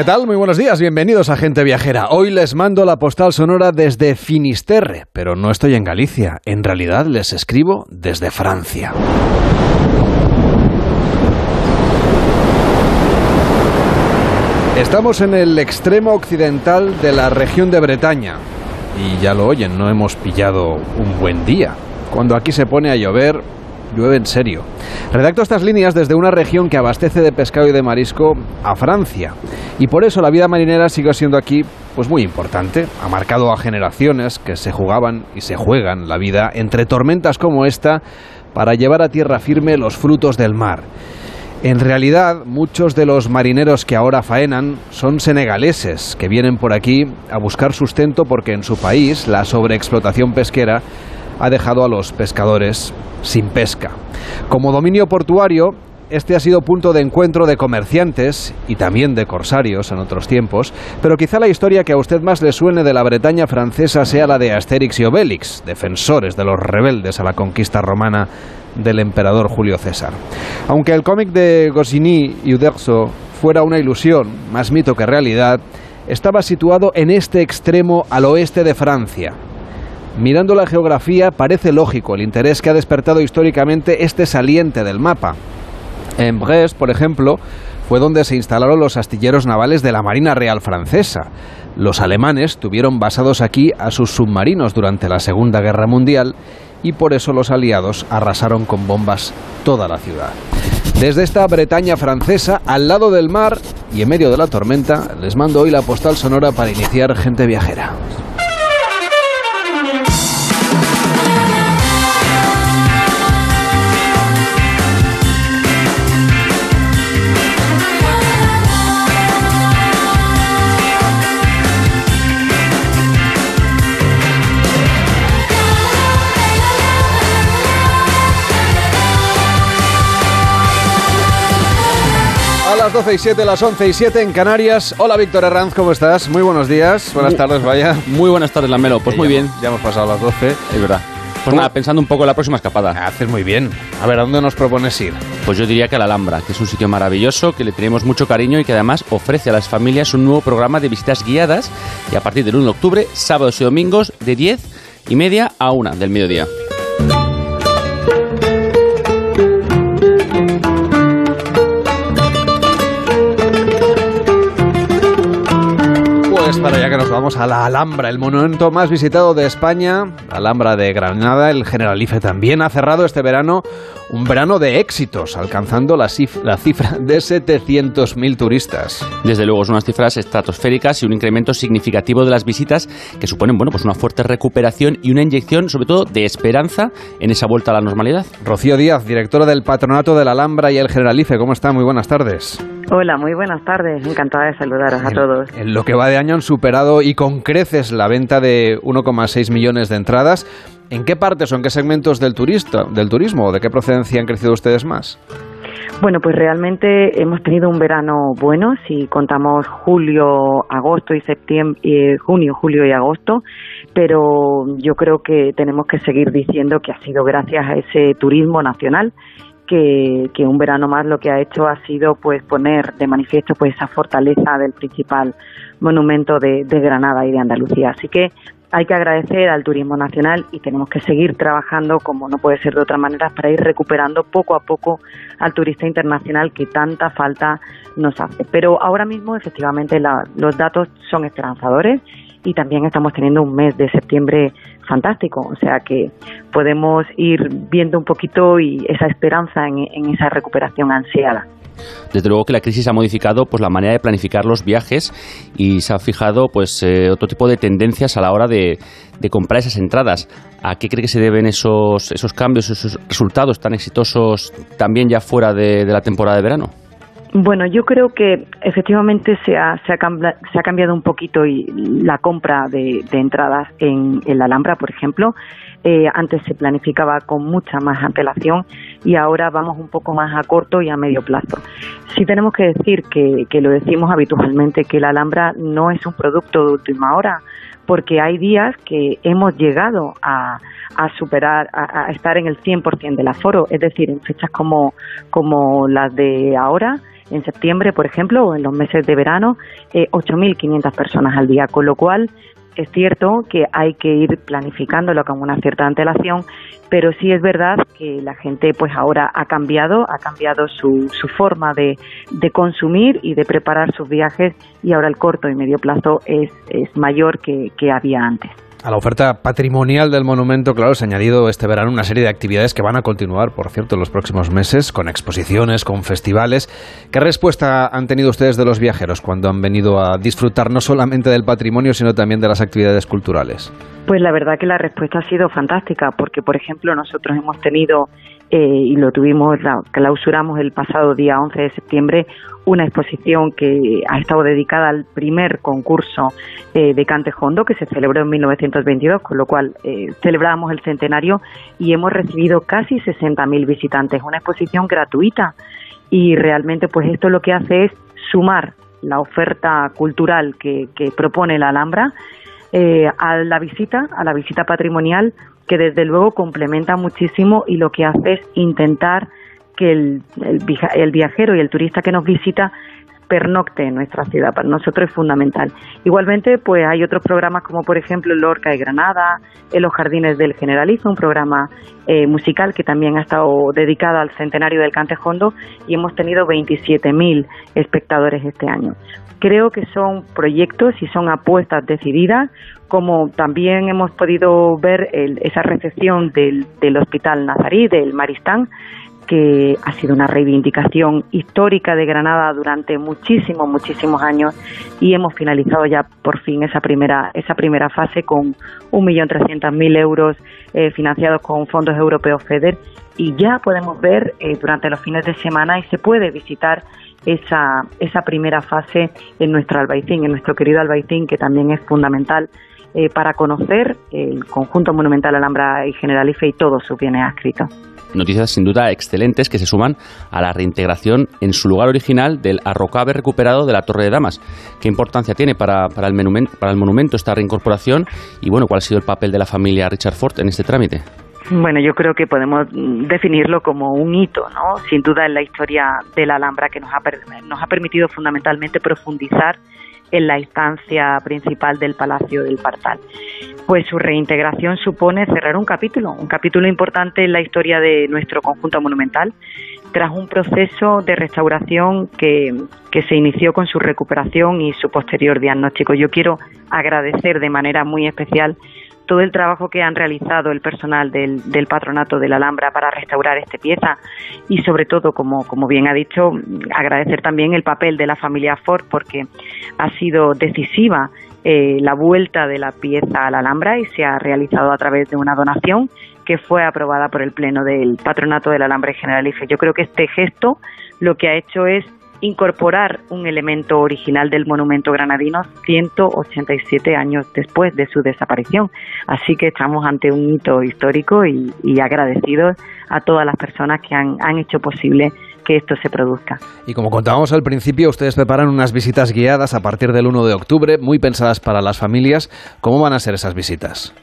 ¿Qué tal? Muy buenos días, bienvenidos a Gente Viajera. Hoy les mando la postal sonora desde Finisterre, pero no estoy en Galicia. En realidad les escribo desde Francia. Estamos en el extremo occidental de la región de Bretaña. Y ya lo oyen, no hemos pillado un buen día. Cuando aquí se pone a llover, llueve en serio. Redacto estas líneas desde una región que abastece de pescado y de marisco a Francia. Y por eso la vida marinera sigue siendo aquí pues muy importante. Ha marcado a generaciones que se jugaban y se juegan la vida entre tormentas como esta para llevar a tierra firme los frutos del mar. En realidad, muchos de los marineros que ahora faenan son senegaleses, que vienen por aquí a buscar sustento porque en su país la sobreexplotación pesquera ha dejado a los pescadores sin pesca. Como dominio portuario, este ha sido punto de encuentro de comerciantes y también de corsarios en otros tiempos, pero quizá la historia que a usted más le suene de la Bretaña francesa sea la de Asterix y Obelix, defensores de los rebeldes a la conquista romana del emperador Julio César. Aunque el cómic de Goscinny y Uderzo fuera una ilusión, más mito que realidad, estaba situado en este extremo al oeste de Francia, Mirando la geografía parece lógico el interés que ha despertado históricamente este saliente del mapa. En Brest, por ejemplo, fue donde se instalaron los astilleros navales de la Marina Real Francesa. Los alemanes tuvieron basados aquí a sus submarinos durante la Segunda Guerra Mundial y por eso los aliados arrasaron con bombas toda la ciudad. Desde esta Bretaña francesa, al lado del mar y en medio de la tormenta, les mando hoy la postal sonora para iniciar gente viajera. Las 12 y 7, las 11 y 7 en Canarias. Hola Víctor Herranz, ¿cómo estás? Muy buenos días, buenas tardes, vaya. Muy buenas tardes, Lamelo. Pues muy bien. Ya hemos pasado las 12. Es verdad. Pues nada, pensando un poco en la próxima escapada. Haces muy bien. A ver, ¿a dónde nos propones ir? Pues yo diría que a la Alhambra, que es un sitio maravilloso, que le tenemos mucho cariño y que además ofrece a las familias un nuevo programa de visitas guiadas y a partir del 1 de octubre, sábados y domingos, de 10 y media a 1 del mediodía. Vamos a la Alhambra, el monumento más visitado de España, Alhambra de Granada, el Generalife también ha cerrado este verano un verano de éxitos, alcanzando la, cifra, de 700.000 turistas. Desde luego, son unas cifras estratosféricas y un incremento significativo de las visitas que suponen bueno, pues una fuerte recuperación y una inyección, sobre todo, de esperanza en esa vuelta a la normalidad. Rocío Díaz, directora del Patronato de la Alhambra y el Generalife, ¿cómo está? Muy buenas tardes. Hola, muy buenas tardes. Encantada de saludaros a todos. En lo que va de año han superado y con creces la venta de 1,6 millones de entradas. ¿En qué partes o en qué segmentos del, turista, del turismo o de qué procedencia han crecido ustedes más? Bueno, pues realmente hemos tenido un verano bueno, si contamos julio, agosto y septiembre, eh, junio, julio y agosto, pero yo creo que tenemos que seguir diciendo que ha sido gracias a ese turismo nacional que, un verano más lo que ha hecho ha sido pues poner de manifiesto pues esa fortaleza del principal monumento de Granada y de Andalucía. Así que hay que agradecer al turismo nacional y tenemos que seguir trabajando, como no puede ser de otra manera, para ir recuperando poco a poco al turista internacional que tanta falta nos hace. Pero ahora mismo, efectivamente, los datos son esperanzadores y también estamos teniendo un mes de septiembre fantástico, o sea que podemos ir viendo un poquito y esa esperanza en esa recuperación ansiada. Desde luego que la crisis ha modificado pues, la manera de planificar los viajes y se ha fijado pues, eh, otro tipo de tendencias a la hora de, comprar esas entradas. ¿A qué cree que se deben esos, esos cambios, esos resultados tan exitosos también ya fuera de, la temporada de verano? Bueno, yo creo que efectivamente se ha, se ha, cambiado un poquito la compra de, entradas en, en, la Alhambra, por ejemplo. Eh, antes se planificaba con mucha más antelación y ahora vamos un poco más a corto y a medio plazo. Sí tenemos que decir que, que lo decimos habitualmente, que la Alhambra no es un producto de última hora, porque hay días que hemos llegado a, a superar, a, estar en el 100% del aforo, es decir, en fechas como, como las de ahora, en septiembre, por ejemplo, o en los meses de verano, eh, 8.500 personas al día, con lo cual es cierto que hay que ir planificándolo con una cierta antelación, pero sí es verdad que la gente pues ahora ha cambiado, ha cambiado su, su forma de, de consumir y de preparar sus viajes y ahora el corto y medio plazo es, es mayor que, que había antes. A la oferta patrimonial del monumento, claro, se ha añadido este verano una serie de actividades que van a continuar, por cierto, en los próximos meses, con exposiciones, con festivales. ¿Qué respuesta han tenido ustedes de los viajeros cuando han venido a disfrutar no solamente del patrimonio, sino también de las actividades culturales? Pues la verdad que la respuesta ha sido fantástica, porque, por ejemplo, nosotros hemos tenido eh, y lo tuvimos, la clausuramos el pasado día 11 de septiembre, una exposición que ha estado dedicada al primer concurso eh, de Cante Hondo que se celebró en 1922, con lo cual eh, celebramos el centenario y hemos recibido casi 60.000 visitantes, una exposición gratuita y realmente pues esto lo que hace es sumar la oferta cultural que, propone la Alhambra eh, a la visita, a la visita patrimonial, que desde luego complementa muchísimo y lo que hace es intentar que el, el, viajero y el turista que nos visita pernocte en nuestra ciudad. Para nosotros es fundamental. Igualmente, pues hay otros programas como por ejemplo Lorca y Granada, en los Jardines del Generalizo, un programa eh, musical que también ha estado dedicado al centenario del Cantejondo y hemos tenido 27.000 espectadores este año. Creo que son proyectos y son apuestas decididas, como también hemos podido ver esa recepción del, del Hospital Nazarí, del Maristán, que ha sido una reivindicación histórica de Granada durante muchísimos, muchísimos años y hemos finalizado ya por fin esa primera, esa primera fase con 1.300.000 euros eh, financiados con fondos europeos FEDER y ya podemos ver eh, durante los fines de semana y se puede visitar esa, esa primera fase en nuestro Albaicín, en nuestro querido Albaicín, que también es fundamental eh, para conocer el conjunto monumental Alhambra y Generalife y todos sus bienes adscritos. Noticias sin duda excelentes que se suman a la reintegración en su lugar original del arrocave recuperado de la Torre de Damas. ¿Qué importancia tiene para, el, monumento, para el monumento esta reincorporación? Y bueno, ¿cuál ha sido el papel de la familia Richard Ford en este trámite? Bueno, yo creo que podemos definirlo como un hito, ¿no? Sin duda en la historia de la Alhambra que nos ha, nos ha permitido fundamentalmente profundizar en la instancia principal del Palacio del Partal. Pues su reintegración supone cerrar un capítulo, un capítulo importante en la historia de nuestro conjunto monumental, tras un proceso de restauración que, que se inició con su recuperación y su posterior diagnóstico. Yo quiero agradecer de manera muy especial todo el trabajo que han realizado el personal del, del, patronato de la Alhambra para restaurar esta pieza y sobre todo, como, bien ha dicho, agradecer también el papel de la familia Ford porque ha sido decisiva eh, la vuelta de la pieza a la Alhambra y se ha realizado a través de una donación que fue aprobada por el Pleno del Patronato de la Alhambra Generalife. Yo creo que este gesto lo que ha hecho es incorporar un elemento original del monumento granadino 187 años después de su desaparición. Así que estamos ante un hito histórico y, agradecidos a todas las personas que han, han hecho posible que esto se produzca. Y como contábamos al principio, ustedes preparan unas visitas guiadas a partir del 1 de octubre, muy pensadas para las familias. ¿Cómo van a ser esas visitas?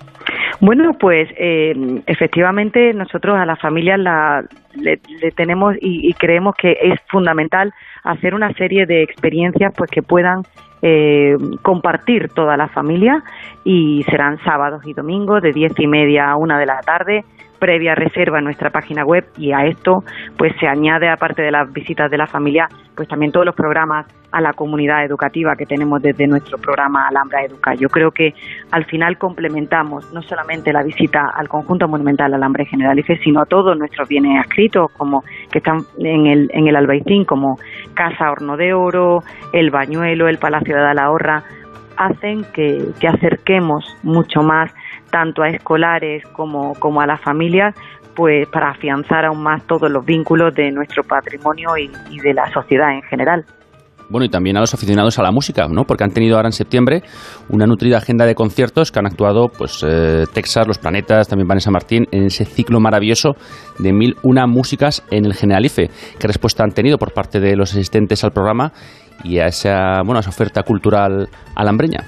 Bueno, pues eh, efectivamente nosotros a las familias la, le, tenemos y, y, creemos que es fundamental hacer una serie de experiencias pues que puedan eh, compartir toda la familia y serán sábados y domingos de diez y media a una de la tarde previa reserva en nuestra página web y a esto pues se añade aparte de las visitas de la familia pues también todos los programas a la comunidad educativa que tenemos desde nuestro programa Alhambra Educa. Yo creo que al final complementamos no solamente la visita al conjunto monumental Alhambra Generalife, sino a todos nuestros bienes adscritos como que están en el, en el Albaicín, como Casa Horno de Oro, el Bañuelo, el Palacio de Dalahorra, hacen que, que acerquemos mucho más tanto a escolares como, como a las familias, pues para afianzar aún más todos los vínculos de nuestro patrimonio y, de la sociedad en general. Bueno, y también a los aficionados a la música, ¿no? Porque han tenido ahora en septiembre una nutrida agenda de conciertos que han actuado, pues, eh, Texas, Los Planetas, también Vanessa Martín, en ese ciclo maravilloso de mil una músicas en el Generalife. ¿Qué respuesta han tenido por parte de los asistentes al programa y a esa, bueno, a esa oferta cultural alambreña?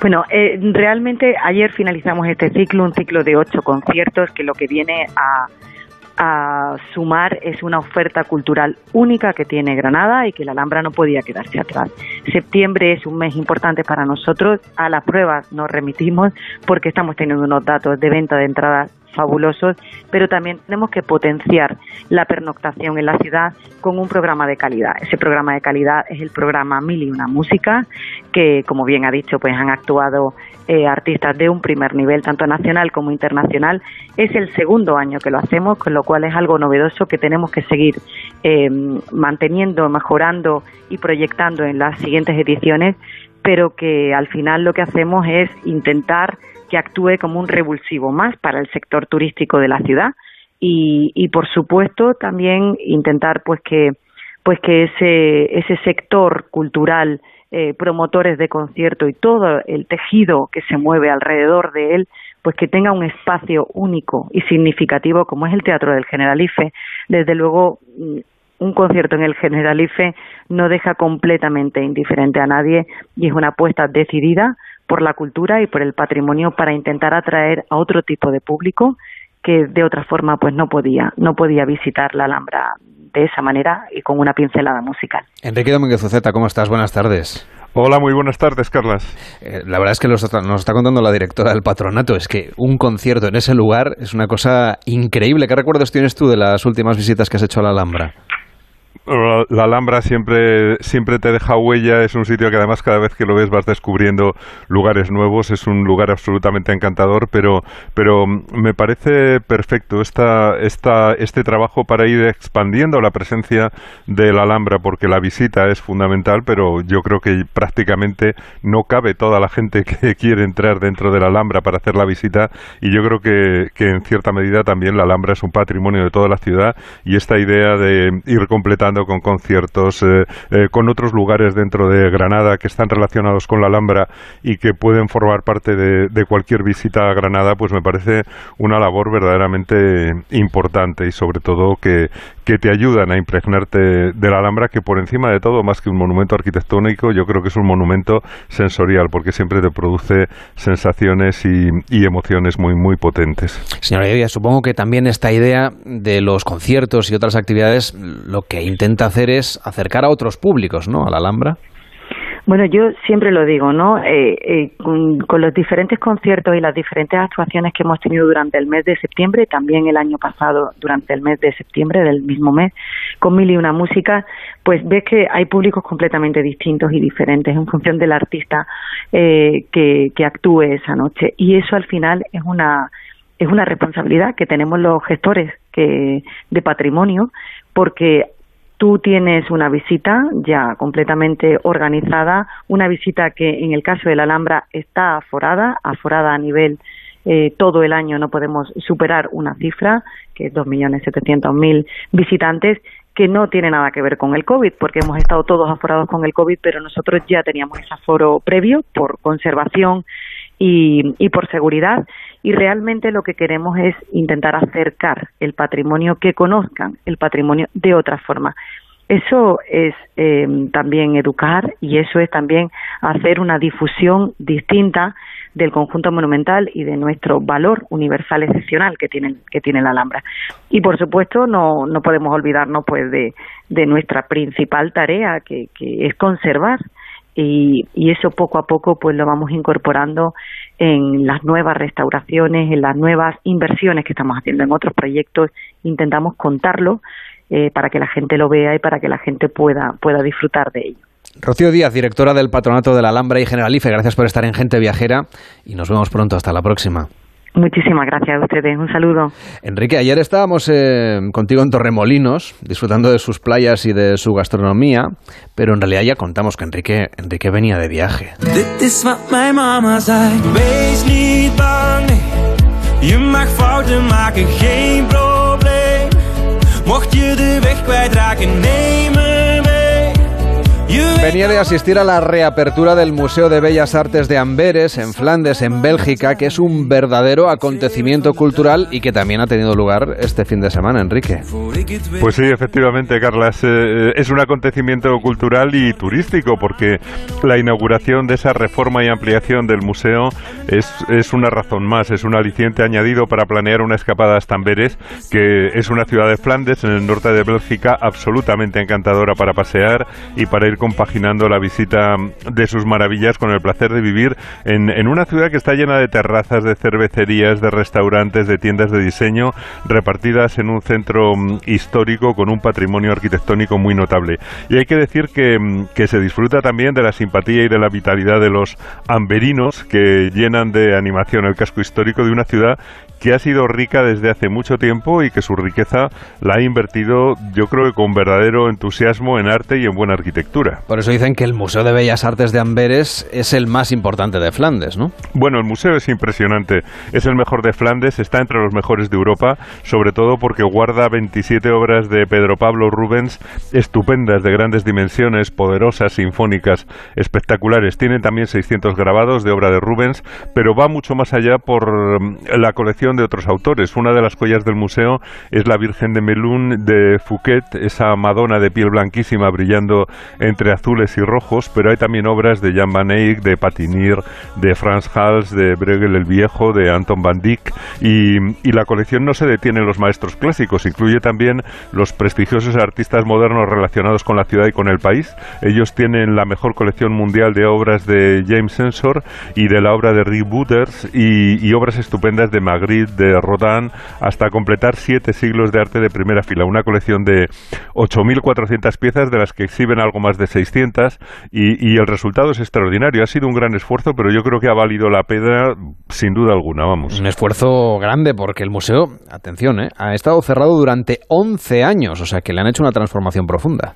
Bueno, eh, realmente ayer finalizamos este ciclo, un ciclo de ocho conciertos que lo que viene a a sumar es una oferta cultural única que tiene Granada y que la Alhambra no podía quedarse atrás. Septiembre es un mes importante para nosotros, a las pruebas nos remitimos porque estamos teniendo unos datos de venta de entradas fabulosos, pero también tenemos que potenciar la pernoctación en la ciudad con un programa de calidad. Ese programa de calidad es el programa Mil y una Música, que como bien ha dicho, pues han actuado eh, artistas de un primer nivel, tanto nacional como internacional. Es el segundo año que lo hacemos, con lo cual es algo novedoso que tenemos que seguir eh, manteniendo, mejorando y proyectando en las siguientes ediciones, pero que al final lo que hacemos es intentar que actúe como un revulsivo más para el sector turístico de la ciudad y, y por supuesto también intentar pues que pues que ese ese sector cultural eh, promotores de concierto y todo el tejido que se mueve alrededor de él, pues que tenga un espacio único y significativo como es el Teatro del Generalife. Desde luego, un concierto en el Generalife no deja completamente indiferente a nadie y es una apuesta decidida por la cultura y por el patrimonio para intentar atraer a otro tipo de público que de otra forma pues no podía no podía visitar la Alhambra de esa manera y con una pincelada musical. Enrique Domínguez Uceta, ¿cómo estás? Buenas tardes. Hola, muy buenas tardes, Carlas. Eh, la verdad es que nos está contando la directora del patronato, es que un concierto en ese lugar es una cosa increíble. ¿Qué recuerdos tienes tú de las últimas visitas que has hecho a la Alhambra? La Alhambra siempre, siempre te deja huella, es un sitio que además cada vez que lo ves vas descubriendo lugares nuevos, es un lugar absolutamente encantador, pero, pero me parece perfecto esta, esta, este trabajo para ir expandiendo la presencia de la Alhambra, porque la visita es fundamental, pero yo creo que prácticamente no cabe toda la gente que quiere entrar dentro de la Alhambra para hacer la visita, y yo creo que, que en cierta medida también la Alhambra es un patrimonio de toda la ciudad, y esta idea de ir completando con conciertos, eh, eh, con otros lugares dentro de Granada que están relacionados con la Alhambra y que pueden formar parte de, cualquier visita a Granada, pues me parece una labor verdaderamente importante y sobre todo que, que te ayudan a impregnarte de la Alhambra, que por encima de todo, más que un monumento arquitectónico, yo creo que es un monumento sensorial, porque siempre te produce sensaciones y, emociones muy, muy potentes. Señora Evia, supongo que también esta idea de los conciertos y otras actividades lo que intenta hacer es acercar a otros públicos, ¿no? A la Alhambra. Bueno, yo siempre lo digo, ¿no? Eh, eh, con, los diferentes conciertos y las diferentes actuaciones que hemos tenido durante el mes de septiembre, también el año pasado durante el mes de septiembre del mismo mes, con mil y una música, pues ves que hay públicos completamente distintos y diferentes en función del artista eh, que, que actúe esa noche. Y eso al final es una es una responsabilidad que tenemos los gestores que, de patrimonio, porque tú tienes una visita ya completamente organizada, una visita que en el caso de la Alhambra está aforada, aforada a nivel eh, todo el año no podemos superar una cifra, que es 2.700.000 visitantes, que no tiene nada que ver con el COVID, porque hemos estado todos aforados con el COVID, pero nosotros ya teníamos ese aforo previo por conservación y, y por seguridad y realmente lo que queremos es intentar acercar el patrimonio, que conozcan el patrimonio de otra forma. Eso es eh, también educar y eso es también hacer una difusión distinta del conjunto monumental y de nuestro valor universal excepcional que tiene, que tiene la Alhambra. Y por supuesto no, no podemos olvidarnos pues de, de nuestra principal tarea que, que es conservar y, y, eso poco a poco pues lo vamos incorporando en las nuevas restauraciones, en las nuevas inversiones que estamos haciendo en otros proyectos, intentamos contarlo eh, para que la gente lo vea y para que la gente pueda, pueda disfrutar de ello. Rocío Díaz, directora del Patronato de la Alhambra y Generalife, gracias por estar en Gente Viajera y nos vemos pronto. Hasta la próxima. Muchísimas gracias a ustedes. Un saludo. Enrique, ayer estábamos eh, contigo en Torremolinos, disfrutando de sus playas y de su gastronomía, pero en realidad ya contamos que Enrique, Enrique venía de viaje. Venía de asistir a la reapertura del Museo de Bellas Artes de Amberes, en Flandes, en Bélgica, que es un verdadero acontecimiento cultural y que también ha tenido lugar este fin de semana, Enrique. Pues sí, efectivamente, Carla, es, eh, es un acontecimiento cultural y turístico, porque la inauguración de esa reforma y ampliación del museo es, es una razón más, es un aliciente añadido para planear una escapada hasta Amberes, que es una ciudad de Flandes, en el norte de Bélgica, absolutamente encantadora para pasear y para ir compaginando la visita de sus maravillas con el placer de vivir en, una ciudad que está llena de terrazas, de cervecerías, de restaurantes, de tiendas de diseño, repartidas en un centro mm, histórico con un patrimonio arquitectónico muy notable. Y hay que decir que, mm, que se disfruta también de la simpatía y de la vitalidad de los amberinos que llenan de animación el casco histórico de una ciudad que ha sido rica desde hace mucho tiempo y que su riqueza la ha invertido, yo creo que con verdadero entusiasmo en arte y en buena arquitectura. Por eso dicen que el Museo de Bellas Artes de Amberes es el más importante de Flandes, ¿no? Bueno, el museo es impresionante. Es el mejor de Flandes, está entre los mejores de Europa, sobre todo porque guarda 27 obras de Pedro Pablo Rubens estupendas, de grandes dimensiones, poderosas, sinfónicas, espectaculares. Tiene también 600 grabados de obra de Rubens, pero va mucho más allá por mm, la colección de otros autores. Una de las joyas del museo es la Virgen de Melun de Fouquet, esa Madonna de piel blanquísima brillando entre azules y rojos, pero hay también obras de Jan van Eyck, de Patinir, de Frans Hals, de Bruegel el Viejo, de Anton van Dyck, y, y la colección no se detiene en los maestros clásicos, incluye también los prestigiosos artistas modernos relacionados con la ciudad y con el país. Ellos tienen la mejor colección mundial de obras de James Ensor y de la obra de Rick Butters y, y obras estupendas de Magritte, de Rodin, hasta completar siete siglos de arte de primera fila. Una colección de 8.400 piezas, de las que exhiben algo más de 600, y, el resultado es extraordinario. Ha sido un gran esfuerzo, pero yo creo que ha valido la pena sin duda alguna, vamos. Un esfuerzo grande porque el museo, atención, ¿eh? ha estado cerrado durante 11 años, o sea que le han hecho una transformación profunda.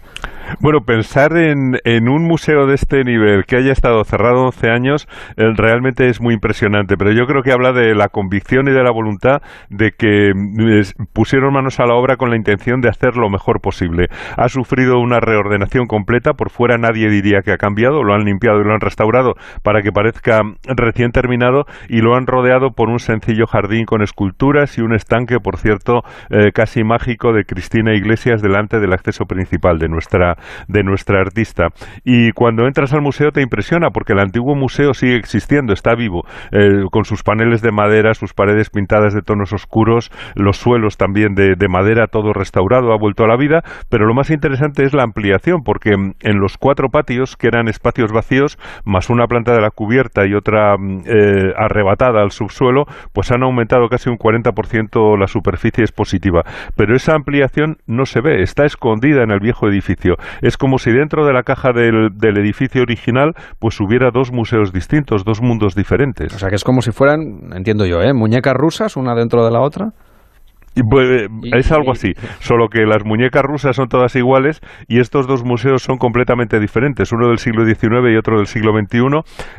Bueno, pensar en, en, un museo de este nivel que haya estado cerrado 11 años eh, realmente es muy impresionante, pero yo creo que habla de la convicción y de la voluntad de que eh, pusieron manos a la obra con la intención de hacer lo mejor posible. Ha sufrido una reordenación completa, por fuera nadie diría que ha cambiado, lo han limpiado y lo han restaurado para que parezca recién terminado y lo han rodeado por un sencillo jardín con esculturas y un estanque, por cierto, eh, casi mágico de Cristina Iglesias delante del acceso principal de nuestra de nuestra artista. Y cuando entras al museo te impresiona porque el antiguo museo sigue existiendo, está vivo, con sus paneles de madera, sus paredes pintadas de tonos oscuros, los suelos también de, de, madera, todo restaurado, ha vuelto a la vida, pero lo más interesante es la ampliación, porque en los cuatro patios, que eran espacios vacíos, más una planta de la cubierta y otra eh, arrebatada al subsuelo, pues han aumentado casi un 40% la superficie expositiva. Pero esa ampliación no se ve, está escondida en el viejo edificio. Es como si dentro de la caja del, del, edificio original pues hubiera dos museos distintos, dos mundos diferentes. O sea que es como si fueran, entiendo yo, ¿eh? muñecas rusas, una dentro de la otra. Es algo así, solo que las muñecas rusas son todas iguales y estos dos museos son completamente diferentes, uno del siglo XIX y otro del siglo XXI,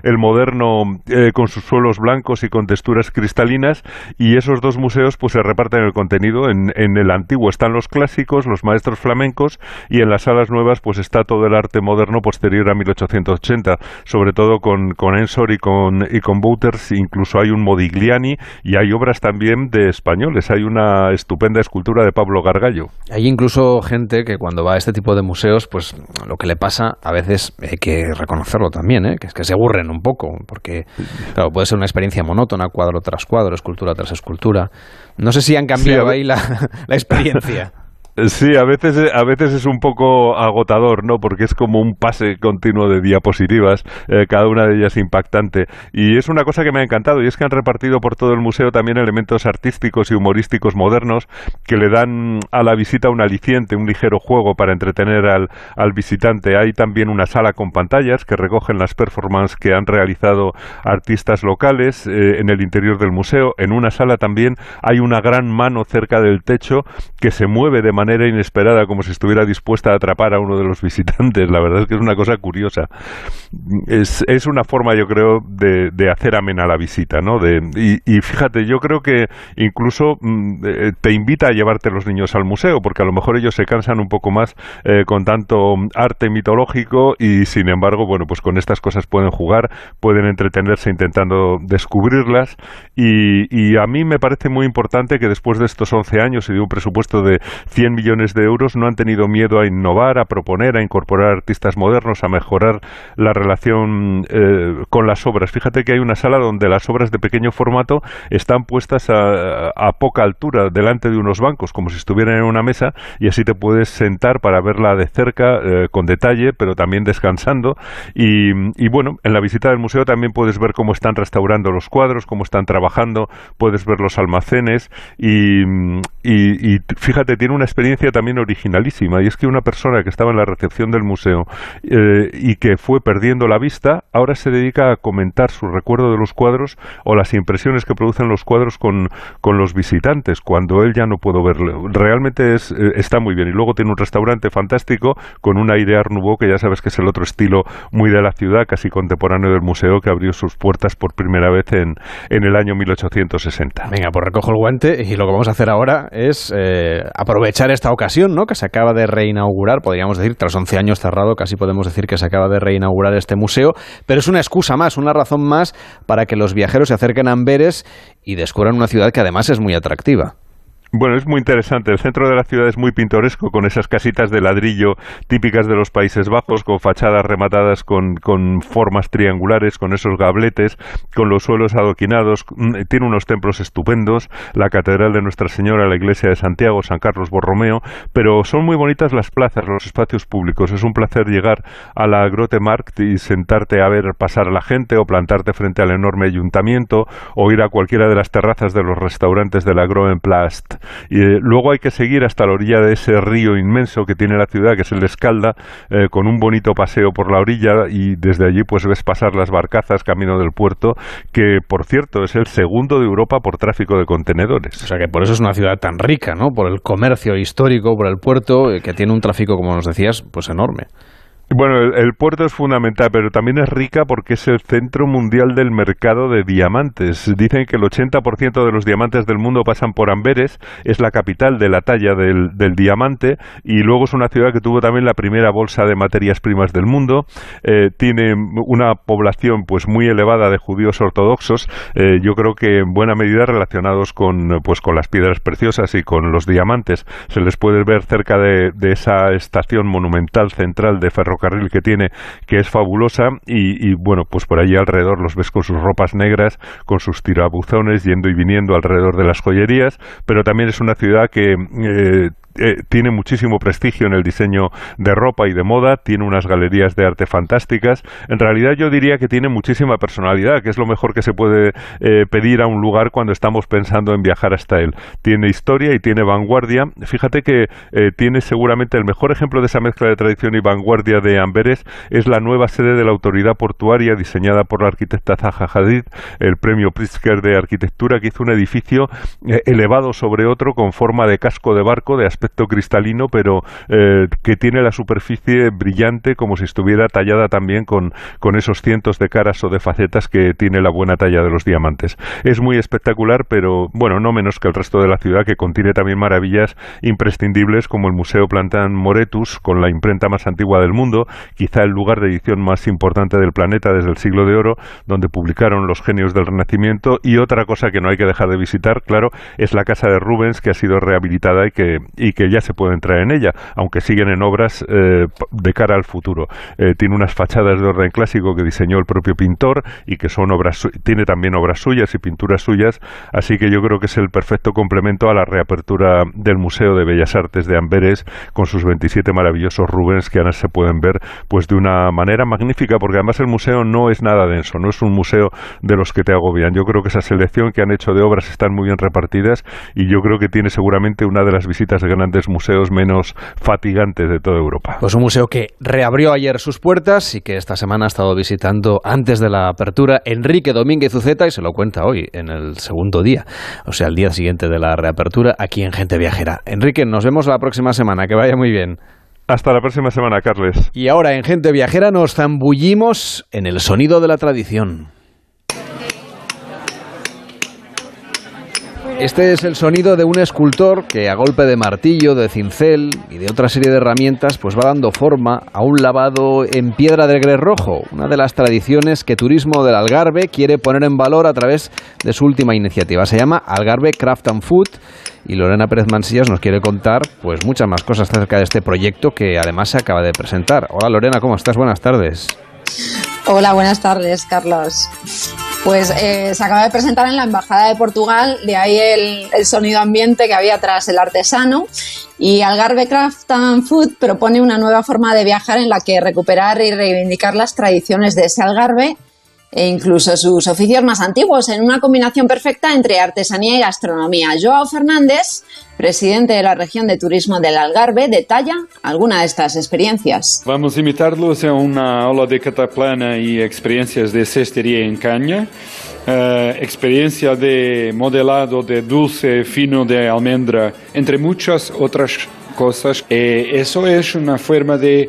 el moderno eh, con sus suelos blancos y con texturas cristalinas. Y esos dos museos pues se reparten el contenido, en, en, el antiguo. Están los clásicos, los maestros flamencos. Y en las salas nuevas pues está todo el arte moderno posterior a 1880, sobre todo con, con Ensor y con, y con Bouters, incluso hay un Modigliani y hay obras también de españoles, hay una estupenda escultura de Pablo Gargallo. Hay incluso gente que cuando va a este tipo de museos, pues lo que le pasa a veces hay que reconocerlo también, ¿eh? que es que se aburren un poco, porque claro, puede ser una experiencia monótona, cuadro tras cuadro, escultura tras escultura. No sé si han cambiado sí, ahí la, la experiencia. Sí, a veces, a veces es un poco agotador, ¿no? Porque es como un pase continuo de diapositivas, eh, cada una de ellas impactante. Y es una cosa que me ha encantado, y es que han repartido por todo el museo también elementos artísticos y humorísticos modernos que le dan a la visita un aliciente, un ligero juego para entretener al, al visitante. Hay también una sala con pantallas que recogen las performances que han realizado artistas locales eh, en el interior del museo. En una sala también hay una gran mano cerca del techo que se mueve de manera manera inesperada, como si estuviera dispuesta a atrapar a uno de los visitantes. La verdad es que es una cosa curiosa. Es, es una forma, yo creo, de, de hacer amena la visita, ¿no? De, y, fíjate, yo creo que incluso mm, eh, te invita a llevarte los niños al museo, porque a lo mejor ellos se cansan un poco más eh, con tanto arte mitológico y, sin embargo, bueno, pues con estas cosas pueden jugar, pueden entretenerse intentando descubrirlas y, y a mí me parece muy importante que después de estos 11 años y de un presupuesto de 100 millones de euros no han tenido miedo a innovar, a proponer, a incorporar artistas modernos, a mejorar la relación eh, con las obras. Fíjate que hay una sala donde las obras de pequeño formato están puestas a, poca altura delante de unos bancos, como si estuvieran en una mesa, y así te puedes sentar para verla de cerca, eh, con detalle, pero también descansando. Y, bueno, en la visita del museo también puedes ver cómo están restaurando los cuadros, cómo están trabajando, puedes ver los almacenes y, y, fíjate, tiene una experiencia también originalísima, y es que una persona que estaba en la recepción del museo eh, y que fue perdiendo la vista, ahora se dedica a comentar su recuerdo de los cuadros o las impresiones que producen los cuadros con, con los visitantes, cuando él ya no pudo verlo. Realmente es, eh, está muy bien. Y luego tiene un restaurante fantástico con un aire Art que ya sabes que es el otro estilo muy de la ciudad, casi contemporáneo del museo, que abrió sus puertas por primera vez en, en el año 1860. Venga, pues recojo el guante y lo que vamos a hacer ahora es eh, aprovechar esta ocasión, ¿no? Que se acaba de reinaugurar, podríamos decir, tras 11 años cerrado, casi podemos decir que se acaba de reinaugurar este museo, pero es una excusa más, una razón más para que los viajeros se acerquen a Amberes y descubran una ciudad que además es muy atractiva. Bueno, es muy interesante. El centro de la ciudad es muy pintoresco, con esas casitas de ladrillo típicas de los Países Bajos, con fachadas rematadas con, con formas triangulares, con esos gabletes, con los suelos adoquinados. Mm, tiene unos templos estupendos, la Catedral de Nuestra Señora, la Iglesia de Santiago, San Carlos Borromeo, pero son muy bonitas las plazas, los espacios públicos. Es un placer llegar a la Grote Markt y sentarte a ver pasar a la gente o plantarte frente al enorme ayuntamiento o ir a cualquiera de las terrazas de los restaurantes de la Groenplast y eh, luego hay que seguir hasta la orilla de ese río inmenso que tiene la ciudad, que es el Escalda, eh, con un bonito paseo por la orilla y desde allí pues ves pasar las barcazas camino del puerto, que por cierto es el segundo de Europa por tráfico de contenedores. O sea que por eso es una ciudad tan rica, ¿no? Por el comercio histórico, por el puerto, eh, que tiene un tráfico, como nos decías, pues enorme. Bueno, el, puerto es fundamental, pero también es rica porque es el centro mundial del mercado de diamantes. Dicen que el 80% de los diamantes del mundo pasan por Amberes, es la capital de la talla del, diamante y luego es una ciudad que tuvo también la primera bolsa de materias primas del mundo. Eh, tiene una población pues muy elevada de judíos ortodoxos, eh, yo creo que en buena medida relacionados con pues con las piedras preciosas y con los diamantes. Se les puede ver cerca de, de esa estación monumental central de ferrocarril carril que tiene, que es fabulosa, y, bueno, pues por allí alrededor los ves con sus ropas negras, con sus tirabuzones, yendo y viniendo alrededor de las joyerías, pero también es una ciudad que eh, eh, tiene muchísimo prestigio en el diseño de ropa y de moda, tiene unas galerías de arte fantásticas. En realidad yo diría que tiene muchísima personalidad, que es lo mejor que se puede eh, pedir a un lugar cuando estamos pensando en viajar hasta él. Tiene historia y tiene vanguardia. Fíjate que eh, tiene seguramente el mejor ejemplo de esa mezcla de tradición y vanguardia de Amberes es la nueva sede de la autoridad portuaria diseñada por la arquitecta Zaha Hadid, el premio Pritzker de arquitectura que hizo un edificio elevado sobre otro con forma de casco de barco de aspecto cristalino, pero eh, que tiene la superficie brillante como si estuviera tallada también con, con esos cientos de caras o de facetas que tiene la buena talla de los diamantes. Es muy espectacular, pero bueno, no menos que el resto de la ciudad, que contiene también maravillas imprescindibles como el Museo Plantan Moretus, con la imprenta más antigua del mundo, quizá el lugar de edición más importante del planeta desde el siglo de oro, donde publicaron los genios del Renacimiento, y otra cosa que no hay que dejar de visitar, claro, es la casa de Rubens, que ha sido rehabilitada y que, que ya se puede entrar en ella, aunque siguen en obras eh, de cara al futuro. Eh, tiene unas fachadas de orden clásico que diseñó el propio pintor y que son obras, tiene también obras suyas y pinturas suyas, así que yo creo que es el perfecto complemento a la reapertura del Museo de Bellas Artes de Amberes con sus 27 maravillosos Rubens que ahora se pueden ver pues de una manera magnífica porque además el museo no es nada denso, no es un museo de los que te agobian. Yo creo que esa selección que han hecho de obras están muy bien repartidas y yo creo que tiene seguramente una de las visitas de gran emocionantes museos menos fatigantes de toda Europa. Pues un museo que reabrió ayer sus puertas y que esta semana ha estado visitando antes de la apertura Enrique Domínguez Uceta y se lo cuenta hoy en el segundo día, o sea, el día siguiente de la reapertura aquí en Gente Viajera. Enrique, nos vemos la próxima semana, que vaya muy bien. Hasta la próxima semana, Carles. Y ahora en Gente Viajera nos zambullimos en el sonido de la tradición. Este es el sonido de un escultor que a golpe de martillo, de cincel y de otra serie de herramientas pues va dando forma a un lavado en piedra del Gres Rojo, una de las tradiciones que Turismo del Algarve quiere poner en valor a través de su última iniciativa. Se llama Algarve Craft and Food y Lorena Pérez Mansillas nos quiere contar pues muchas más cosas acerca de este proyecto que además se acaba de presentar. Hola Lorena, ¿cómo estás? Buenas tardes. Hola, buenas tardes, Carlos. Pues eh, se acaba de presentar en la Embajada de Portugal, de ahí el, el, sonido ambiente que había tras el artesano. Y Algarve Craft and Food propone una nueva forma de viajar en la que recuperar y reivindicar las tradiciones de ese Algarve e incluso sus oficios más antiguos, en una combinación perfecta entre artesanía y gastronomía. Joao Fernández, presidente de la región de turismo del Algarve, detalla alguna de estas experiencias. Vamos a invitarlos a una ola de cataplana y experiencias de cestería en caña. Uh, experiencia de modelado de dulce fino de almendra, entre muchas otras cosas. Eh, eso es una forma de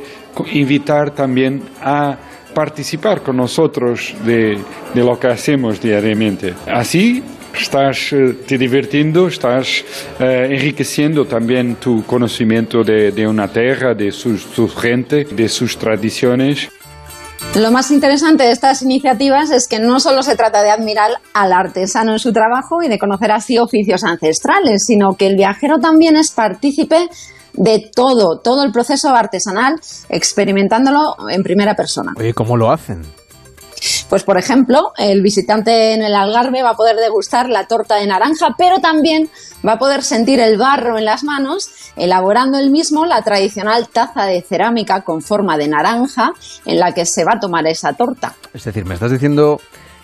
invitar también a participar con nosotros de, de lo que hacemos diariamente. Así estás te divirtiendo, estás eh, enriqueciendo también tu conocimiento de, de una tierra, de su, su, gente, de sus tradiciones. Lo más interesante de estas iniciativas es que no solo se trata de admirar al artesano en su trabajo y de conocer así oficios ancestrales, sino que el viajero también es partícipe de todo, todo el proceso artesanal, experimentándolo en primera persona. Oye, ¿cómo lo hacen? Pues, por ejemplo, el visitante en el Algarve va a poder degustar la torta de naranja, pero también va a poder sentir el barro en las manos, elaborando él mismo la tradicional taza de cerámica con forma de naranja en la que se va a tomar esa torta. Es decir, me estás diciendo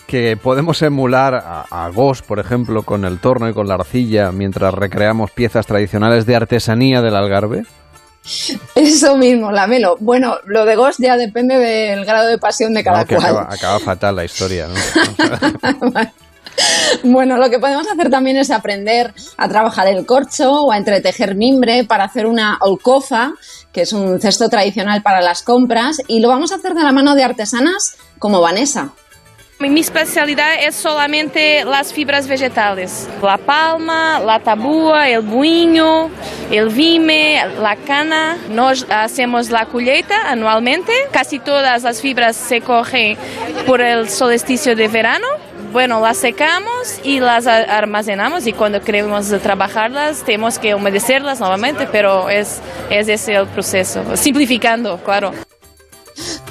que podemos emular a, a Gos, por ejemplo, con el torno y con la arcilla mientras recreamos piezas tradicionales de artesanía del Algarve? Eso mismo, Lamelo. Bueno, lo de Ghost ya depende del grado de pasión de cada no, que cual. Acaba, acaba, fatal la historia, ¿no? bueno, lo que podemos hacer también es aprender a trabajar el corcho o a entretejer mimbre para hacer una olcofa, que es un cesto tradicional para las compras, y lo vamos a hacer de la mano de artesanas como Vanessa. Mi especialidad es solamente las fibras vegetales. La palma, la tabúa, el buiño, el vime, la cana. Nos hacemos la colheita anualmente. Casi todas las fibras se cogen por el solsticio de verano. Bueno, las secamos y las almacenamos y cuando queremos trabajarlas tenemos que humedecerlas nuevamente, pero es, es ese el proceso. Simplificando, claro.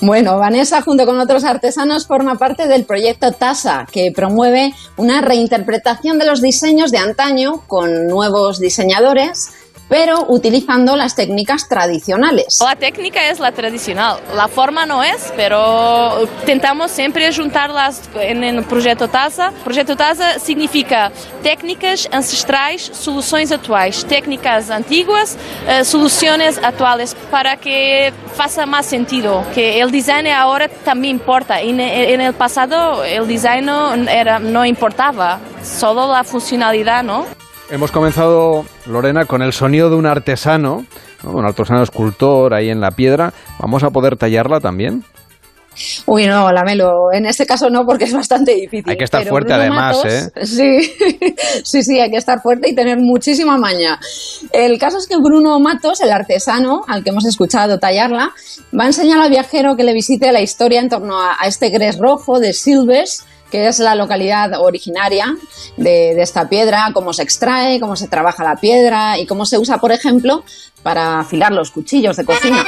Bueno, Vanessa, junto con otros artesanos, forma parte del proyecto TASA, que promueve una reinterpretación de los diseños de antaño con nuevos diseñadores pero utilizando las técnicas tradicionales. La técnica es la tradicional, la forma no es, pero tentamos siempre juntarlas en el proyecto TASA. Proyecto TASA significa técnicas ancestrais, soluções atuais, técnicas antiguas, uh, soluciones actuales, para que faça más sentido, que el design ahora también importa. En, en el pasado el no, era, no importaba, solo la funcionalidad, ¿no? Hemos comenzado, Lorena, con el sonido de un artesano, ¿no? un artesano escultor ahí en la piedra. ¿Vamos a poder tallarla también? Uy, no, Lamelo, en este caso no, porque es bastante difícil. Hay que estar pero fuerte Bruno además, Matos, ¿eh? Sí, sí, sí, hay que estar fuerte y tener muchísima maña. El caso es que Bruno Matos, el artesano al que hemos escuchado tallarla, va a enseñar al viajero que le visite la historia en torno a, a este gres rojo de Silves, que es la localidad originaria de, esta piedra, cómo se extrae, cómo se trabaja la piedra y cómo se usa, por ejemplo, para afilar los cuchillos de cocina.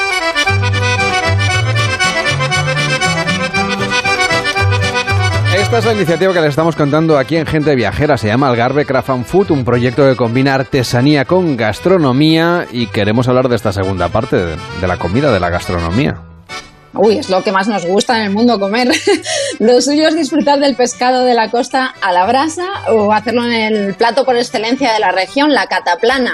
Esta es la iniciativa que les estamos contando aquí en Gente Viajera. Se llama Algarve Craft and Food, un proyecto que combina artesanía con gastronomía y queremos hablar de esta segunda parte, de la comida, de la gastronomía. Uy, es lo que más nos gusta en el mundo comer. lo suyo es disfrutar del pescado de la costa a la brasa o hacerlo en el plato por excelencia de la región, la cataplana.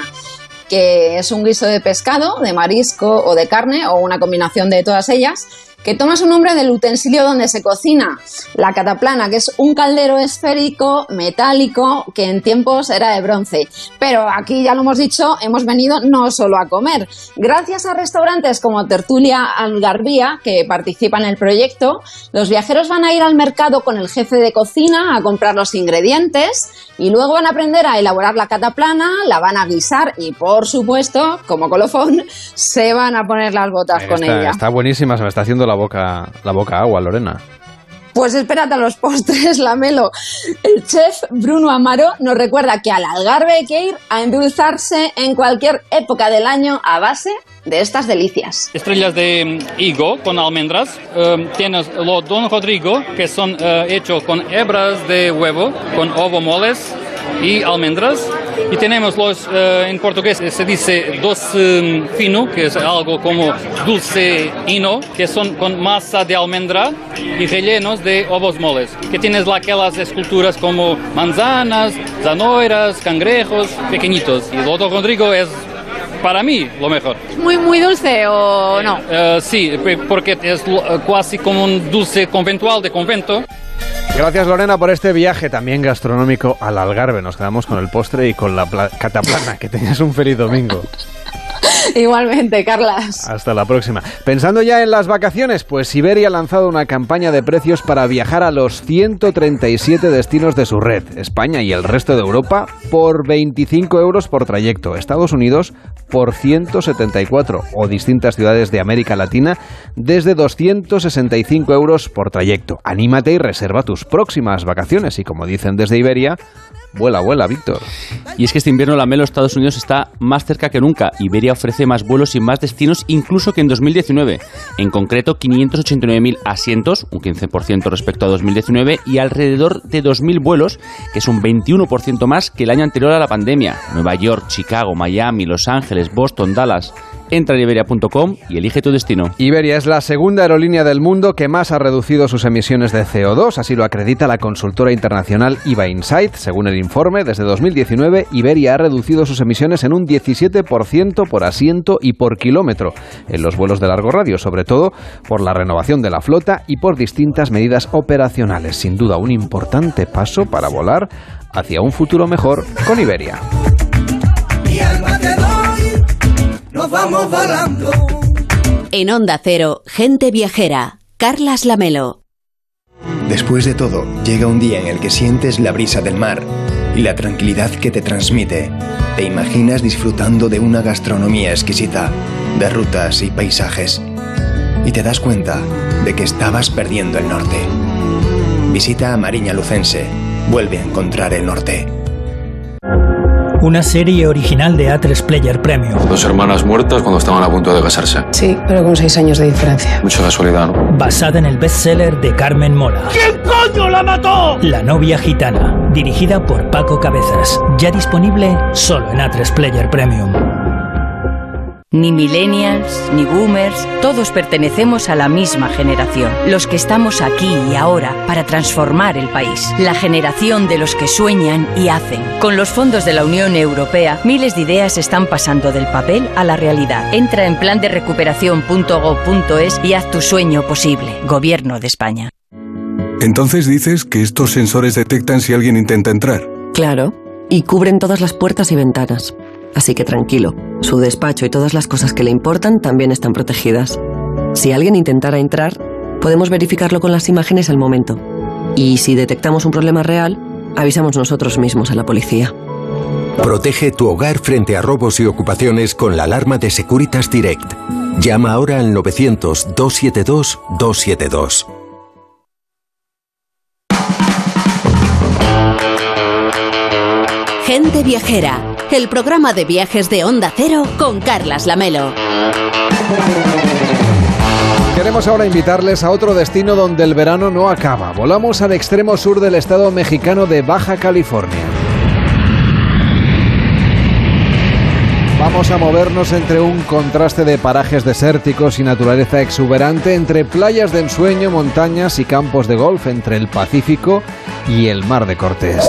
que es un guiso de pescado, de marisco o de carne o una combinación de todas ellas que toma su nombre del utensilio donde se cocina, la cataplana, que es un caldero esférico metálico que en tiempos era de bronce. Pero aquí ya lo hemos dicho, hemos venido no solo a comer. Gracias a restaurantes como Tertulia Algarbía, que participan en el proyecto, los viajeros van a ir al mercado con el jefe de cocina a comprar los ingredientes y luego van a aprender a elaborar la cataplana, la van a guisar y, por supuesto, como colofón, se van a poner las botas con ella. Está buenísima, se me está haciendo la boca, la boca agua, Lorena. Pues espérate a los postres, Lamelo. El chef Bruno Amaro nos recuerda que al algarve hay que ir a endulzarse en cualquier época del año a base de estas delicias. Estrellas de mm, higo con almendras. Eh, tienes los Don Rodrigo, que son eh, hechos con hebras de huevo, con ovo moles y almendras. Y tenemos los, eh, en portugués se dice doce fino, que es algo como dulce hino, que son con masa de almendra y rellenos de ovos moles. Que tienes aquellas esculturas como manzanas, zanoiras, cangrejos, pequeñitos. Y Lodo Rodrigo es para mí lo mejor. ¿Muy, muy dulce o no? Eh, sí, porque es casi como un dulce conventual de convento. Gracias Lorena por este viaje también gastronómico al Algarve. Nos quedamos con el postre y con la cataplana. Que tenías un feliz domingo. Igualmente, Carlas. Hasta la próxima. Pensando ya en las vacaciones, pues Iberia ha lanzado una campaña de precios para viajar a los 137 destinos de su red, España y el resto de Europa, por 25 euros por trayecto, Estados Unidos por 174 o distintas ciudades de América Latina desde 265 euros por trayecto. Anímate y reserva tus próximas vacaciones y como dicen desde Iberia, Vuela, vuela, Víctor. Y es que este invierno la Melo Estados Unidos está más cerca que nunca. Iberia ofrece más vuelos y más destinos incluso que en 2019. En concreto, 589.000 asientos, un 15% respecto a 2019, y alrededor de 2.000 vuelos, que es un 21% más que el año anterior a la pandemia. Nueva York, Chicago, Miami, Los Ángeles, Boston, Dallas. Entra en iberia.com y elige tu destino. Iberia es la segunda aerolínea del mundo que más ha reducido sus emisiones de CO2, así lo acredita la consultora internacional IVA Insight. Según el informe, desde 2019 Iberia ha reducido sus emisiones en un 17% por asiento y por kilómetro en los vuelos de largo radio, sobre todo por la renovación de la flota y por distintas medidas operacionales. Sin duda, un importante paso para volar hacia un futuro mejor con Iberia nos vamos volando. En Onda Cero, gente viajera, Carlas Lamelo. Después de todo, llega un día en el que sientes la brisa del mar y la tranquilidad que te transmite. Te imaginas disfrutando de una gastronomía exquisita, de rutas y paisajes. Y te das cuenta de que estabas perdiendo el norte. Visita a Mariña Lucense. Vuelve a encontrar el norte una serie original de A3 Player Premium. Dos hermanas muertas cuando estaban a punto de casarse. Sí, pero con seis años de diferencia. Mucha casualidad, ¿no? Basada en el bestseller de Carmen Mola. ¿Quién coño la mató? La novia gitana, dirigida por Paco Cabezas. Ya disponible solo en A3 Player Premium. Ni millennials, ni boomers, todos pertenecemos a la misma generación, los que estamos aquí y ahora para transformar el país, la generación de los que sueñan y hacen. Con los fondos de la Unión Europea, miles de ideas están pasando del papel a la realidad. Entra en plan de recuperación.gov.es y haz tu sueño posible. Gobierno de España. Entonces dices que estos sensores detectan si alguien intenta entrar. Claro, y cubren todas las puertas y ventanas. Así que tranquilo, su despacho y todas las cosas que le importan también están protegidas. Si alguien intentara entrar, podemos verificarlo con las imágenes al momento. Y si detectamos un problema real, avisamos nosotros mismos a la policía. Protege tu hogar frente a robos y ocupaciones con la alarma de Securitas Direct. Llama ahora al 900-272-272. Gente Viajera el programa de viajes de Onda Cero con Carlas Lamelo. Queremos ahora invitarles a otro destino donde el verano no acaba. Volamos al extremo sur del estado mexicano de Baja California. Vamos a movernos entre un contraste de parajes desérticos y naturaleza exuberante, entre playas de ensueño, montañas y campos de golf, entre el Pacífico y el Mar de Cortés.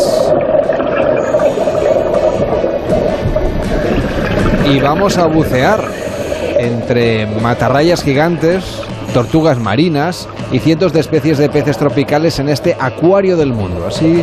Y vamos a bucear entre matarrayas gigantes, tortugas marinas y cientos de especies de peces tropicales en este acuario del mundo. Así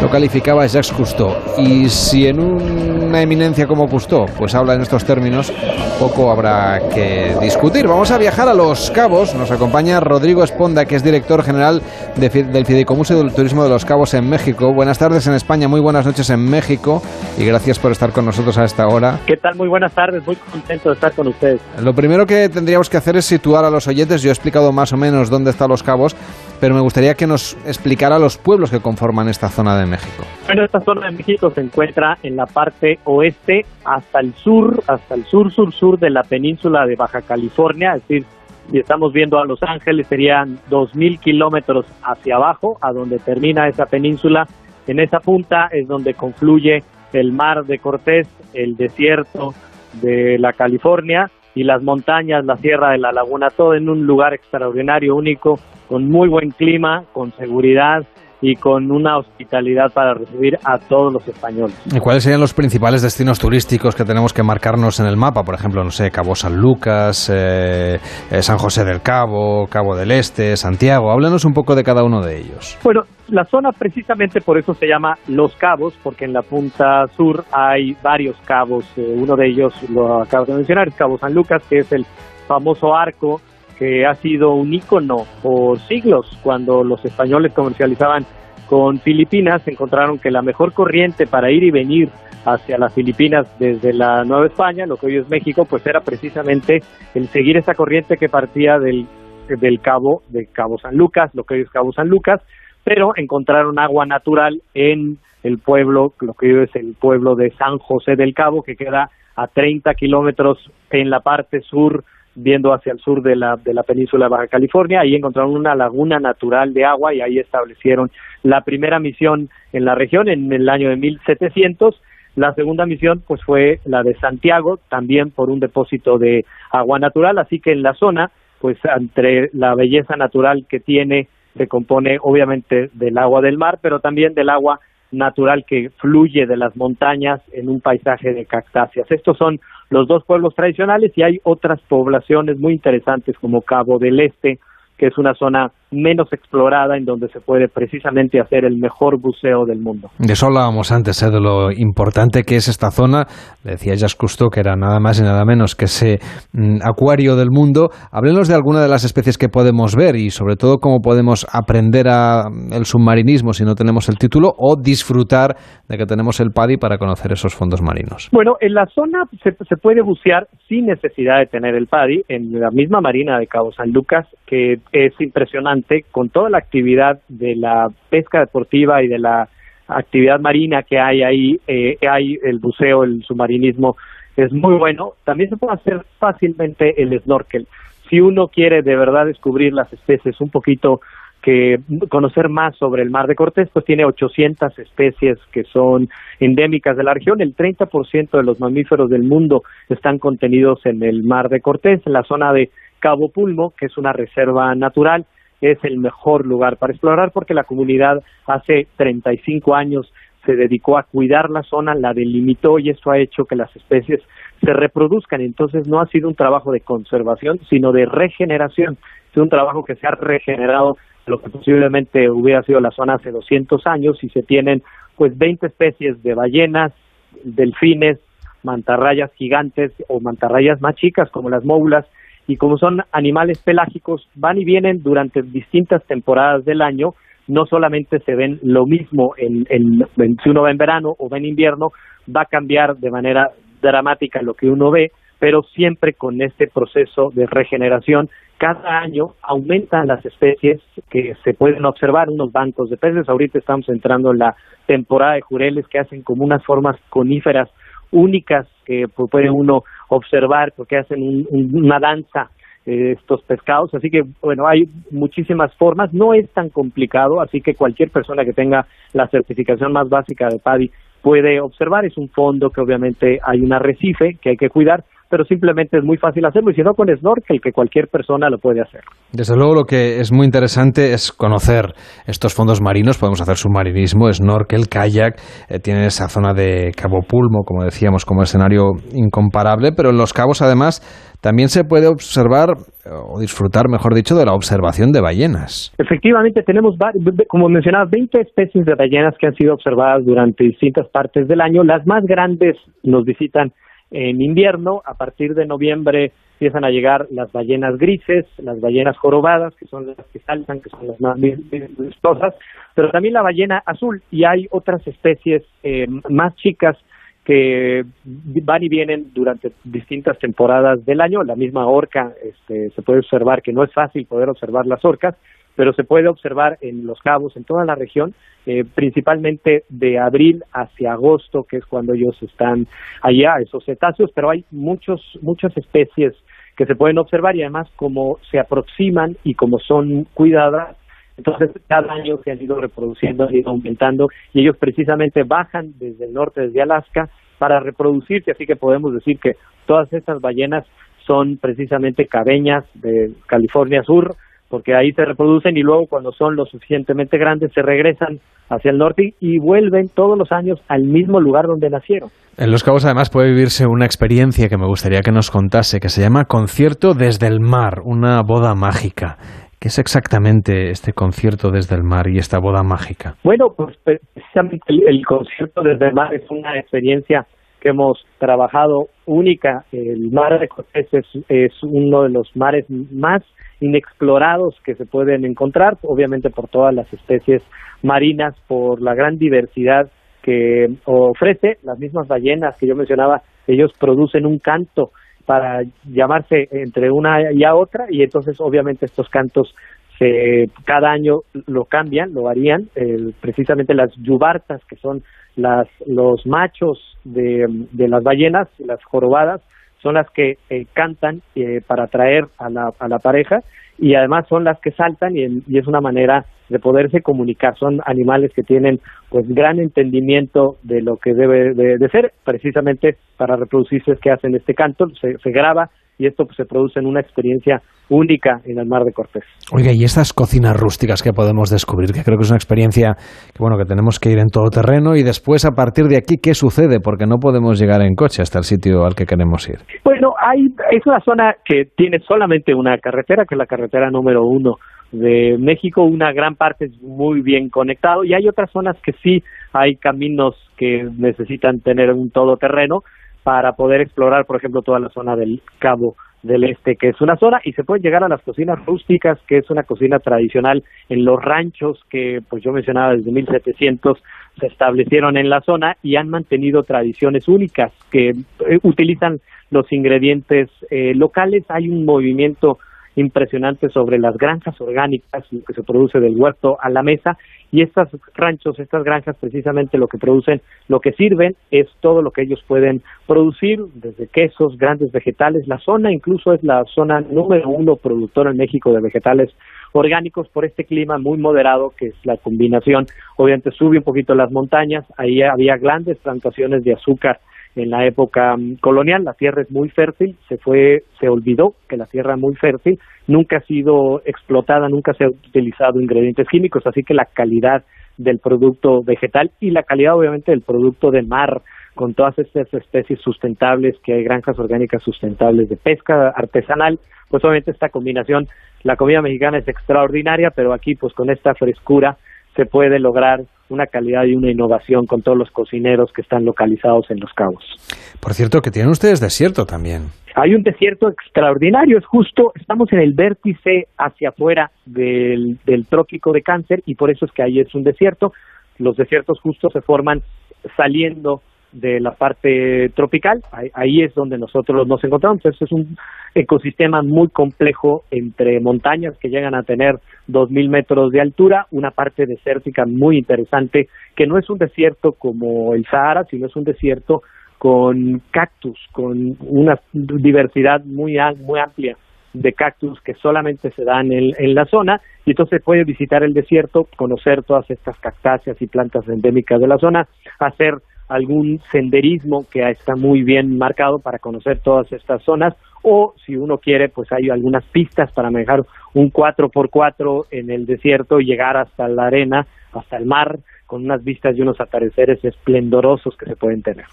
lo calificaba Jacques Cousteau. Y si en una eminencia como Cousteau pues habla en estos términos, poco habrá que discutir. Vamos a viajar a Los Cabos. Nos acompaña Rodrigo Esponda, que es director general de, del Fideicomiso del Turismo de Los Cabos en México. Buenas tardes en España, muy buenas noches en México y gracias por estar con nosotros a esta hora. ¿Qué tal? Muy buenas tardes, muy contento de estar con ustedes. Lo primero que tendríamos que hacer es situar a los oyentes. Yo he explicado más o menos dónde están Los Cabos, pero me gustaría que nos explicara los pueblos que conforman esta zona de México. Bueno, esta zona de México se encuentra en la parte oeste hasta el sur, hasta el sur, sur, sur de la península de Baja California, es decir, si estamos viendo a Los Ángeles serían 2.000 kilómetros hacia abajo, a donde termina esa península. En esa punta es donde confluye el mar de Cortés, el desierto de la California y las montañas, la sierra de la laguna, todo en un lugar extraordinario, único, con muy buen clima, con seguridad y con una hospitalidad para recibir a todos los españoles. ¿Y cuáles serían los principales destinos turísticos que tenemos que marcarnos en el mapa? Por ejemplo, no sé, Cabo San Lucas, eh, eh, San José del Cabo, Cabo del Este, Santiago. Háblanos un poco de cada uno de ellos. Bueno, la zona precisamente por eso se llama Los Cabos, porque en la punta sur hay varios cabos. Eh, uno de ellos lo acabo de mencionar, es Cabo San Lucas, que es el famoso arco que ha sido un ícono por siglos. Cuando los españoles comercializaban con Filipinas, encontraron que la mejor corriente para ir y venir hacia las Filipinas desde la Nueva España, lo que hoy es México, pues era precisamente el seguir esa corriente que partía del, del cabo, de Cabo San Lucas, lo que hoy es Cabo San Lucas, pero encontraron agua natural en el pueblo, lo que hoy es el pueblo de San José del Cabo, que queda a 30 kilómetros en la parte sur viendo hacia el sur de la, de la península de Baja California. Ahí encontraron una laguna natural de agua y ahí establecieron la primera misión en la región en el año de 1700. La segunda misión pues fue la de Santiago, también por un depósito de agua natural, así que en la zona pues entre la belleza natural que tiene se compone obviamente del agua del mar, pero también del agua natural que fluye de las montañas en un paisaje de cactáceas. Estos son los dos pueblos tradicionales y hay otras poblaciones muy interesantes como Cabo del Este, que es una zona menos explorada en donde se puede precisamente hacer el mejor buceo del mundo. De eso hablábamos antes, ¿eh? de lo importante que es esta zona. Le decía Jacques Cousteau que era nada más y nada menos que ese mm, acuario del mundo. Háblenos de alguna de las especies que podemos ver y sobre todo cómo podemos aprender a, mm, el submarinismo si no tenemos el título o disfrutar de que tenemos el PADI para conocer esos fondos marinos. Bueno, en la zona se, se puede bucear sin necesidad de tener el PADI en la misma marina de Cabo San Lucas, que es impresionante con toda la actividad de la pesca deportiva y de la actividad marina que hay ahí, eh, hay el buceo, el submarinismo, es muy bueno. También se puede hacer fácilmente el snorkel. Si uno quiere de verdad descubrir las especies un poquito que conocer más sobre el mar de Cortés, pues tiene 800 especies que son endémicas de la región. El 30% de los mamíferos del mundo están contenidos en el mar de Cortés, en la zona de Cabo Pulmo, que es una reserva natural, es el mejor lugar para explorar porque la comunidad hace 35 años se dedicó a cuidar la zona, la delimitó y eso ha hecho que las especies se reproduzcan. Entonces no ha sido un trabajo de conservación, sino de regeneración. Es un trabajo que se ha regenerado lo que posiblemente hubiera sido la zona hace 200 años y se tienen pues 20 especies de ballenas, delfines, mantarrayas gigantes o mantarrayas más chicas como las móbulas y como son animales pelágicos, van y vienen durante distintas temporadas del año, no solamente se ven lo mismo en, en, si uno va en verano o va en invierno, va a cambiar de manera dramática lo que uno ve, pero siempre con este proceso de regeneración, cada año aumentan las especies que se pueden observar, unos bancos de peces, ahorita estamos entrando en la temporada de jureles que hacen como unas formas coníferas únicas que puede uno observar porque hacen una danza eh, estos pescados, así que bueno, hay muchísimas formas, no es tan complicado, así que cualquier persona que tenga la certificación más básica de PADI puede observar, es un fondo que obviamente hay un arrecife que hay que cuidar, pero simplemente es muy fácil hacerlo y si no con snorkel, que cualquier persona lo puede hacer. Desde luego lo que es muy interesante es conocer estos fondos marinos, podemos hacer submarinismo, snorkel, kayak, eh, tiene esa zona de Cabo Pulmo, como decíamos, como escenario incomparable, pero en los cabos además también se puede observar o disfrutar, mejor dicho, de la observación de ballenas. Efectivamente, tenemos, como mencionabas, 20 especies de ballenas que han sido observadas durante distintas partes del año. Las más grandes nos visitan en invierno, a partir de noviembre empiezan a llegar las ballenas grises, las ballenas jorobadas, que son las que saltan, que son las más vistosas, pero también la ballena azul y hay otras especies eh, más chicas que van y vienen durante distintas temporadas del año. La misma orca, este, se puede observar que no es fácil poder observar las orcas, pero se puede observar en los cabos, en toda la región, eh, principalmente de abril hacia agosto, que es cuando ellos están allá, esos cetáceos, pero hay muchos, muchas especies que se pueden observar y además como se aproximan y como son cuidadas, entonces, cada año se han ido reproduciendo, han ido aumentando y ellos precisamente bajan desde el norte, desde Alaska, para reproducirse. Así que podemos decir que todas estas ballenas son precisamente cabeñas de California Sur, porque ahí se reproducen y luego cuando son lo suficientemente grandes se regresan hacia el norte y vuelven todos los años al mismo lugar donde nacieron. En Los Cabos además puede vivirse una experiencia que me gustaría que nos contase, que se llama Concierto desde el mar, una boda mágica. ¿Qué es exactamente este concierto desde el mar y esta boda mágica? Bueno, pues precisamente el, concierto desde el mar es una experiencia que hemos trabajado única. El mar de Cortés es, uno de los mares más inexplorados que se pueden encontrar, obviamente por todas las especies marinas, por la gran diversidad que ofrece. Las mismas ballenas que yo mencionaba, ellos producen un canto para llamarse entre una y a otra y entonces obviamente estos cantos se, cada año lo cambian, lo varían, precisamente las yubartas que son las, los machos de, de las ballenas, las jorobadas, son las que eh, cantan eh, para atraer a la, a la pareja y además son las que saltan y, es una manera de poderse comunicar. Son animales que tienen pues gran entendimiento de lo que debe de, ser, precisamente para reproducirse es que hacen este canto, se, se graba y esto pues, se produce en una experiencia única en el Mar de Cortés. Oiga, y estas cocinas rústicas que podemos descubrir, que creo que es una experiencia que bueno que tenemos que ir en todo terreno y después a partir de aquí qué sucede porque no podemos llegar en coche hasta el sitio al que queremos ir. Bueno, hay es una zona que tiene solamente una carretera, que es la carretera número uno de México, una gran parte es muy bien conectado y hay otras zonas que sí hay caminos que necesitan tener un todoterreno para poder explorar, por ejemplo, toda la zona del Cabo del Este, que es una zona, y se puede llegar a las cocinas rústicas, que es una cocina tradicional en los ranchos que, pues yo mencionaba, desde 1700 se establecieron en la zona y han mantenido tradiciones únicas que eh, utilizan los ingredientes eh, locales. Hay un movimiento impresionante sobre las granjas orgánicas, lo que se produce del huerto a la mesa, y estos ranchos, estas granjas precisamente lo que producen, lo que sirven es todo lo que ellos pueden producir, desde quesos, grandes vegetales, la zona incluso es la zona número uno productora en México de vegetales orgánicos por este clima muy moderado que es la combinación, obviamente sube un poquito las montañas, ahí había grandes plantaciones de azúcar en la época mm, colonial, la tierra es muy fértil, se fue, se olvidó que la tierra es muy fértil, nunca ha sido explotada, nunca se ha utilizado ingredientes químicos, así que la calidad del producto vegetal y la calidad obviamente del producto de mar con todas estas especies sustentables que hay granjas orgánicas sustentables de pesca artesanal, pues obviamente esta combinación, la comida mexicana es extraordinaria, pero aquí pues con esta frescura se puede lograr una calidad y una innovación con todos los cocineros que están localizados en Los Cabos. Por cierto, que tienen ustedes desierto también. Hay un desierto extraordinario, es justo, estamos en el vértice hacia afuera del, del trópico de cáncer y por eso es que ahí es un desierto. Los desiertos justo se forman saliendo de la parte tropical, ahí, es donde nosotros nos encontramos. Entonces es un ecosistema muy complejo entre montañas que llegan a tener 2.000 metros de altura, una parte desértica muy interesante, que no es un desierto como el Sahara, sino es un desierto con cactus, con una diversidad muy, muy amplia de cactus que solamente se dan en, en, la zona y entonces puede visitar el desierto, conocer todas estas cactáceas y plantas endémicas de la zona, hacer algún senderismo que está muy bien marcado para conocer todas estas zonas o si uno quiere pues hay algunas pistas para manejar un 4x4 en el desierto y llegar hasta la arena, hasta el mar con unas vistas y unos atardeceres esplendorosos que se pueden tener.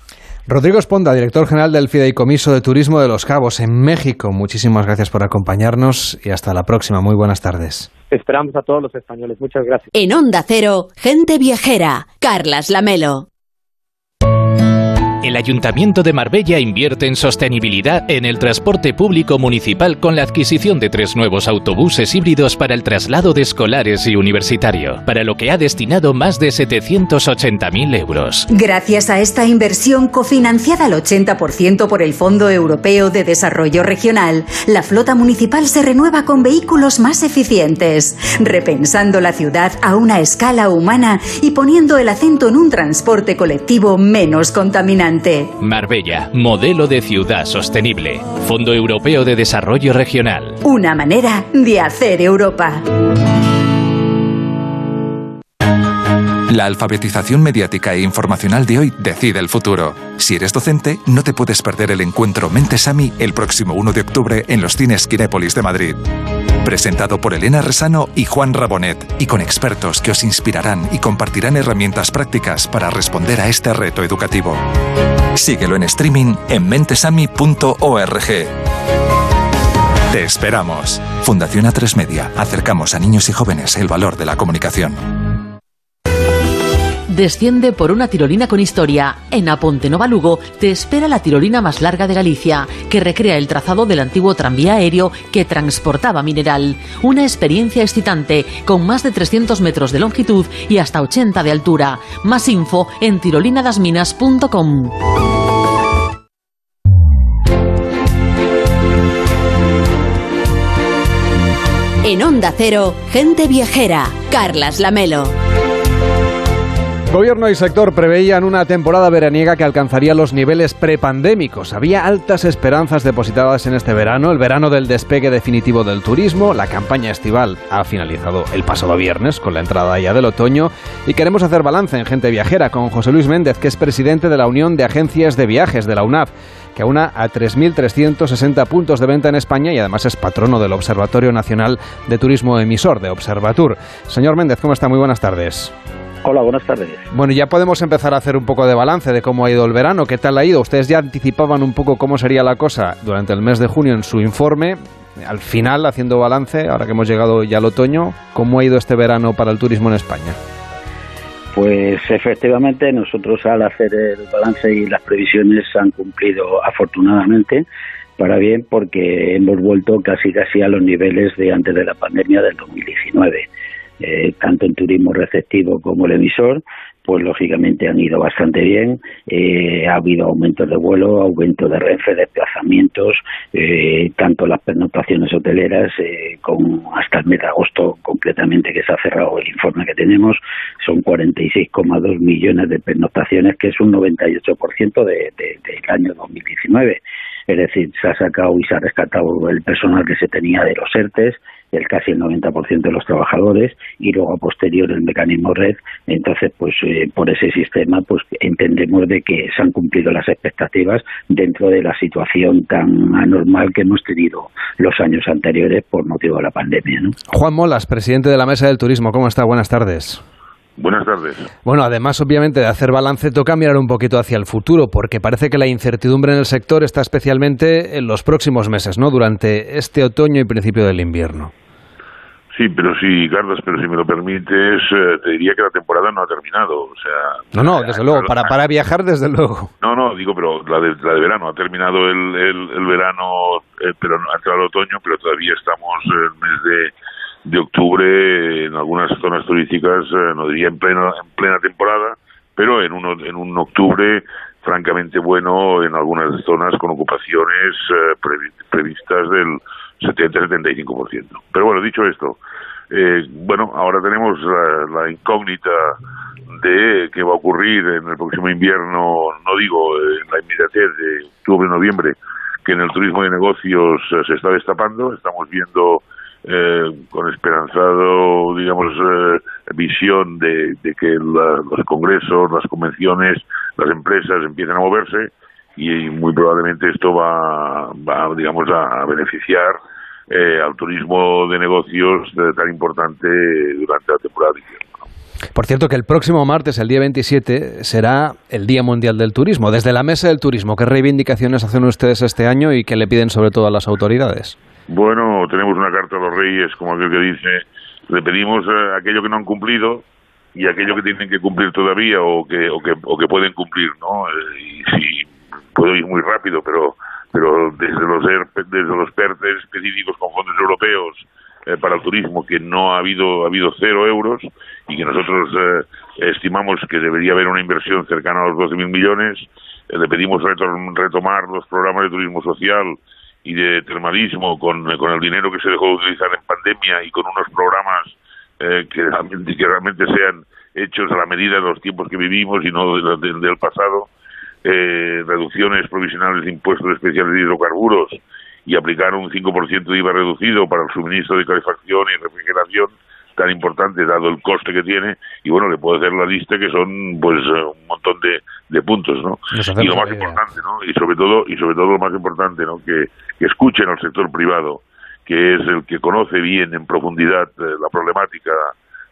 Rodrigo Esponda, director general del Fideicomiso de Turismo de Los Cabos en México. Muchísimas gracias por acompañarnos y hasta la próxima. Muy buenas tardes. Esperamos a todos los españoles. Muchas gracias. En Onda Cero, gente viajera. Carlas Lamelo. El Ayuntamiento de Marbella invierte en sostenibilidad en el transporte público municipal con la adquisición de tres nuevos autobuses híbridos para el traslado de escolares y universitario, para lo que ha destinado más de 780.000 euros. Gracias a esta inversión cofinanciada al 80% por el Fondo Europeo de Desarrollo Regional, la flota municipal se renueva con vehículos más eficientes, repensando la ciudad a una escala humana y poniendo el acento en un transporte colectivo menos contaminante. Marbella, modelo de ciudad sostenible. Fondo Europeo de Desarrollo Regional. Una manera de hacer Europa. La alfabetización mediática e informacional de hoy decide el futuro. Si eres docente, no te puedes perder el encuentro Mentesami el próximo 1 de octubre en los cines Kinépolis de Madrid. Presentado por Elena Resano y Juan Rabonet, y con expertos que os inspirarán y compartirán herramientas prácticas para responder a este reto educativo. Síguelo en streaming en mentesami.org. Te esperamos. Fundación A3 Media. Acercamos a niños y jóvenes el valor de la comunicación. Desciende por una tirolina con historia. En Aponte Nova Lugo te espera la tirolina más larga de Galicia, que recrea el trazado del antiguo tranvía aéreo que transportaba mineral. Una experiencia excitante, con más de 300 metros de longitud y hasta 80 de altura. Más info en tirolinadasminas.com. En Onda Cero, gente viajera. Carlas Lamelo. Gobierno y sector preveían una temporada veraniega que alcanzaría los niveles prepandémicos. Había altas esperanzas depositadas en este verano, el verano del despegue definitivo del turismo. La campaña estival ha finalizado el pasado viernes con la entrada ya del otoño y queremos hacer balance en Gente Viajera con José Luis Méndez, que es presidente de la Unión de Agencias de Viajes de la UNAF que aúna a 3.360 puntos de venta en España y además es patrono del Observatorio Nacional de Turismo Emisor de Observatur. Señor Méndez, ¿cómo está? Muy buenas tardes. Hola, buenas tardes. Bueno, ya podemos empezar a hacer un poco de balance de cómo ha ido el verano. ¿Qué tal ha ido? Ustedes ya anticipaban un poco cómo sería la cosa durante el mes de junio en su informe. Al final, haciendo balance, ahora que hemos llegado ya al otoño, ¿cómo ha ido este verano para el turismo en España? Pues efectivamente nosotros al hacer el balance y las previsiones han cumplido afortunadamente para bien porque hemos vuelto casi casi a los niveles de antes de la pandemia del 2019. Eh, tanto en turismo receptivo como el emisor, pues lógicamente han ido bastante bien. Eh, ha habido aumentos de vuelo, aumento de renfe, desplazamientos, eh, tanto las pernoctaciones hoteleras, eh, con hasta el mes de agosto concretamente que se ha cerrado el informe que tenemos, son 46,2 millones de pernoctaciones, que es un 98% de, de, del año 2019. Es decir, se ha sacado y se ha rescatado el personal que se tenía de los ERTES, el casi el 90% de los trabajadores y luego a posterior el mecanismo red. Entonces, pues eh, por ese sistema, pues entendemos de que se han cumplido las expectativas dentro de la situación tan anormal que hemos tenido los años anteriores por motivo de la pandemia. ¿no? Juan Molas, presidente de la Mesa del Turismo, ¿cómo está? Buenas tardes. Buenas tardes. Bueno, además, obviamente, de hacer balance, toca mirar un poquito hacia el futuro, porque parece que la incertidumbre en el sector está especialmente en los próximos meses, ¿no? Durante este otoño y principio del invierno. Sí, pero sí, Carlos, pero si me lo permites, eh, te diría que la temporada no ha terminado. O sea, no, no, desde luego, para, para viajar, desde luego. No, no, digo, pero la de, la de verano, ha terminado el, el, el verano, eh, pero ha entrado el otoño, pero todavía estamos en el mes de de octubre en algunas zonas turísticas, eh, no diría en plena, en plena temporada, pero en, uno, en un octubre francamente bueno en algunas zonas con ocupaciones eh, previ previstas del 70-75%. Pero bueno, dicho esto, eh, bueno, ahora tenemos la, la, incógnita de qué va a ocurrir en el próximo invierno, no digo en la inmediatez de octubre-noviembre, que en el turismo de negocios eh, se está destapando, estamos viendo eh, con esperanzado, digamos, eh, visión de, que los congresos, las convenciones las empresas empiecen a moverse y muy probablemente esto va, digamos, a beneficiar eh, al turismo de negocios tan importante durante la temporada de invierno. Por cierto, que el próximo martes, el día 27, será el Día Mundial del Turismo. Desde la Mesa del Turismo, ¿qué reivindicaciones hacen ustedes este año y qué le piden sobre todo a las autoridades? Bueno, tenemos una carta a los reyes, como aquel que dice, le pedimos eh, aquello que no han cumplido y aquello que tienen que cumplir todavía o que, o que, o que pueden cumplir, ¿no? y si puedo ir muy rápido, pero pero desde los, desde los PERTES específicos con fondos europeos eh, para el turismo, que no ha habido, ha habido cero euros y que nosotros eh, estimamos que debería haber una inversión cercana a los 12.000 millones, eh, le pedimos retomar los programas de turismo social y de termalismo con, con el dinero que se dejó de utilizar en pandemia y con unos programas que, realmente, que realmente sean hechos a la medida de los tiempos que vivimos y no del pasado eh, reducciones provisionales de impuestos especiales de hidrocarburos y aplicar un 5% de IVA reducido para el suministro de calefacción y refrigeración tan importante dado el coste que tiene y bueno le puedo hacer la lista que son pues eh, un montón de, de puntos no y lo más importante no y sobre todo y sobre todo lo más importante no que, que escuchen al sector privado que es el que conoce bien en profundidad eh, la problemática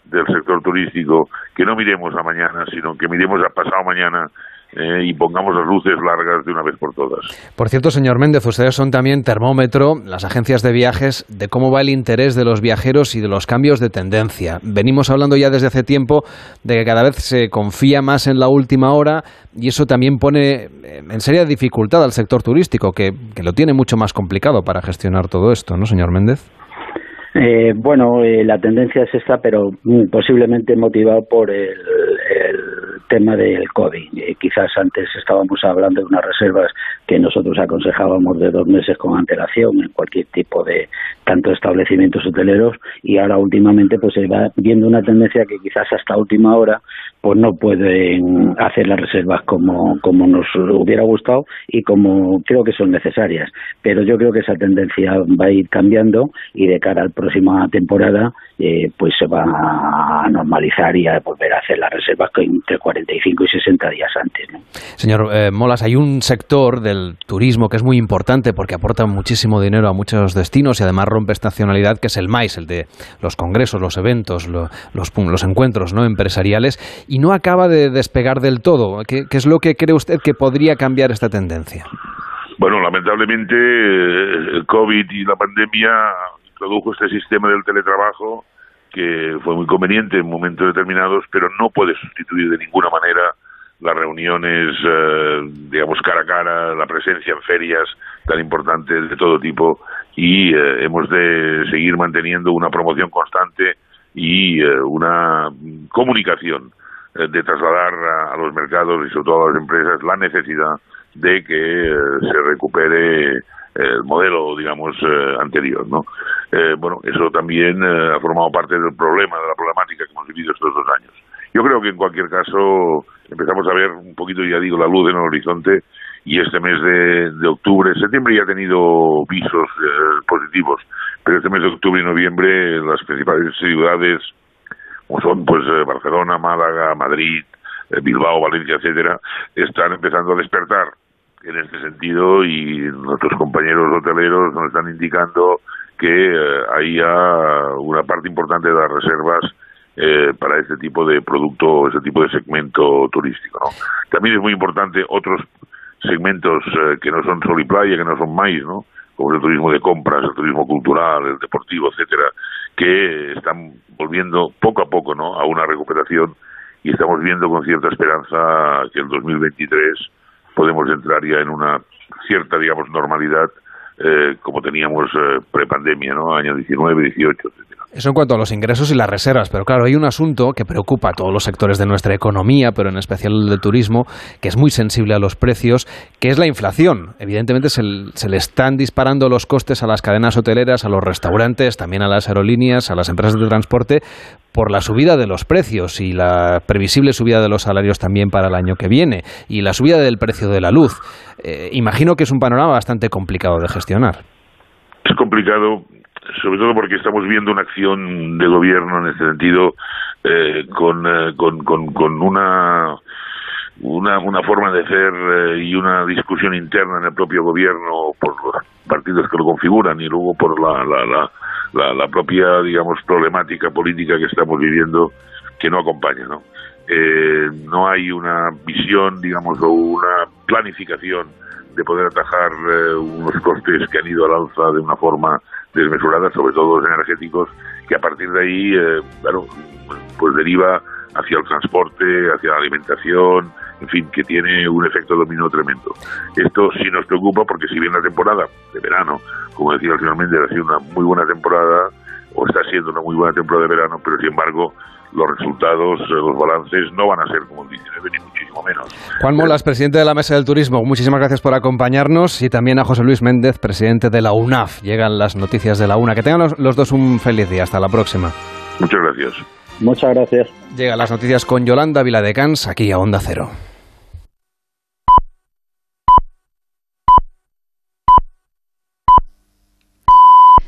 del sector turístico que no miremos a mañana sino que miremos a pasado mañana eh, y pongamos las luces largas de una vez por todas. Por cierto, señor Méndez, ustedes son también termómetro, las agencias de viajes, de cómo va el interés de los viajeros y de los cambios de tendencia. Venimos hablando ya desde hace tiempo de que cada vez se confía más en la última hora y eso también pone en seria dificultad al sector turístico, que, que lo tiene mucho más complicado para gestionar todo esto, ¿no, señor Méndez? Eh, bueno, eh, la tendencia es esta, pero mm, posiblemente motivado por el, tema del COVID. Eh, quizás antes estábamos hablando de unas reservas que nosotros aconsejábamos de dos meses con antelación en cualquier tipo de tanto establecimientos hoteleros y ahora últimamente pues se va viendo una tendencia que quizás hasta última hora pues no pueden hacer las reservas como, como nos hubiera gustado y como creo que son necesarias. Pero yo creo que esa tendencia va a ir cambiando y de cara a la próxima temporada eh, pues se va a normalizar y a volver a hacer las reservas entre 45 y 60 días antes. Señor eh, Molas, hay un sector del turismo que es muy importante porque aporta muchísimo dinero a muchos destinos y además rompe estacionalidad, que es el MAIS, el de los congresos, los eventos, los, los encuentros no empresariales, y no acaba de despegar del todo. ¿Qué, ¿Qué es lo que cree usted que podría cambiar esta tendencia? Bueno, lamentablemente el COVID y la pandemia introdujo este sistema del teletrabajo que fue muy conveniente en momentos determinados, pero no puede sustituir de ninguna manera las reuniones, eh, digamos, cara a cara, la presencia en ferias tan importantes de todo tipo y eh, hemos de seguir manteniendo una promoción constante y eh, una comunicación de trasladar a, los mercados y sobre todo a las empresas la necesidad de que se recupere el modelo, digamos, anterior, ¿no? bueno, eso también ha formado parte del problema, de la problemática que hemos vivido estos dos años. Yo creo que en cualquier caso empezamos a ver un poquito, ya digo, la luz en el horizonte y este mes de, octubre, septiembre ya ha tenido visos eh, positivos, pero este mes de octubre y noviembre las principales ciudades, como son pues eh, Barcelona, Málaga, Madrid, eh, Bilbao, Valencia, etcétera, están empezando a despertar en este sentido y nuestros compañeros hoteleros nos están indicando que hay ya una parte importante de las reservas eh, para este tipo de producto, este tipo de segmento turístico. ¿no? También es muy importante otros segmentos eh, que no son sol y playa, que no son maíz, ¿no? Como el turismo de compras, el turismo cultural, el deportivo, etcétera, que están volviendo poco a poco ¿no? a una recuperación y estamos viendo con cierta esperanza que en 2023 podemos entrar ya en una cierta, digamos, normalidad eh, como teníamos eh, prepandemia, ¿no? Año 19, 18, etcétera. Eso en cuanto a los ingresos y las reservas, pero claro, hay un asunto que preocupa a todos los sectores de nuestra economía, pero en especial el del turismo, que es muy sensible a los precios, que es la inflación. Evidentemente se, le están disparando los costes a las cadenas hoteleras, a los restaurantes, también a las aerolíneas, a las empresas de transporte, por la subida de los precios y la previsible subida de los salarios también para el año que viene y la subida del precio de la luz. Eh, imagino que es un panorama bastante complicado de gestionar. Es complicado, sobre todo porque estamos viendo una acción de gobierno en este sentido eh, con, eh, con, con, una una, una forma de hacer eh, y una discusión interna en el propio gobierno por los partidos que lo configuran y luego por la, la, la, la, propia, digamos, problemática política que estamos viviendo que no acompaña, ¿no? Eh, no hay una visión, digamos, o una planificación de poder atajar unos costes que han ido al alza de una forma desmesurada, sobre todo los energéticos, que a partir de ahí, eh, claro, pues deriva hacia el transporte, hacia la alimentación, en fin, que tiene un efecto dominó tremendo. Esto sí nos preocupa porque si bien la temporada de verano, como decía el señor ha sido una muy buena temporada, o está siendo una muy buena temporada de verano, pero sin embargo los resultados, eh, los balances no van a ser como el 19 ni muchísimo menos. Juan Molas, presidente de la Mesa del Turismo, muchísimas gracias por acompañarnos y también a José Luis Méndez, presidente de la UNAF. Llegan las noticias de la UNA. Que tengan los, los dos un feliz día. Hasta la próxima. Muchas gracias. Muchas gracias. Llegan las noticias con Yolanda Viladecans, aquí a Onda Cero.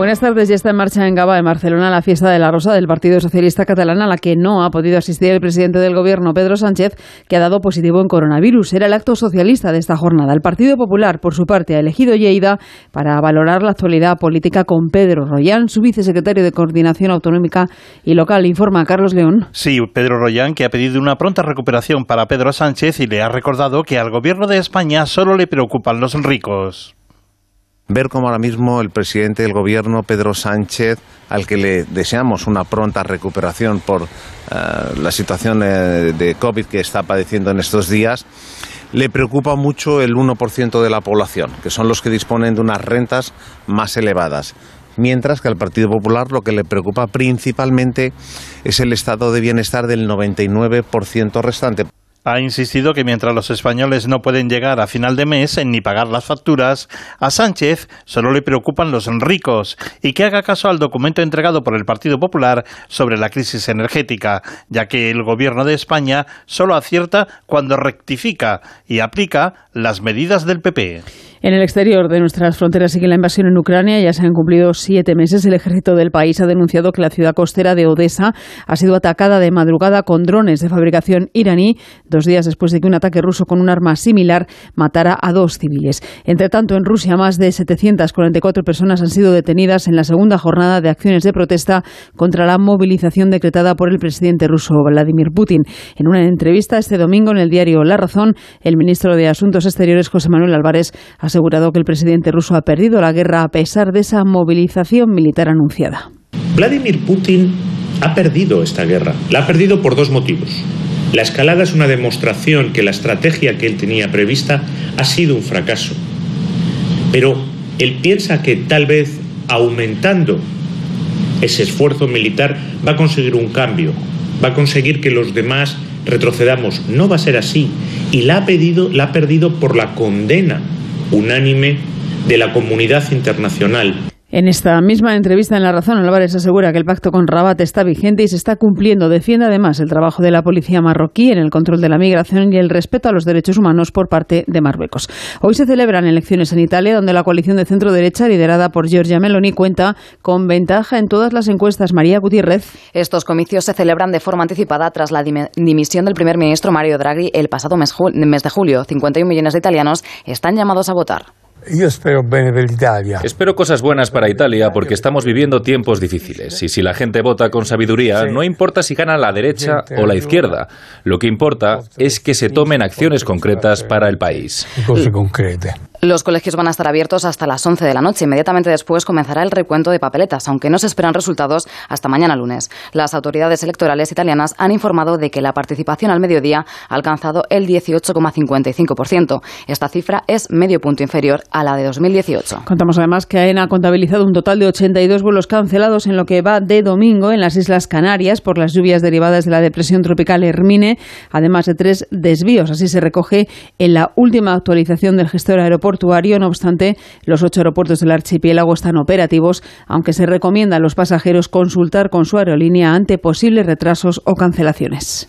Buenas tardes, ya está en marcha en Gaba, en Barcelona, la fiesta de la Rosa del Partido Socialista Catalán, a la que no ha podido asistir el presidente del Gobierno, Pedro Sánchez, que ha dado positivo en coronavirus. Era el acto socialista de esta jornada. El Partido Popular, por su parte, ha elegido Lleida para valorar la actualidad política con Pedro Royán, su vicesecretario de Coordinación Autonómica y Local. Informa Carlos León. Sí, Pedro Royán, que ha pedido una pronta recuperación para Pedro Sánchez y le ha recordado que al Gobierno de España solo le preocupan los ricos ver cómo ahora mismo el presidente del gobierno, Pedro Sánchez, al que le deseamos una pronta recuperación por eh, la situación eh, de COVID que está padeciendo en estos días, le preocupa mucho el 1% de la población, que son los que disponen de unas rentas más elevadas. Mientras que al Partido Popular lo que le preocupa principalmente es el estado de bienestar del 99% restante ha insistido que mientras los españoles no pueden llegar a final de mes ni pagar las facturas, a Sánchez solo le preocupan los ricos y que haga caso al documento entregado por el Partido Popular sobre la crisis energética, ya que el gobierno de España solo acierta cuando rectifica y aplica las medidas del PP. En el exterior de nuestras fronteras sigue la invasión en Ucrania. Ya se han cumplido siete meses. El ejército del país ha denunciado que la ciudad costera de Odessa ha sido atacada de madrugada con drones de fabricación iraní, dos días después de que un ataque ruso con un arma similar matara a dos civiles. Entre tanto, en Rusia, más de 744 personas han sido detenidas en la segunda jornada de acciones de protesta contra la movilización decretada por el presidente ruso Vladimir Putin. En una entrevista este domingo en el diario La Razón, el ministro de Asuntos Exteriores, José Manuel Álvarez, ha asegurado que el presidente ruso ha perdido la guerra a pesar de esa movilización militar anunciada. Vladimir Putin ha perdido esta guerra. La ha perdido por dos motivos. La escalada es una demostración que la estrategia que él tenía prevista ha sido un fracaso. Pero él piensa que tal vez aumentando ese esfuerzo militar va a conseguir un cambio, va a conseguir que los demás retrocedamos. No va a ser así. Y la ha, pedido, la ha perdido por la condena unánime de la comunidad internacional. En esta misma entrevista en La Razón, Álvarez asegura que el pacto con Rabat está vigente y se está cumpliendo. Defiende además el trabajo de la policía marroquí en el control de la migración y el respeto a los derechos humanos por parte de Marruecos. Hoy se celebran elecciones en Italia, donde la coalición de centro-derecha, liderada por Giorgia Meloni, cuenta con ventaja en todas las encuestas. María Gutiérrez. Estos comicios se celebran de forma anticipada tras la dimisión del primer ministro Mario Draghi el pasado mes, de julio. 51 millones de italianos están llamados a votar. Yo espero bene per l'Italia. Espero cosas buenas para Italia porque estamos viviendo tiempos difíciles y si la gente vota con sabiduría, no importa si gana la derecha o la izquierda. Lo que importa es que se tomen acciones concretas para el país. Cose concrete. Los colegios van a estar abiertos hasta las 11 de la noche. Inmediatamente después comenzará el recuento de papeletas, aunque no se esperan resultados hasta mañana lunes. Las autoridades electorales italianas han informado de que la participación al mediodía ha alcanzado el 18,55%. Esta cifra es medio punto inferior a la de 2018. Contamos además que AENA ha contabilizado un total de 82 vuelos cancelados en lo que va de domingo en las Islas Canarias por las lluvias derivadas de la depresión tropical Hermine, además de tres desvíos. Así se recoge en la última actualización del gestor no obstante, los ocho aeropuertos del archipiélago están operativos, aunque se recomienda a los pasajeros consultar con su aerolínea ante posibles retrasos o cancelaciones.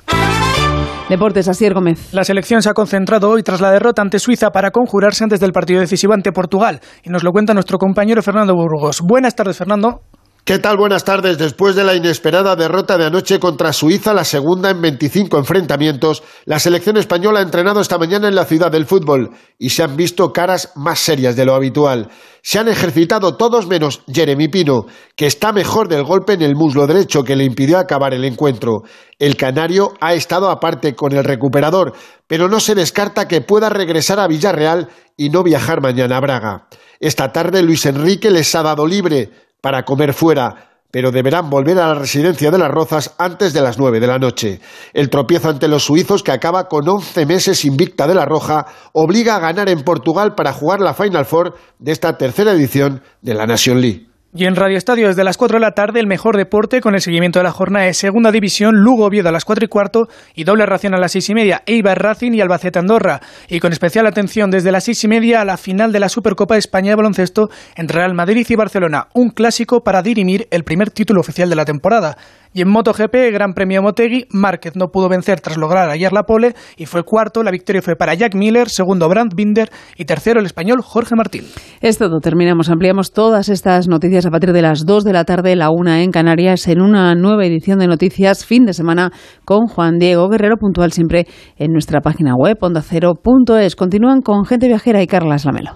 Deportes, Asier Gómez. La selección se ha concentrado hoy tras la derrota ante Suiza para conjurarse antes del partido decisivo ante Portugal. Y nos lo cuenta nuestro compañero Fernando Burgos. Buenas tardes, Fernando. ¿Qué tal? Buenas tardes. Después de la inesperada derrota de anoche contra Suiza, la segunda en 25 enfrentamientos, la selección española ha entrenado esta mañana en la ciudad del fútbol y se han visto caras más serias de lo habitual. Se han ejercitado todos menos Jeremy Pino, que está mejor del golpe en el muslo derecho que le impidió acabar el encuentro. El canario ha estado aparte con el recuperador, pero no se descarta que pueda regresar a Villarreal y no viajar mañana a Braga. Esta tarde Luis Enrique les ha dado libre para comer fuera, pero deberán volver a la residencia de las Rozas antes de las nueve de la noche. El tropiezo ante los suizos, que acaba con once meses invicta de la Roja, obliga a ganar en Portugal para jugar la Final Four de esta tercera edición de la Nation League. Y en Radio Estadio desde las 4 de la tarde el mejor deporte con el seguimiento de la jornada de Segunda División, Lugo Oviedo a las 4 y cuarto y doble ración a las 6 y media, Eibar Racing y Albacete Andorra. Y con especial atención desde las 6 y media a la final de la Supercopa de España de baloncesto entre Real Madrid y Barcelona, un clásico para dirimir el primer título oficial de la temporada. Y en MotoGP, Gran Premio Motegi, Márquez no pudo vencer tras lograr ayer la pole y fue cuarto. La victoria fue para Jack Miller, segundo Brandt Binder y tercero el español Jorge Martín. Es todo, terminamos. Ampliamos todas estas noticias a partir de las 2 de la tarde, la una en Canarias, en una nueva edición de Noticias fin de semana con Juan Diego Guerrero, puntual siempre en nuestra página web ondacero.es. Continúan con Gente Viajera y Carlas Lamelo.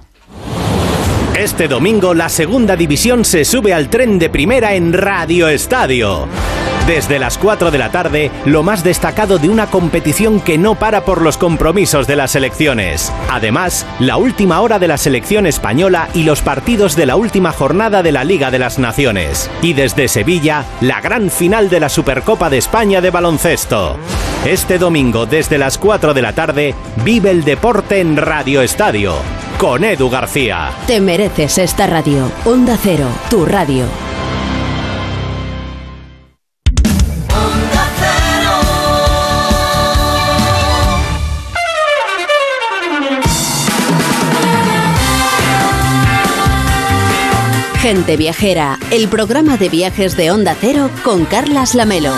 Este domingo la segunda división se sube al tren de primera en Radio Estadio. Desde las 4 de la tarde, lo más destacado de una competición que no para por los compromisos de las elecciones. Además, la última hora de la selección española y los partidos de la última jornada de la Liga de las Naciones. Y desde Sevilla, la gran final de la Supercopa de España de baloncesto. Este domingo, desde las 4 de la tarde, vive el deporte en Radio Estadio. Con Edu García. Te mereces esta radio. Onda Cero, tu radio. Gente Viajera, el programa de viajes de Onda Cero con Carlas Lamelo.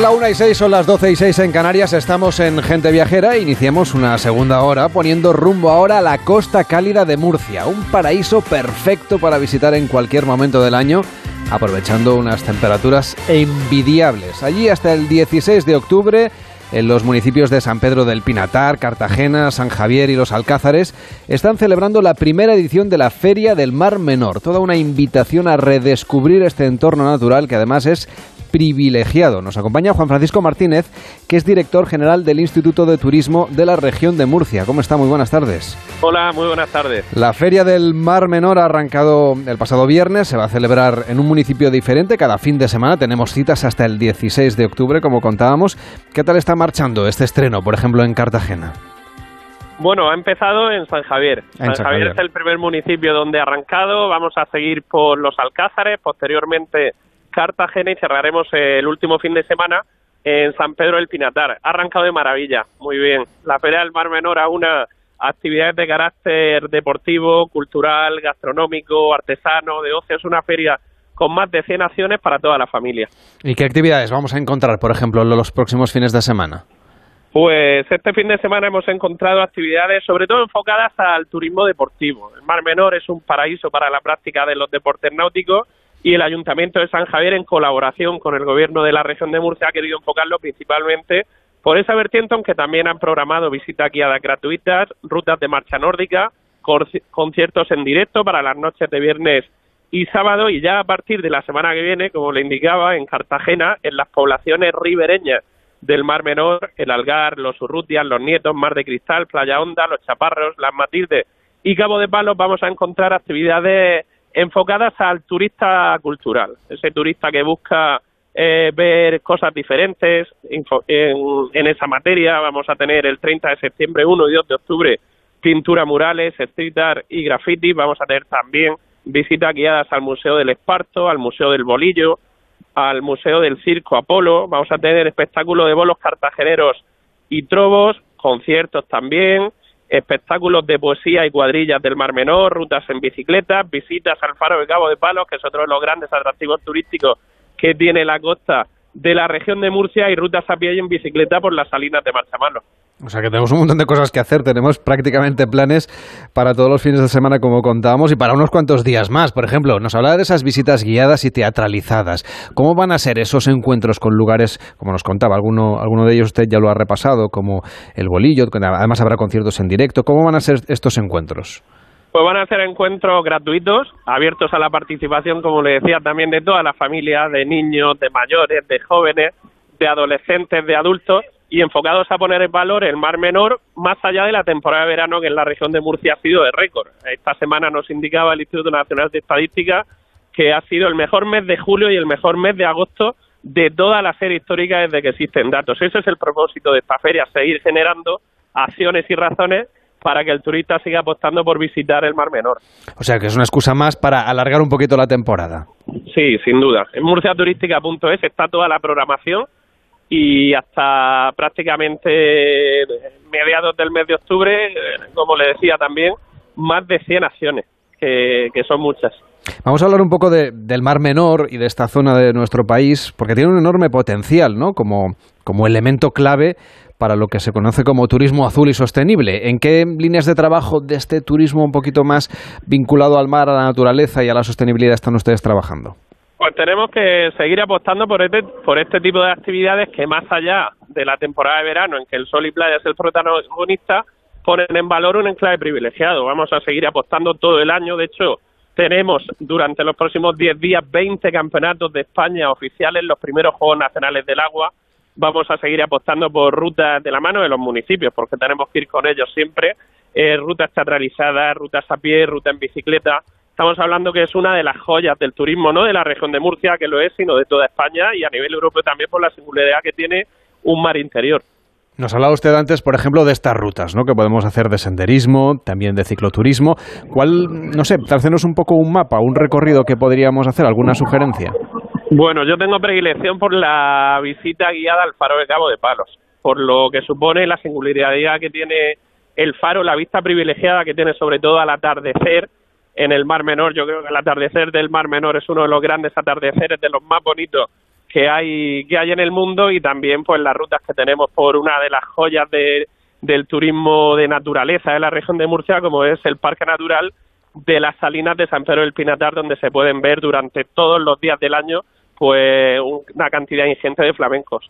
La 1 y 6, son las 12 y 6 en Canarias. Estamos en Gente Viajera. Iniciamos una segunda hora poniendo rumbo ahora a la costa cálida de Murcia. Un paraíso perfecto para visitar en cualquier momento del año, aprovechando unas temperaturas envidiables. Allí hasta el 16 de octubre. En los municipios de San Pedro del Pinatar, Cartagena, San Javier y Los Alcázares están celebrando la primera edición de la Feria del Mar Menor, toda una invitación a redescubrir este entorno natural que además es privilegiado. Nos acompaña Juan Francisco Martínez, que es director general del Instituto de Turismo de la región de Murcia. ¿Cómo está? Muy buenas tardes. Hola, muy buenas tardes. La Feria del Mar Menor ha arrancado el pasado viernes, se va a celebrar en un municipio diferente cada fin de semana. Tenemos citas hasta el 16 de octubre, como contábamos. ¿Qué tal está marchando este estreno, por ejemplo, en Cartagena? Bueno, ha empezado en San Javier. San, San Javier es el primer municipio donde ha arrancado. Vamos a seguir por los Alcázares, posteriormente Cartagena y cerraremos el último fin de semana en San Pedro del Pinatar. Ha arrancado de maravilla, muy bien. La Feria del Mar Menor a una actividades de carácter deportivo, cultural, gastronómico, artesano, de ocio. Es una feria con más de 100 acciones para toda la familia. ¿Y qué actividades vamos a encontrar, por ejemplo, en los próximos fines de semana? Pues este fin de semana hemos encontrado actividades sobre todo enfocadas al turismo deportivo. El Mar Menor es un paraíso para la práctica de los deportes náuticos y el Ayuntamiento de San Javier, en colaboración con el Gobierno de la región de Murcia, ha querido enfocarlo principalmente por esa vertiente, aunque también han programado visitas guiadas gratuitas, rutas de marcha nórdica, conciertos en directo para las noches de viernes y sábado, y ya a partir de la semana que viene, como le indicaba, en Cartagena, en las poblaciones ribereñas del Mar Menor, el Algar, los Urrutias, los Nietos, Mar de Cristal, Playa Honda, los Chaparros, las Matildes y Cabo de Palos, vamos a encontrar actividades enfocadas al turista cultural, ese turista que busca eh, ver cosas diferentes en, esa materia. Vamos a tener el 30 de septiembre, 1 y 2 de octubre pintura murales, street art y graffiti. Vamos a tener también visitas guiadas al Museo del Esparto, al Museo del Bolillo, al Museo del Circo Apolo. Vamos a tener espectáculo de bolos cartageneros y trobos conciertos también, espectáculos de poesía y cuadrillas del Mar Menor, rutas en bicicleta, visitas al Faro de Cabo de Palos, que es otro de los grandes atractivos turísticos que tiene la costa de la región de Murcia, y rutas a pie y en bicicleta por las salinas de Marchamano. O sea que tenemos un montón de cosas que hacer, tenemos prácticamente planes para todos los fines de semana como contábamos y para unos cuantos días más. Por ejemplo, nos hablaba de esas visitas guiadas y teatralizadas. ¿Cómo van a ser esos encuentros con lugares, como nos contaba, alguno, alguno de ellos usted ya lo ha repasado, como el Bolillo, además habrá conciertos en directo. ¿Cómo van a ser estos encuentros? Pues van a ser encuentros gratuitos, abiertos a la participación, como le decía, también de todas las familias, de niños, de mayores, de jóvenes, de adolescentes, de adultos y enfocados a poner en valor el Mar Menor más allá de la temporada de verano que en la región de Murcia ha sido de récord. Esta semana nos indicaba el Instituto Nacional de Estadística que ha sido el mejor mes de julio y el mejor mes de agosto de toda la serie histórica desde que existen datos. Ese es el propósito de esta feria, seguir generando acciones y razones para que el turista siga apostando por visitar el Mar Menor. O sea que es una excusa más para alargar un poquito la temporada. Sí, sin duda. En murciaturística.es está toda la programación y hasta prácticamente mediados del mes de octubre, como le decía también, más de 100 acciones, que, son muchas. Vamos a hablar un poco del Mar Menor y de esta zona de nuestro país, porque tiene un enorme potencial, ¿no? Como, como elemento clave para lo que se conoce como turismo azul y sostenible. ¿En qué líneas de trabajo de este turismo un poquito más vinculado al mar, a la naturaleza y a la sostenibilidad están ustedes trabajando? Pues tenemos que seguir apostando por este, por este tipo de actividades que más allá de la temporada de verano en que el sol y playa es el protagonista, ponen en valor un enclave privilegiado. Vamos a seguir apostando todo el año. De hecho, tenemos durante los próximos 10 días 20 campeonatos de España oficiales, los primeros Juegos Nacionales del Agua. Vamos a seguir apostando por rutas de la mano de los municipios, porque tenemos que ir con ellos siempre. Eh, rutas teatralizadas, rutas a pie, ruta en bicicleta estamos hablando que es una de las joyas del turismo, no de la región de Murcia, que lo es, sino de toda España y a nivel europeo también por la singularidad que tiene un mar interior. Nos hablaba usted antes, por ejemplo, de estas rutas, ¿no? Que podemos hacer de senderismo, también de cicloturismo. ¿Cuál, no sé, trácenos un poco un mapa, un recorrido que podríamos hacer, alguna sugerencia? Bueno, yo tengo predilección por la visita guiada al Faro de Cabo de Palos, por lo que supone la singularidad que tiene el faro, la vista privilegiada que tiene sobre todo al atardecer, en el Mar Menor. Yo creo que el atardecer del Mar Menor es uno de los grandes atardeceres, de los más bonitos que hay que hay en el mundo y también pues las rutas que tenemos por una de las joyas de, del turismo de naturaleza de la región de Murcia, como es el Parque Natural de las Salinas de San Pedro del Pinatar, donde se pueden ver durante todos los días del año pues una cantidad ingente de flamencos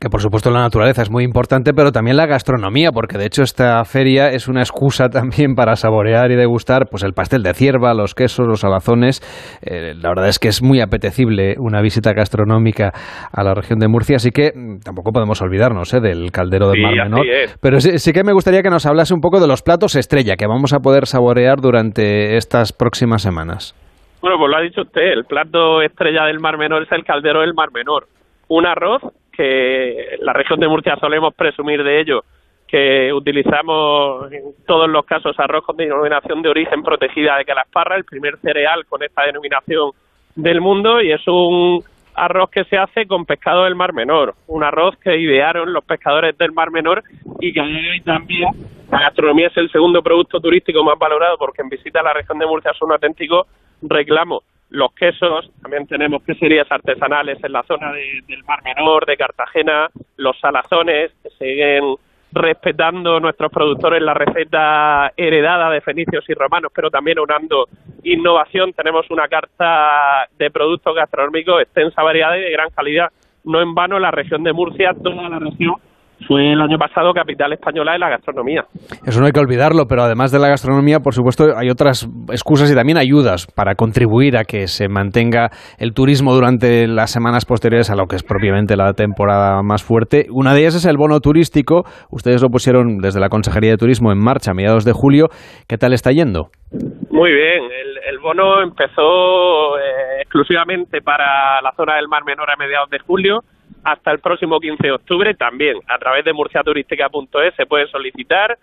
que por supuesto la naturaleza es muy importante, pero también la gastronomía, porque de hecho esta feria es una excusa también para saborear y degustar pues el pastel de cierva, los quesos, los alazones. Eh, la verdad es que es muy apetecible una visita gastronómica a la región de Murcia, así que mm, tampoco podemos olvidarnos eh, del caldero del Mar Menor. Pero sí, sí, que me gustaría que nos hablase un poco de los platos estrella que vamos a poder saborear durante estas próximas semanas. Bueno, pues lo ha dicho usted, el plato estrella del Mar Menor es el caldero del Mar Menor. Un arroz que la región de Murcia solemos presumir de ello, que utilizamos en todos los casos arroz con denominación de origen protegida de Calasparra, el primer cereal con esta denominación del mundo, y es un arroz que se hace con pescado del Mar Menor, un arroz que idearon los pescadores del Mar Menor y que hoy también la gastronomía es el segundo producto turístico más valorado porque en visita a la región de Murcia son un auténtico reclamo los quesos, también tenemos queserías artesanales en la zona del Mar Menor, de Cartagena, los salazones, que siguen respetando nuestros productores la receta heredada de fenicios y romanos, pero también unando innovación. Tenemos una carta de productos gastronómicos extensa variedad y de gran calidad. No en vano la región de Murcia, toda la región fue el año pasado capital española de la gastronomía. Eso no hay que olvidarlo, pero además de la gastronomía, por supuesto, hay otras excusas y también ayudas para contribuir a que se mantenga el turismo durante las semanas posteriores a lo que es propiamente la temporada más fuerte. Una de ellas es el bono turístico. Ustedes lo pusieron desde la Consejería de Turismo en marcha a mediados de julio. ¿Qué tal está yendo? Muy bien, el, bono empezó eh, exclusivamente para la zona del Mar Menor a mediados de julio hasta el próximo 15 de octubre también. A través de murciaturística.es se puede solicitar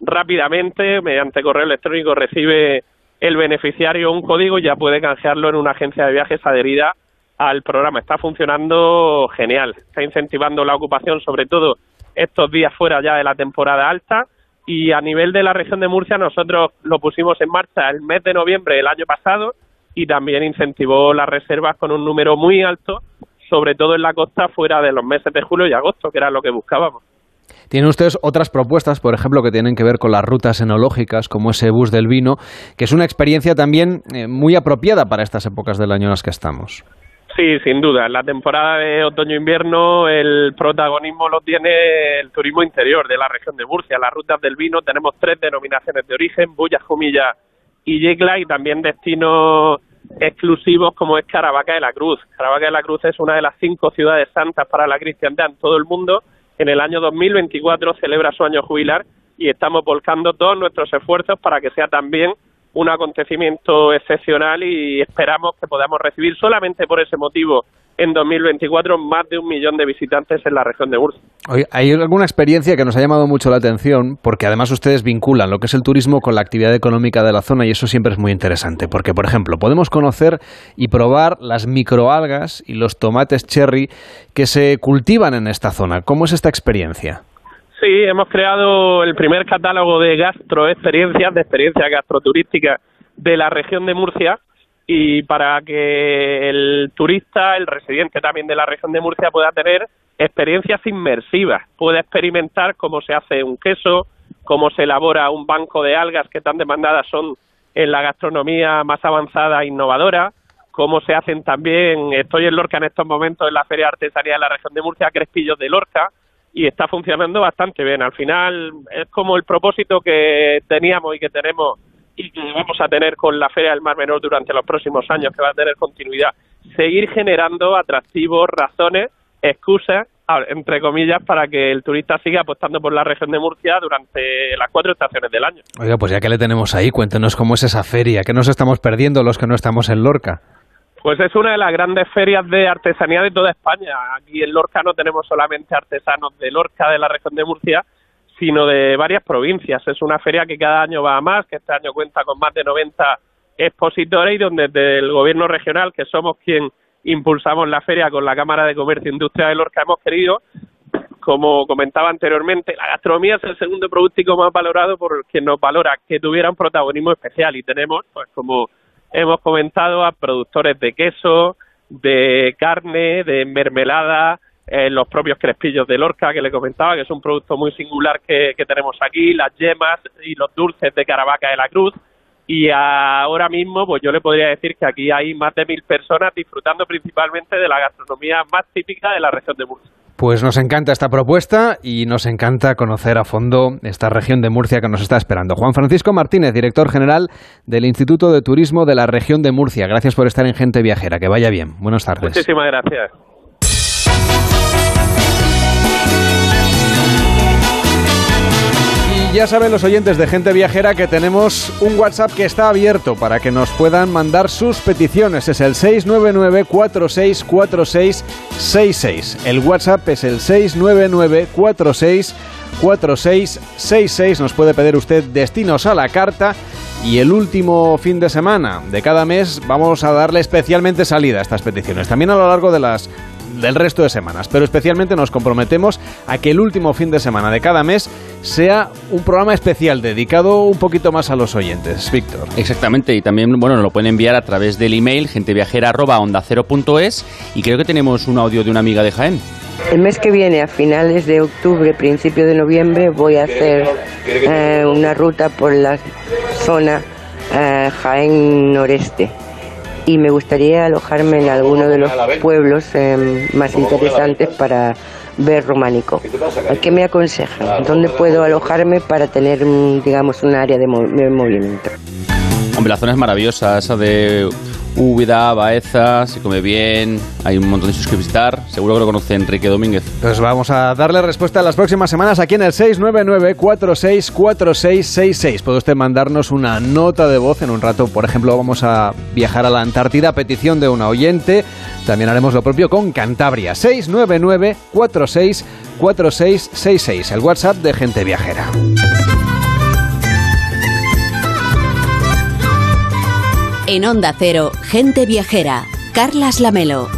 rápidamente mediante correo electrónico recibe el beneficiario un código y ya puede canjearlo en una agencia de viajes adherida al programa. Está funcionando genial, está incentivando la ocupación sobre todo estos días fuera ya de la temporada alta. Y a nivel de la región de Murcia nosotros lo pusimos en marcha el mes de noviembre del año pasado y también incentivó las reservas con un número muy alto, sobre todo en la costa fuera de los meses de julio y agosto, que era lo que buscábamos. Tienen ustedes otras propuestas, por ejemplo, que tienen que ver con las rutas enológicas, como ese bus del vino, que es una experiencia también eh, muy apropiada para estas épocas del año en las que estamos. Sí, sin duda. En la temporada de otoño-invierno el protagonismo lo tiene el turismo interior de la región de Murcia. Las rutas del vino tenemos tres denominaciones de origen, Bulla, Jumilla y Yecla, y también destinos exclusivos como es Caravaca de la Cruz. Caravaca de la Cruz es una de las cinco ciudades santas para la cristiandad en todo el mundo. En el año 2024 celebra su año jubilar y estamos volcando todos nuestros esfuerzos para que sea también un acontecimiento excepcional y esperamos que podamos recibir solamente por ese motivo en 2024 más de un millón de visitantes en la región de Murcia. Hay alguna experiencia que nos ha llamado mucho la atención, porque además ustedes vinculan lo que es el turismo con la actividad económica de la zona y eso siempre es muy interesante, porque por ejemplo podemos conocer y probar las microalgas y los tomates cherry que se cultivan en esta zona. ¿Cómo es esta experiencia? Sí, hemos creado el primer catálogo de gastroexperiencias, de experiencias gastroturísticas de la región de Murcia y para que el turista, el residente también de la región de Murcia pueda tener experiencias inmersivas, pueda experimentar cómo se hace un queso, cómo se elabora un banco de algas que tan demandadas son en la gastronomía más avanzada e innovadora, cómo se hacen también, estoy en Lorca en estos momentos en la Feria de Artesanía de la región de Murcia, Crespillos de Lorca, y está funcionando bastante bien. Al final es como el propósito que teníamos y que tenemos y que vamos a tener con la Feria del Mar Menor durante los próximos años, que va a tener continuidad. Seguir generando atractivos, razones, excusas, entre comillas, para que el turista siga apostando por la región de Murcia durante las cuatro estaciones del año. Oiga, pues ya que le tenemos ahí, cuéntenos cómo es esa feria, que nos estamos perdiendo los que no estamos en Lorca. Pues es una de las grandes ferias de artesanía de toda España. Aquí en Lorca no tenemos solamente artesanos de Lorca, de la región de Murcia, sino de varias provincias. Es una feria que cada año va a más, que este año cuenta con más de 90 expositores y donde desde el gobierno regional, que somos quien impulsamos la feria con la Cámara de Comercio e Industria de Lorca, hemos querido, como comentaba anteriormente, la gastronomía es el segundo producto más valorado por quien nos valora, que tuviera un protagonismo especial y tenemos, pues como hemos comentado a productores de queso, de carne, de mermelada, eh, los propios crespillos de Lorca que le comentaba, que es un producto muy singular que, tenemos aquí, las yemas y los dulces de Caravaca de la Cruz. Y ahora mismo, pues yo le podría decir que aquí hay más de mil personas disfrutando principalmente de la gastronomía más típica de la región de Murcia. Pues nos encanta esta propuesta y nos encanta conocer a fondo esta región de Murcia que nos está esperando. Juan Francisco Martínez, director general del Instituto de Turismo de la región de Murcia. Gracias por estar en Gente Viajera. Que vaya bien. Buenas tardes. Muchísimas gracias. Ya saben los oyentes de Gente Viajera que tenemos un WhatsApp que está abierto para que nos puedan mandar sus peticiones. Es el 699-464666. El WhatsApp es el 699-464666. Nos puede pedir usted destinos a la carta. Y el último fin de semana de cada mes vamos a darle especialmente salida a estas peticiones. También a lo largo de las del resto de semanas, pero especialmente nos comprometemos a que el último fin de semana de cada mes sea un programa especial dedicado un poquito más a los oyentes. Víctor. Exactamente, y también bueno, nos lo pueden enviar a través del email genteviajera@onda0.es y creo que tenemos un audio de una amiga de Jaén. El mes que viene, a finales de octubre, principio de noviembre, voy a hacer eh, una ruta por la zona eh, Jaén noreste y me gustaría alojarme en alguno de los pueblos eh, más interesantes para ver románico. ¿Qué me aconsejan? ¿Dónde puedo alojarme para tener, digamos, un área de, de movimiento? Hombre, la zona es maravillosa, esa de Úbeda, Baeza, se come bien, hay un montón de sitios que visitar. Seguro que lo conoce Enrique Domínguez. Pues vamos a darle respuesta en las próximas semanas aquí en el 699-464666. Puede usted mandarnos una nota de voz en un rato. Por ejemplo, vamos a viajar a la Antártida, petición de una oyente. También haremos lo propio con Cantabria. 699-464666, el WhatsApp de Gente Viajera. En Onda Cero, Gente Viajera, Carlas Lamelo.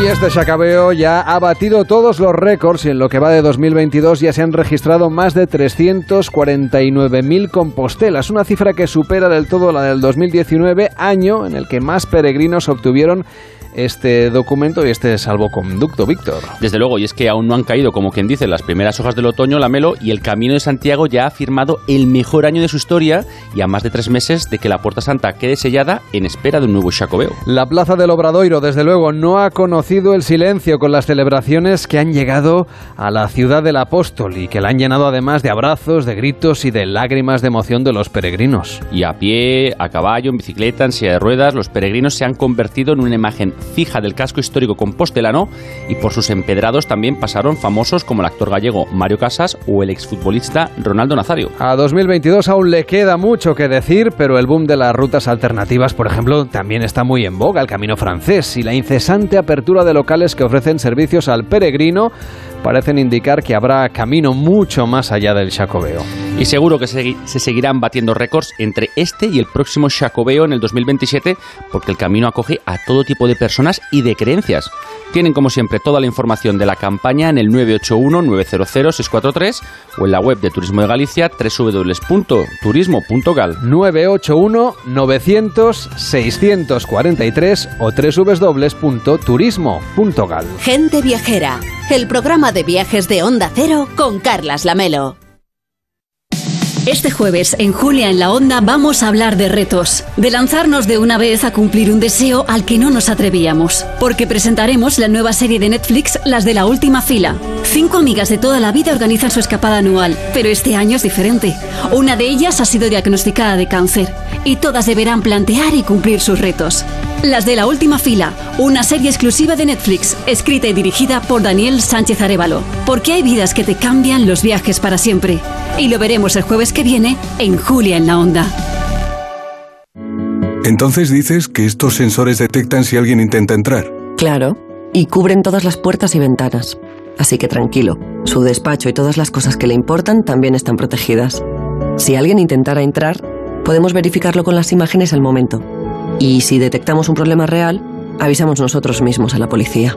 Y este chacabeo ya ha batido todos los récords y en lo que va de 2022 ya se han registrado más de 349.000 compostelas, una cifra que supera del todo la del 2019, año en el que más peregrinos obtuvieron este documento y este salvoconducto, Víctor. Desde luego, y es que aún no han caído, como quien dice, las primeras hojas del otoño, la Melo, y el Camino de Santiago ya ha firmado el mejor año de su historia y a más de tres meses de que la Puerta Santa quede sellada en espera de un nuevo Chacobeo. La Plaza del Obradoiro, desde luego, no ha conocido el silencio con las celebraciones que han llegado a la ciudad del apóstol y que la han llenado además de abrazos, de gritos y de lágrimas de emoción de los peregrinos. Y a pie, a caballo, en bicicleta, en silla de ruedas, los peregrinos se han convertido en una imagen fija del casco histórico compostelano y por sus empedrados también pasaron famosos como el actor gallego Mario Casas o el exfutbolista Ronaldo Nazario. A 2022 aún le queda mucho que decir, pero el boom de las rutas alternativas, por ejemplo, también está muy en boga, el camino francés y la incesante apertura de locales que ofrecen servicios al peregrino parecen indicar que habrá camino mucho más allá del Chacobeo. Y seguro que se, se, seguirán batiendo récords entre este y el próximo Chacobeo en el 2027, porque el camino acoge a todo tipo de personas y de creencias. Tienen, como siempre, toda la información de la campaña en el 981-900-643 o en la web de Turismo de Galicia, www.turismo.gal. 981-900-643 o www.turismo.gal. Gente Viajera, el programa de viajes de Onda Cero con Carlas Lamelo. Este jueves en Julia en la Onda vamos a hablar de retos, de lanzarnos de una vez a cumplir un deseo al que no nos atrevíamos, porque presentaremos la nueva serie de Netflix Las de la Última Fila. Cinco amigas de toda la vida organizan su escapada anual, pero este año es diferente. Una de ellas ha sido diagnosticada de cáncer y todas deberán plantear y cumplir sus retos. Las de la Última Fila, una serie exclusiva de Netflix, escrita y dirigida por Daniel Sánchez Arevalo, porque hay vidas que te cambian los viajes para siempre. Y lo veremos el jueves que viene en Julia en la Onda. Entonces dices que estos sensores detectan si alguien intenta entrar. Claro, y cubren todas las puertas y ventanas. Así que tranquilo, su despacho y todas las cosas que le importan también están protegidas. Si alguien intentara entrar, podemos verificarlo con las imágenes al momento. Y si detectamos un problema real, avisamos nosotros mismos a la policía.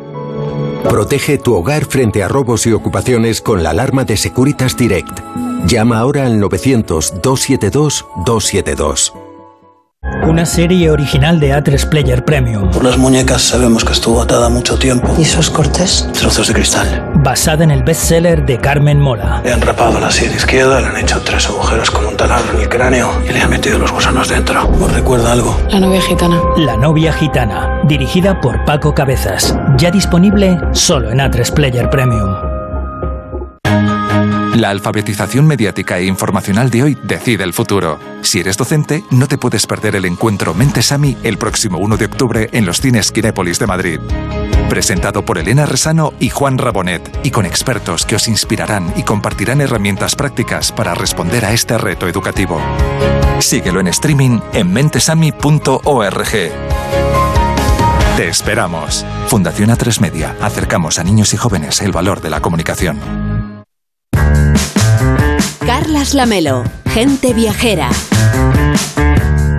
Protege tu hogar frente a robos y ocupaciones con la alarma de Securitas Direct. Llama ahora al 900-272-272. Una serie original de A3 Player Premium. Por las muñecas sabemos que estuvo atada mucho tiempo. ¿Y esos cortes? Trozos de cristal. Basada en el bestseller de Carmen Mola. Le han rapado la sien izquierda, le han hecho tres agujeros con un taladro en el cráneo y le han metido los gusanos dentro. ¿Os recuerda algo? La novia gitana. La novia gitana. Dirigida por Paco Cabezas. Ya disponible solo en A3 Player Premium. La alfabetización mediática e informacional de hoy decide el futuro. Si eres docente, no te puedes perder el encuentro Mentesami el próximo 1 de octubre en los cines Kinépolis de Madrid. Presentado por Elena Resano y Juan Rabonet, y con expertos que os inspirarán y compartirán herramientas prácticas para responder a este reto educativo. Síguelo en streaming en mentesami.org. Te esperamos. Fundación A3 Media. Acercamos a niños y jóvenes el valor de la comunicación. Carlas Lamelo, gente viajera.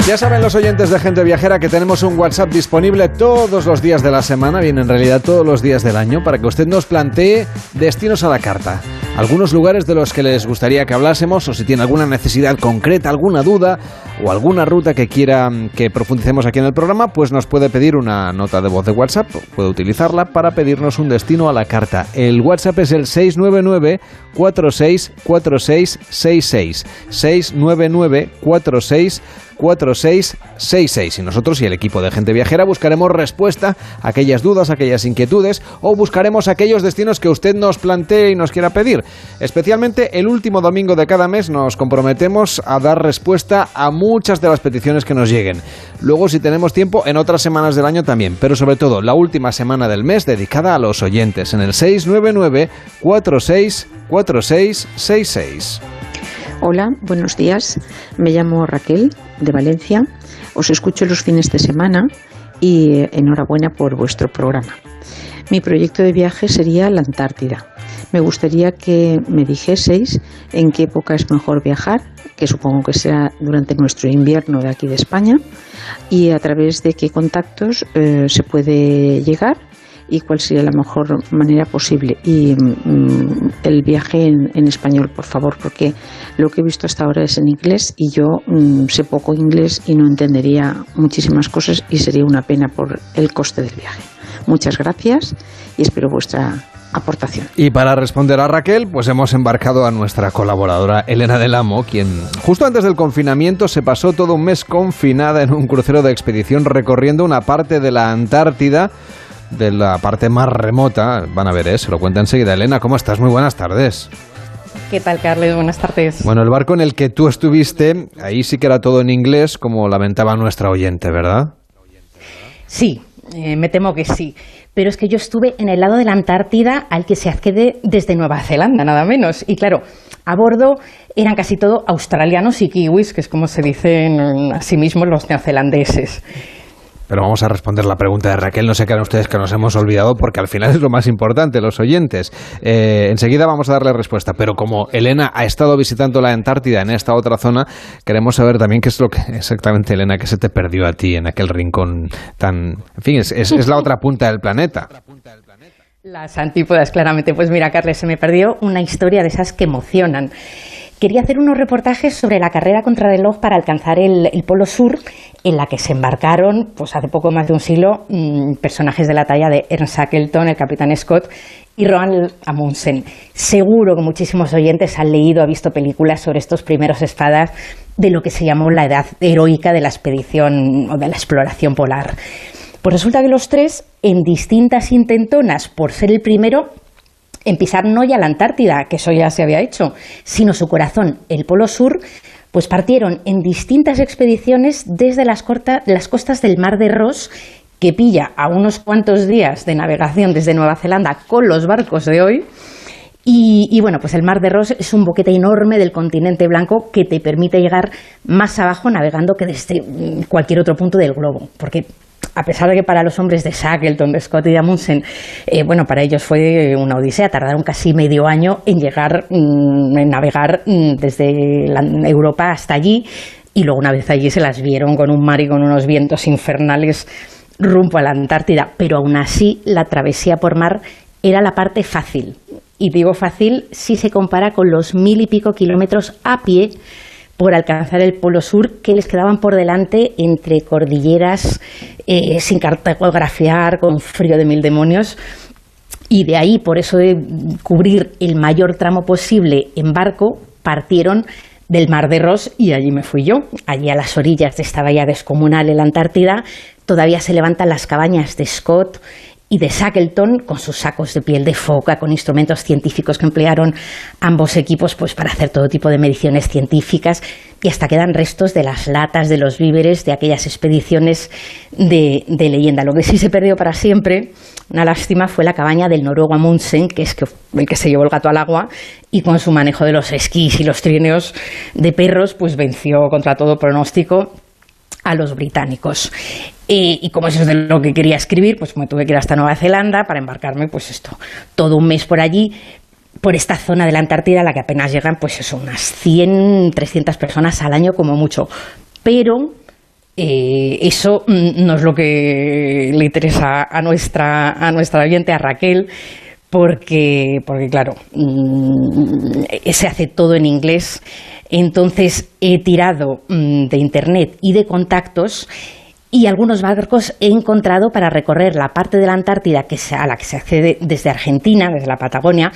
Ya saben los oyentes de Gente Viajera que tenemos un WhatsApp disponible todos los días de la semana, bien en realidad todos los días del año, para que usted nos plantee destinos a la carta. Algunos lugares de los que les gustaría que hablásemos o si tiene alguna necesidad concreta, alguna duda o alguna ruta que quiera que profundicemos aquí en el programa, pues nos puede pedir una nota de voz de WhatsApp, puede utilizarla para pedirnos un destino a la carta. El WhatsApp es el 699 464666 699 46 4666 y nosotros y el equipo de gente viajera buscaremos respuesta a aquellas dudas, a aquellas inquietudes o buscaremos aquellos destinos que usted nos plantee y nos quiera pedir. Especialmente el último domingo de cada mes nos comprometemos a dar respuesta a muchas de las peticiones que nos lleguen. Luego si tenemos tiempo en otras semanas del año también, pero sobre todo la última semana del mes dedicada a los oyentes en el 699 464666. Hola, buenos días. Me llamo Raquel de Valencia. Os escucho los fines de semana y eh, enhorabuena por vuestro programa. Mi proyecto de viaje sería la Antártida. Me gustaría que me dijeseis en qué época es mejor viajar, que supongo que será durante nuestro invierno de aquí de España, y a través de qué contactos eh, se puede llegar y cuál sería la mejor manera posible. Y mm, el viaje en, español, por favor, porque lo que he visto hasta ahora es en inglés y yo mm, sé poco inglés y no entendería muchísimas cosas y sería una pena por el coste del viaje. Muchas gracias y espero vuestra aportación. Y para responder a Raquel, pues hemos embarcado a nuestra colaboradora Elena del Amo, quien justo antes del confinamiento se pasó todo un mes confinada en un crucero de expedición recorriendo una parte de la Antártida de la parte más remota. Van a ver, ¿eh? se lo cuenta enseguida. Elena, ¿cómo estás? Muy buenas tardes. ¿Qué tal, Carles? Buenas tardes. Bueno, el barco en el que tú estuviste, ahí sí que era todo en inglés, como lamentaba nuestra oyente, ¿verdad? Sí, eh, me temo que sí. Pero es que yo estuve en el lado de la Antártida al que se accede desde Nueva Zelanda, nada menos. Y claro, a bordo eran casi todo australianos y kiwis, que es como se dicen a sí mismos los neozelandeses. Pero vamos a responder la pregunta de Raquel. No se crean ustedes que nos hemos olvidado porque al final es lo más importante, los oyentes. Eh, enseguida vamos a darle respuesta. Pero como Elena ha estado visitando la Antártida en esta otra zona, queremos saber también qué es lo que exactamente, Elena, que se te perdió a ti en aquel rincón tan... En fin, es, es la otra punta del planeta. Las antípodas, claramente. Pues mira, Carles, se me perdió una historia de esas que emocionan quería hacer unos reportajes sobre la carrera contra reloj para alcanzar el, Polo Sur, en la que se embarcaron, pues hace poco más de un siglo, mm, personajes de la talla de Ernst Shackleton, el capitán Scott y Roald Amundsen. Seguro que muchísimos oyentes han leído, han visto películas sobre estos primeros espadas de lo que se llamó la edad heroica de la expedición o de la exploración polar. Pues resulta que los tres, en distintas intentonas por ser el primero, en pisar no ya la Antártida, que eso ya se había hecho, sino su corazón, el Polo Sur, pues partieron en distintas expediciones desde las, costas del Mar de Ross, que pilla a unos cuantos días de navegación desde Nueva Zelanda con los barcos de hoy. Y, y, bueno, pues el Mar de Ross es un boquete enorme del continente blanco que te permite llegar más abajo navegando que desde cualquier otro punto del globo, porque a pesar de que para los hombres de Shackleton, de Scott y de Amundsen, eh, bueno, para ellos fue una odisea, tardaron casi medio año en llegar, mm, en navegar mm, desde Europa hasta allí, y luego una vez allí se las vieron con un mar y con unos vientos infernales rumbo a la Antártida, pero aún así la travesía por mar era la parte fácil. Y digo fácil si se compara con los mil y pico kilómetros a pie por alcanzar el Polo Sur que les quedaban por delante entre cordilleras eh, sin cartografiar, con frío de mil demonios. Y de ahí, por eso de cubrir el mayor tramo posible en barco, partieron del Mar de Ross y allí me fui yo. Allí a las orillas de esta bahía descomunal en la Antártida todavía se levantan las cabañas de Scott y de Shackleton con sus sacos de piel de foca, con instrumentos científicos que emplearon ambos equipos pues, para hacer todo tipo de mediciones científicas y hasta quedan restos de las latas, de los víveres de aquellas expediciones de, leyenda. Lo que sí se perdió para siempre, una lástima, fue la cabaña del noruego Amundsen, que es el que se llevó el gato al agua y con su manejo de los esquís y los trineos de perros, pues venció contra todo pronóstico a los británicos. Y como eso es de lo que quería escribir, pues me tuve que ir hasta Nueva Zelanda para embarcarme, pues esto, todo un mes por allí, por esta zona de la Antártida a la que apenas llegan, pues eso, unas 100, 300 personas al año como mucho. Pero eh, eso mm, no es lo que le interesa a nuestra, a nuestra oyente, a Raquel, porque, porque claro, mm, se hace todo en inglés entonces he tirado mm, de Internet y de contactos y algunos barcos he encontrado para recorrer la parte de la Antártida que a la que se accede desde Argentina, desde la Patagonia.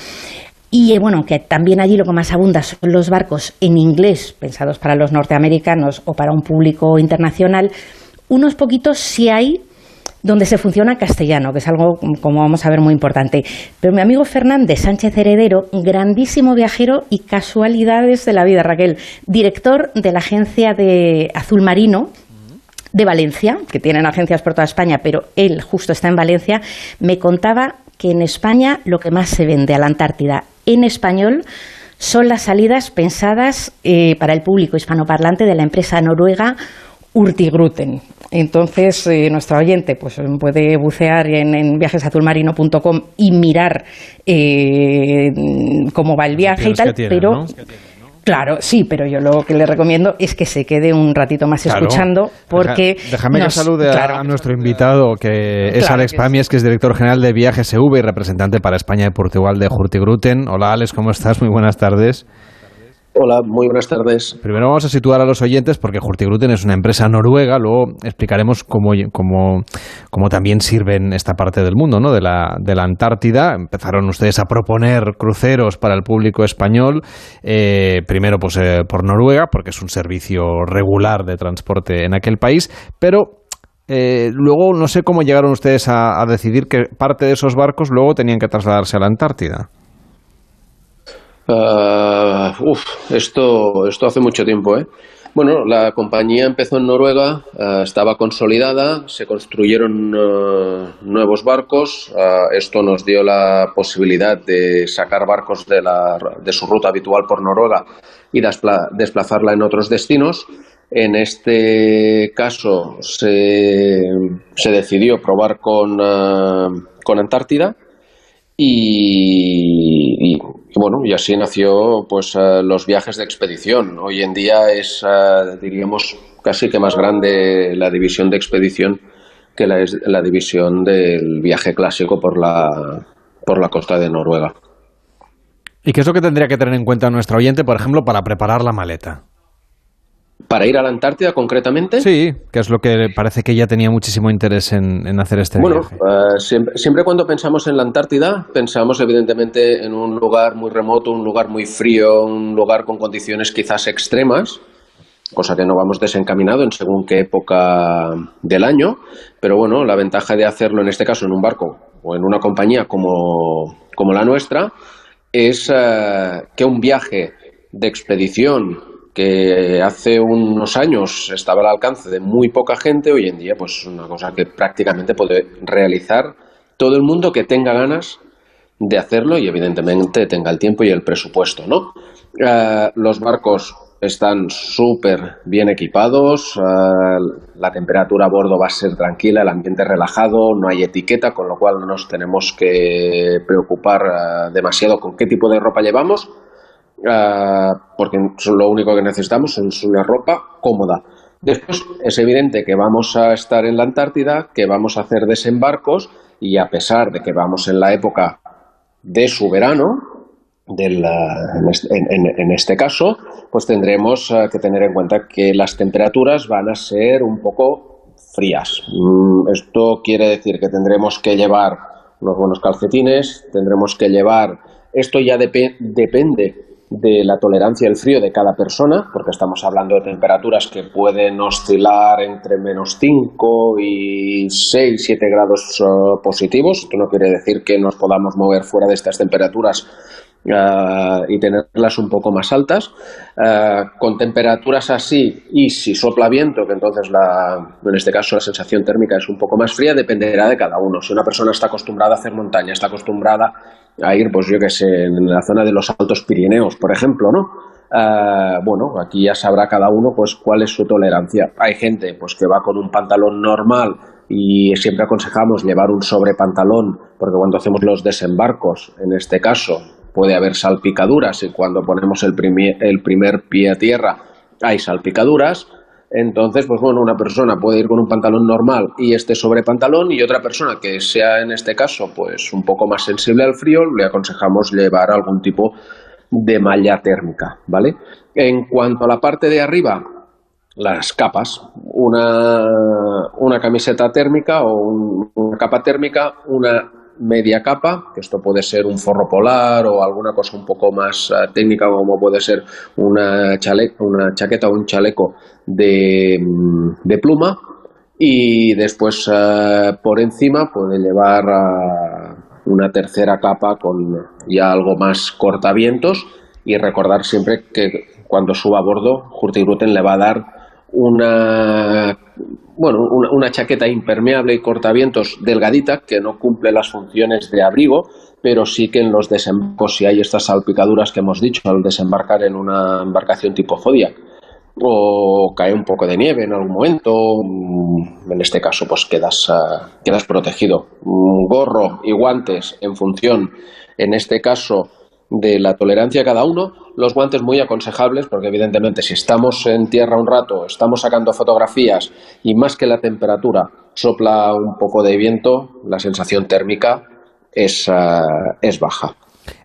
Y eh, bueno, que también allí lo que más abunda son los barcos en inglés, pensados para los norteamericanos o para un público internacional. Unos poquitos sí hay donde se funciona castellano, que es algo, como vamos a ver, muy importante. Pero mi amigo Fernández Sánchez Heredero, grandísimo viajero y casualidades de la vida, Raquel, director de la agencia de Azul Marino, de Valencia, que tienen agencias por toda España, pero él justo está en Valencia, me contaba que en España lo que más se vende a la Antártida en español son las salidas pensadas eh, para el público hispanoparlante de la empresa noruega Urtigruten. Entonces, eh, nuestro oyente pues, puede bucear en, viajesazulmarino.com y mirar eh, cómo va el viaje y tal, pero Claro, sí, pero yo lo que le recomiendo es que se quede un ratito más escuchando porque... déjame que salude a, nuestro invitado, que es Alex Pamies, que es director general de Viajes EV y representante para España y Portugal de Hurtigruten. Hola Alex, ¿cómo estás? Muy buenas tardes. Hola, muy buenas tardes. Primero vamos a situar a los oyentes porque Hurtigruten es una empresa noruega, luego explicaremos cómo, cómo, cómo también sirven esta parte del mundo, ¿no? de, la, de la Antártida. Empezaron ustedes a proponer cruceros para el público español, eh, primero pues, eh, por Noruega, porque es un servicio regular de transporte en aquel país, pero eh, luego no sé cómo llegaron ustedes a, a decidir que parte de esos barcos luego tenían que trasladarse a la Antártida. Uh, uf, esto, esto hace mucho tiempo, ¿eh? Bueno, la compañía empezó en Noruega, uh, estaba consolidada, se construyeron uh, nuevos barcos. esto nos dio la posibilidad de sacar barcos de, la, de su ruta habitual por Noruega y desplazarla en otros destinos. En este caso se, se decidió probar con, con Antártida y, bueno, y así nació pues uh, los viajes de expedición. Hoy en día es, uh, diríamos, casi que más grande la división de expedición que la, la división del viaje clásico por la, por la costa de Noruega. ¿Y qué es lo que tendría que tener en cuenta nuestro oyente, por ejemplo, para preparar la maleta? ¿Para ir a la Antártida concretamente? Sí, que es lo que parece que ella tenía muchísimo interés en, en hacer este bueno, viaje. Bueno, uh, siempre, siempre, cuando pensamos en la Antártida, pensamos evidentemente en un lugar muy remoto, un lugar muy frío, un lugar con condiciones quizás extremas, cosa que no vamos desencaminado en según qué época del año, pero bueno, la ventaja de hacerlo en este caso en un barco o en una compañía como, como la nuestra es uh, que un viaje de expedición que hace unos años estaba al alcance de muy poca gente, hoy en día pues es una cosa que prácticamente puede realizar todo el mundo que tenga ganas de hacerlo y evidentemente tenga el tiempo y el presupuesto, ¿no? Uh, los barcos están súper bien equipados, uh, la temperatura a bordo va a ser tranquila, el ambiente relajado, no hay etiqueta, con lo cual no nos tenemos que preocupar uh, demasiado con qué tipo de ropa llevamos uh, porque lo único que necesitamos es una ropa cómoda. Después es evidente que vamos a estar en la Antártida, que vamos a hacer desembarcos y a pesar de que vamos en la época de su verano, del, en, en, este, caso, pues tendremos uh, que tener en cuenta que las temperaturas van a ser un poco frías. Mm, esto quiere decir que tendremos que llevar unos buenos calcetines, tendremos que llevar, esto ya dep depende de la tolerancia al frío de cada persona, porque estamos hablando de temperaturas que pueden oscilar entre menos 5 y 6, 7 grados uh, positivos. Esto no quiere decir que nos podamos mover fuera de estas temperaturas uh, y tenerlas un poco más altas. Uh, con temperaturas así y si sopla viento, que entonces la, en este caso la sensación térmica es un poco más fría, dependerá de cada uno. Si una persona está acostumbrada a hacer montaña, está acostumbrada a ir, pues yo que sé, en la zona de los Altos Pirineos, por ejemplo, ¿no? Uh, bueno, aquí ya sabrá cada uno pues cuál es su tolerancia. Hay gente pues que va con un pantalón normal y siempre aconsejamos llevar un sobrepantalón porque cuando hacemos los desembarcos, en este caso, puede haber salpicaduras y cuando ponemos el primer, el primer pie a tierra hay salpicaduras. Entonces, pues bueno, una persona puede ir con un pantalón normal y este sobre pantalón y otra persona que sea en este caso pues un poco más sensible al frío, le aconsejamos llevar algún tipo de malla térmica, ¿vale? En cuanto a la parte de arriba, las capas, una, una camiseta térmica o un, una capa térmica, una media capa, que esto puede ser un forro polar o alguna cosa un poco más uh, técnica como puede ser una, una chaqueta o un chaleco de, de pluma y después uh, por encima puede llevar uh, una tercera capa con ya algo más cortavientos y recordar siempre que cuando suba a bordo Hurtigruten le va a dar una bueno, una, una, chaqueta impermeable y cortavientos delgadita que no cumple las funciones de abrigo, pero sí que en los desembarcos, si hay estas salpicaduras que hemos dicho al desembarcar en una embarcación tipo Zodiac, o cae un poco de nieve en algún momento, mm, en este caso pues quedas, uh, quedas protegido. Un gorro y guantes en función, en este caso, de la tolerancia de cada uno, los guantes muy aconsejables, porque evidentemente si estamos en tierra un rato, estamos sacando fotografías y más que la temperatura sopla un poco de viento, la sensación térmica es, ah, es baja.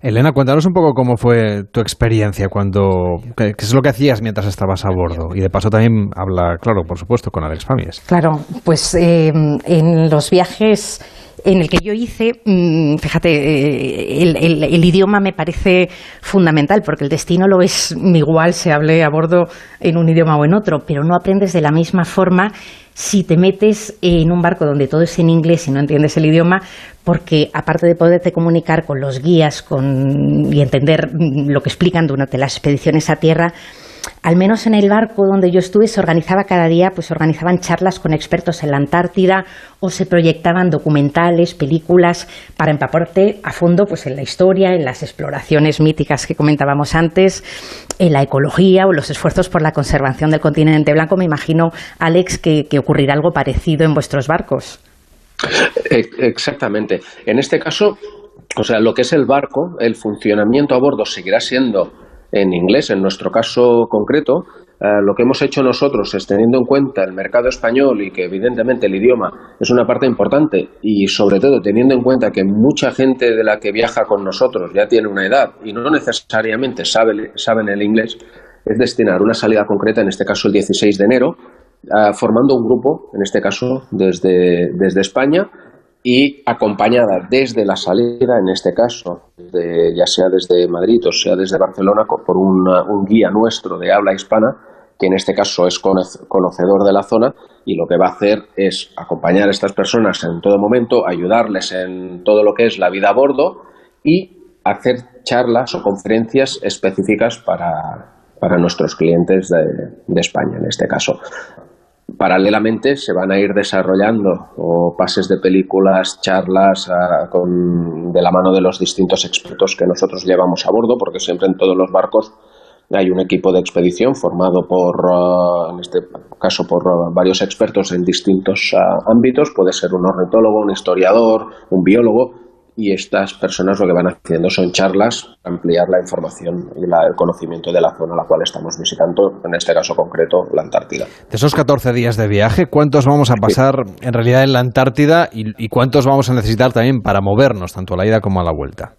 Elena, cuéntanos un poco cómo fue tu experiencia cuando. ¿Qué, es lo que hacías mientras estabas a bordo? Y de paso también habla, claro, por supuesto, con Alex Famies. Claro, pues eh, en los viajes en el que yo hice, mm, fíjate, eh, el, idioma me parece fundamental porque el destino lo es igual se hable a bordo en un idioma o en otro, pero no aprendes de la misma forma si te metes en un barco donde todo es en inglés y no entiendes el idioma, porque aparte de poderte comunicar con los guías con, y entender lo que explican durante las expediciones a tierra, al menos en el barco donde yo estuve, se organizaba cada día, pues organizaban charlas con expertos en la Antártida o se proyectaban documentales, películas para empaparte a fondo pues en la historia, en las exploraciones míticas que comentábamos antes, en la ecología o los esfuerzos por la conservación del continente blanco. Me imagino, Alex, que, que ocurrirá algo parecido en vuestros barcos. E, exactamente. En este caso, o sea, lo que es el barco, el funcionamiento a bordo seguirá siendo en inglés. En nuestro caso concreto, eh, lo que hemos hecho nosotros es teniendo en cuenta el mercado español y que evidentemente el idioma es una parte importante y sobre todo teniendo en cuenta que mucha gente de la que viaja con nosotros ya tiene una edad y no necesariamente sabe, saben el inglés, es destinar una salida concreta, en este caso el 16 de enero, eh, formando un grupo, en este caso desde, desde España, y acompañada desde la salida, en este caso, ya sea desde Madrid o sea desde Barcelona, por un guía nuestro de habla hispana, que en este caso es conocedor de la zona y lo que va a hacer es acompañar a estas personas en todo momento, ayudarles en todo lo que es la vida a bordo y hacer charlas o conferencias específicas para, nuestros clientes de España, en este caso paralelamente se van a ir desarrollando o pases de películas, charlas ah, de la mano de los distintos expertos que nosotros llevamos a bordo, porque siempre en todos los barcos hay un equipo de expedición formado por, ah, en este caso, por ah, varios expertos en distintos ámbitos. Puede ser un ornitólogo, un historiador, un biólogo, y estas personas lo que van haciendo son charlas ampliar la información y el conocimiento de la zona a la cual estamos visitando, en este caso concreto la Antártida. De esos 14 días de viaje, ¿cuántos vamos a pasar en realidad en la Antártida y, cuántos vamos a necesitar también para movernos, tanto a la ida como a la vuelta?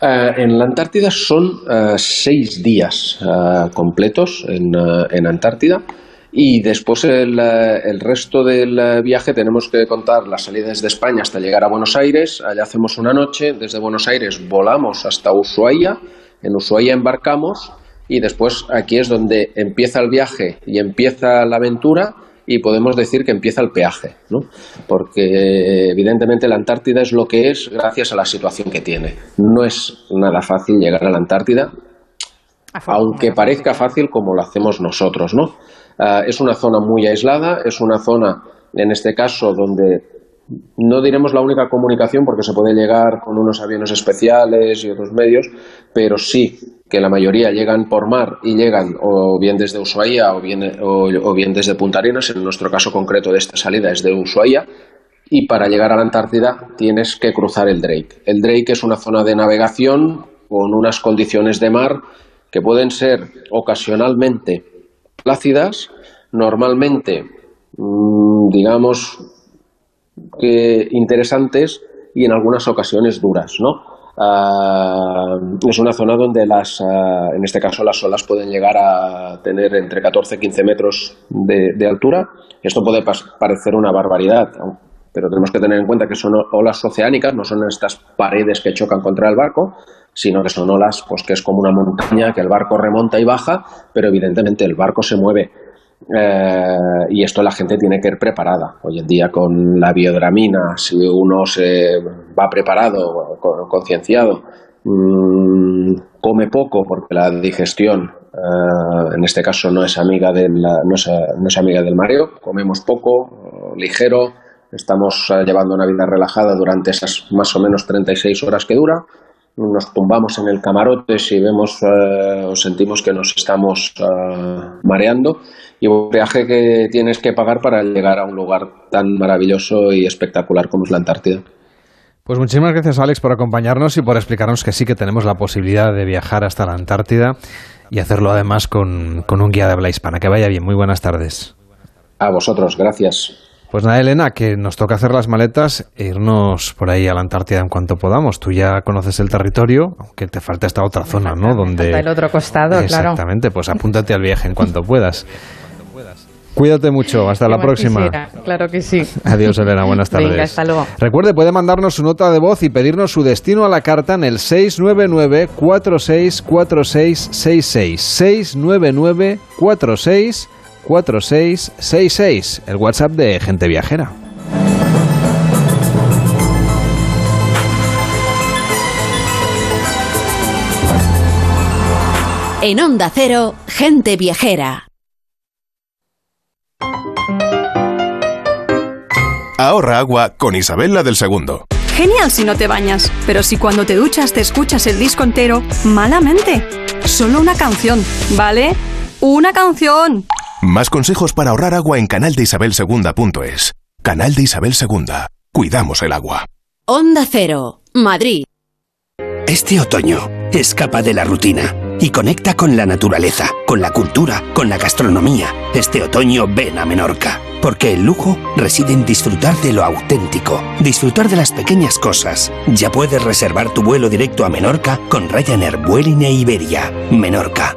Eh, en la Antártida son eh, seis días eh, completos en, en Antártida y después el, eh, el, resto del eh, viaje tenemos que contar las salidas de España hasta llegar a Buenos Aires. Allá hacemos una noche. Desde Buenos Aires volamos hasta Ushuaia. En Ushuaia embarcamos. Y después aquí es donde empieza el viaje y empieza la aventura. Y podemos decir que empieza el peaje, ¿no? Porque evidentemente la Antártida es lo que es gracias a la situación que tiene. No es nada fácil llegar a la Antártida, aunque parezca fácil como lo hacemos nosotros, ¿no? Ah, es una zona muy aislada, es una zona, en este caso, donde no diremos la única comunicación porque se puede llegar con unos aviones especiales y otros medios, pero sí que la mayoría llegan por mar y llegan o bien desde Ushuaia o bien, o, bien desde Punta Arenas, en nuestro caso concreto de esta salida es de Ushuaia, y para llegar a la Antártida tienes que cruzar el Drake. El Drake es una zona de navegación con unas condiciones de mar que pueden ser ocasionalmente plácidas, normalmente, mm, digamos, que interesantes y en algunas ocasiones duras, ¿no? Ah, es una zona donde las, ah, en este caso las olas pueden llegar a tener entre 14 y 15 metros de, altura. Esto puede parecer una barbaridad, pero tenemos que tener en cuenta que son olas oceánicas, no son estas paredes que chocan contra el barco, sino que son olas pues que es como una montaña que el barco remonta y baja, pero evidentemente el barco se mueve. Eh, y esto la gente tiene que ir preparada. Hoy en día con la biodramina, si uno se va preparado, concienciado, mm, come poco porque la digestión eh, en este caso no es amiga del no es, no es amiga del mareo, comemos poco, ligero, estamos eh, llevando una vida relajada durante esas más o menos 36 horas que dura nos tumbamos en el camarote si vemos eh, o sentimos que nos estamos eh, mareando y un viaje que tienes que pagar para llegar a un lugar tan maravilloso y espectacular como es la Antártida. Pues muchísimas gracias Alex por acompañarnos y por explicarnos que sí que tenemos la posibilidad de viajar hasta la Antártida y hacerlo además con, con un guía de habla hispana. Que vaya bien, muy buenas tardes. A vosotros, gracias. Pues nada, Elena, que nos toca hacer las maletas e irnos por ahí a la Antártida en cuanto podamos. Tú ya conoces el territorio, aunque te falta esta otra zona, ¿no? Donde... el otro costado, claro. Exactamente, pues apúntate al viaje en cuanto puedas. Cuídate mucho, hasta la próxima. claro que sí. Adiós, Elena, buenas tardes. Venga, hasta luego. Recuerde, puede mandarnos su nota de voz y pedirnos su destino a la carta en el 699-464666. 699-464666. El WhatsApp de Gente Viajera. En Onda Cero, Gente Viajera. Ahorra agua con Isabel la del Segundo. Genial si no te bañas, pero si cuando te duchas te escuchas el disco entero, malamente. Solo una canción, ¿vale? ¡Una canción! Más consejos para ahorrar agua en canaldeisabelsegunda.es. Canal de Isabel Segunda. Cuidamos el agua. Onda Cero, Madrid. Este otoño, escapa de la rutina y conecta con la naturaleza, con la cultura, con la gastronomía. Este otoño ven a Menorca, porque el lujo reside en disfrutar de lo auténtico, disfrutar de las pequeñas cosas. Ya puedes reservar tu vuelo directo a Menorca con Ryanair, Vueling e Iberia. Menorca,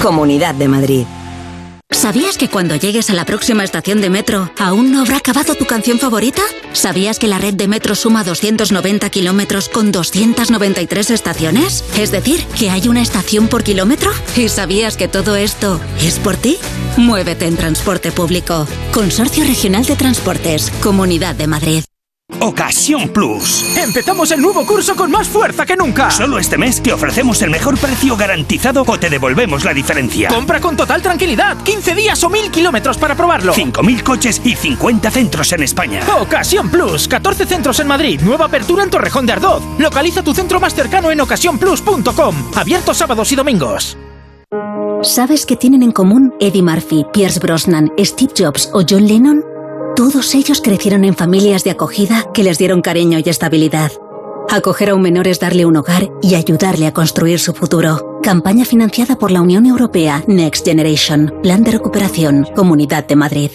Comunidad de Madrid. ¿Sabías que cuando llegues a la próxima estación de metro aún no habrá acabado tu canción favorita? ¿Sabías que la red de metro suma 290 kilómetros con 293 estaciones? Es decir, que hay una estación por kilómetro. ¿Y sabías que todo esto es por ti? Muévete en transporte público. Consorcio Regional de Transportes, Comunidad de Madrid. Ocasión Plus. Empezamos el nuevo curso con más fuerza que nunca. Solo este mes te ofrecemos el mejor precio garantizado o te devolvemos la diferencia. Compra con total tranquilidad. 15 días o 1000 kilómetros para probarlo. 5000 coches y 50 centros en España. Ocasión Plus. 14 centros en Madrid. Nueva apertura en Torrejón de Ardoz. Localiza tu centro más cercano en ocasiónplus.com. Abierto sábados y domingos. ¿Sabes qué tienen en común Eddie Murphy, Pierce Brosnan, Steve Jobs o John Lennon? Todos ellos crecieron en familias de acogida que les dieron cariño y estabilidad. Acoger a un menor es darle un hogar y ayudarle a construir su futuro. Campaña financiada por la Unión Europea Next Generation. Plan de recuperación. Comunidad de Madrid.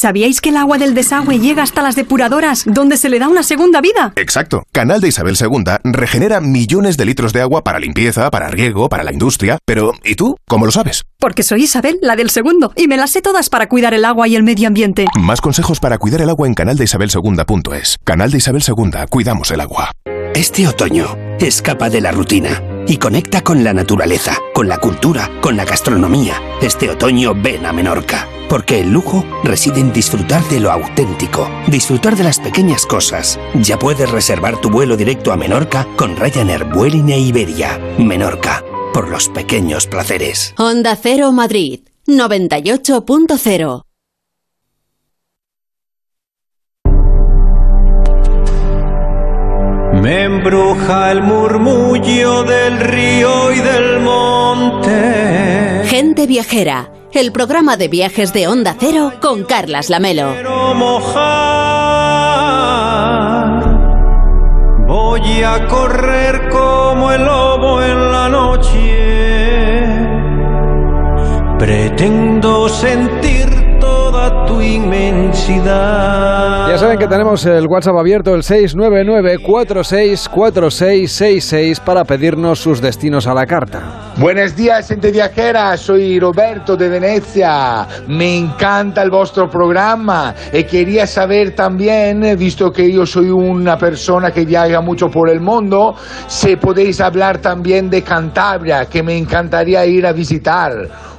¿Sabíais que el agua del desagüe llega hasta las depuradoras, donde se le da una segunda vida? Exacto. Canal de Isabel II regenera millones de litros de agua para limpieza, para riego, para la industria. Pero, ¿y tú? ¿Cómo lo sabes? Porque soy Isabel, la del segundo, y me las sé todas para cuidar el agua y el medio ambiente. Más consejos para cuidar el agua en canaldeisabelsegunda.es. Canal de Isabel II, cuidamos el agua. Este otoño, escapa de la rutina y conecta con la naturaleza, con la cultura, con la gastronomía. Este otoño ven a Menorca, porque el lujo reside en disfrutar de lo auténtico, disfrutar de las pequeñas cosas. Ya puedes reservar tu vuelo directo a Menorca con Ryanair, Vueling e Iberia. Menorca, por los pequeños placeres. Onda Cero Madrid, 98.0. Me embruja el murmullo del río y del monte. Gente Viajera, el programa de viajes de Onda Cero con Carlas Lamelo. Quiero mojar. Voy a correr como el lobo en la noche. Pretendo sentir toda tu inmensidad. Ya saben que tenemos el WhatsApp abierto, el 699-464666, para pedirnos sus destinos a la carta. Buenos días, gente viajera. Soy Roberto de Venecia. Me encanta el vuestro programa. Y quería saber también, visto que yo soy una persona que viaja mucho por el mundo, si podéis hablar también de Cantabria, que me encantaría ir a visitar.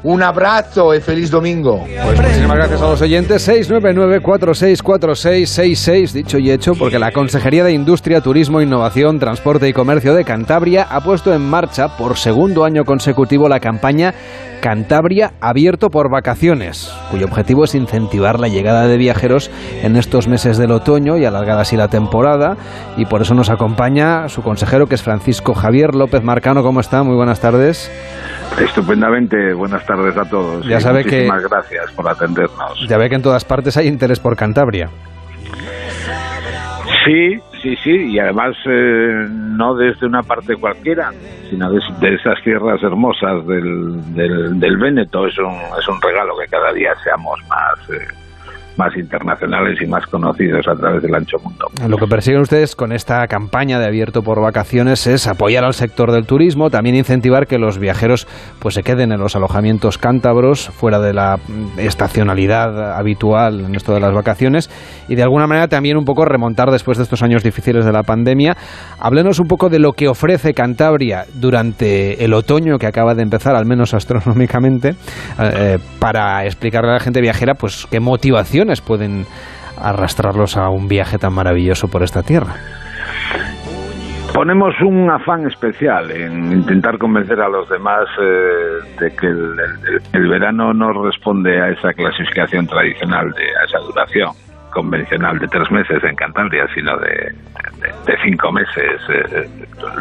Un abrazo y feliz domingo. Pues muchísimas gracias a los oyentes. 699-464666, dicho y hecho, porque la Consejería de Industria, Turismo, Innovación, Transporte y Comercio de Cantabria ha puesto en marcha por segundo año consecutivo la campaña Cantabria abierto por vacaciones, cuyo objetivo es incentivar la llegada de viajeros en estos meses del otoño y alargar así la temporada. Y por eso nos acompaña su consejero, que es Francisco Javier López Marcano. ¿Cómo está? Muy buenas tardes. Estupendamente, buenas tardes a todos. Ya sabe que muchísimas gracias por atendernos. Ya ve que en todas partes hay interés por Cantabria. Sí, sí, sí, y además eh, no desde una parte cualquiera, sino de, esas tierras hermosas del, del, del Véneto. Es un, es un regalo que cada día seamos más, eh, más internacionales y más conocidos a través del ancho mundo. Lo que persiguen ustedes con esta campaña de abierto por vacaciones es apoyar al sector del turismo, también incentivar que los viajeros pues se queden en los alojamientos cántabros fuera de la estacionalidad habitual en esto de las vacaciones y de alguna manera también un poco remontar después de estos años difíciles de la pandemia. Háblenos un poco de lo que ofrece Cantabria durante el otoño que acaba de empezar, al menos astronómicamente, eh, para explicarle a la gente viajera pues qué pueden arrastrarlos a un viaje tan maravilloso por esta tierra. Ponemos un afán especial en intentar convencer a los demás eh, de que el, el- verano no responde a esa clasificación tradicional, de, a esa duración convencional de tres meses en Cantabria, sino de, de- cinco meses. Eh,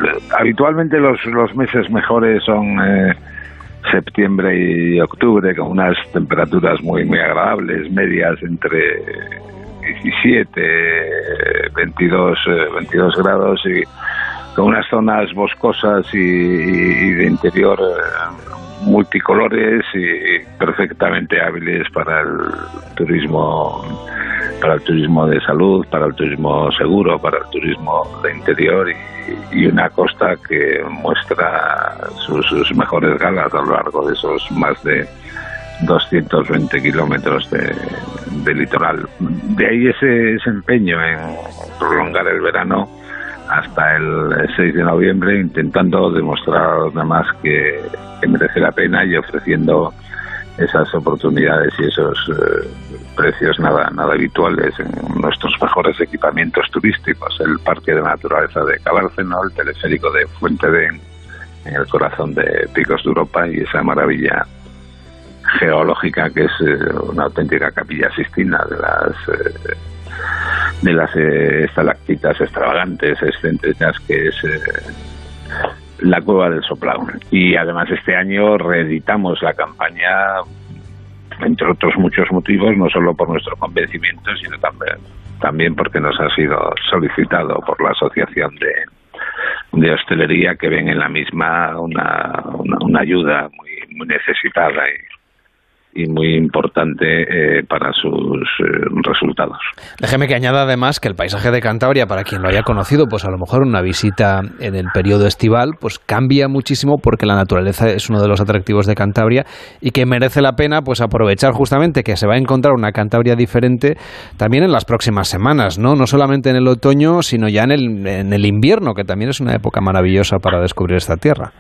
le- habitualmente los, los meses mejores son eh, septiembre y octubre, con unas temperaturas muy, muy agradables, medias entre 17, 22, eh, 22 grados y con unas zonas boscosas y, y de interior eh, multicolores y perfectamente hábiles para el turismo para el turismo de salud, para el turismo seguro, para el turismo de interior y, una costa que muestra sus, mejores galas a lo largo de esos más de 220 kilómetros de, de litoral. De ahí ese empeño en prolongar el verano hasta el 6 de noviembre, intentando demostrar a los demás que, merece la pena y ofreciendo esas oportunidades y esos eh, precios nada nada habituales en nuestros mejores equipamientos turísticos, el Parque de Naturaleza de Cabárceno, el teleférico de Fuente de en el corazón de Picos de Europa y esa maravilla geológica que es eh, una auténtica capilla sistina de las eh, de las eh, estalactitas extravagantes, excéntricas que es eh, la cueva del Soplao. Y además este año reeditamos la campaña, entre otros muchos motivos, no solo por nuestro convencimiento, sino también, también porque nos ha sido solicitado por la Asociación de, de Hostelería que ven en la misma una, una, una ayuda muy, muy necesitada y, y muy importante eh, para sus eh, resultados. Déjeme que añada además que el paisaje de Cantabria, para quien lo haya conocido, pues a lo mejor una visita en el periodo estival, pues cambia muchísimo porque la naturaleza es uno de los atractivos de Cantabria y que merece la pena pues aprovechar justamente que se va a encontrar una Cantabria diferente también en las próximas semanas, ¿no? No solamente en el otoño, sino ya en el, en el invierno, que también es una época maravillosa para descubrir esta tierra.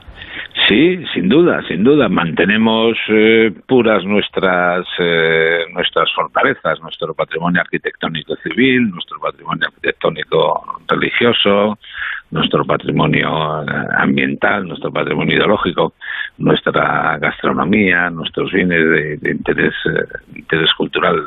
Sí, sin duda, sin duda. Mantenemos eh, puras nuestras eh, nuestras fortalezas, nuestro patrimonio arquitectónico civil, nuestro patrimonio arquitectónico religioso, nuestro patrimonio eh, ambiental, nuestro patrimonio ideológico, nuestra gastronomía, nuestros bienes de, interés, eh, interés cultural,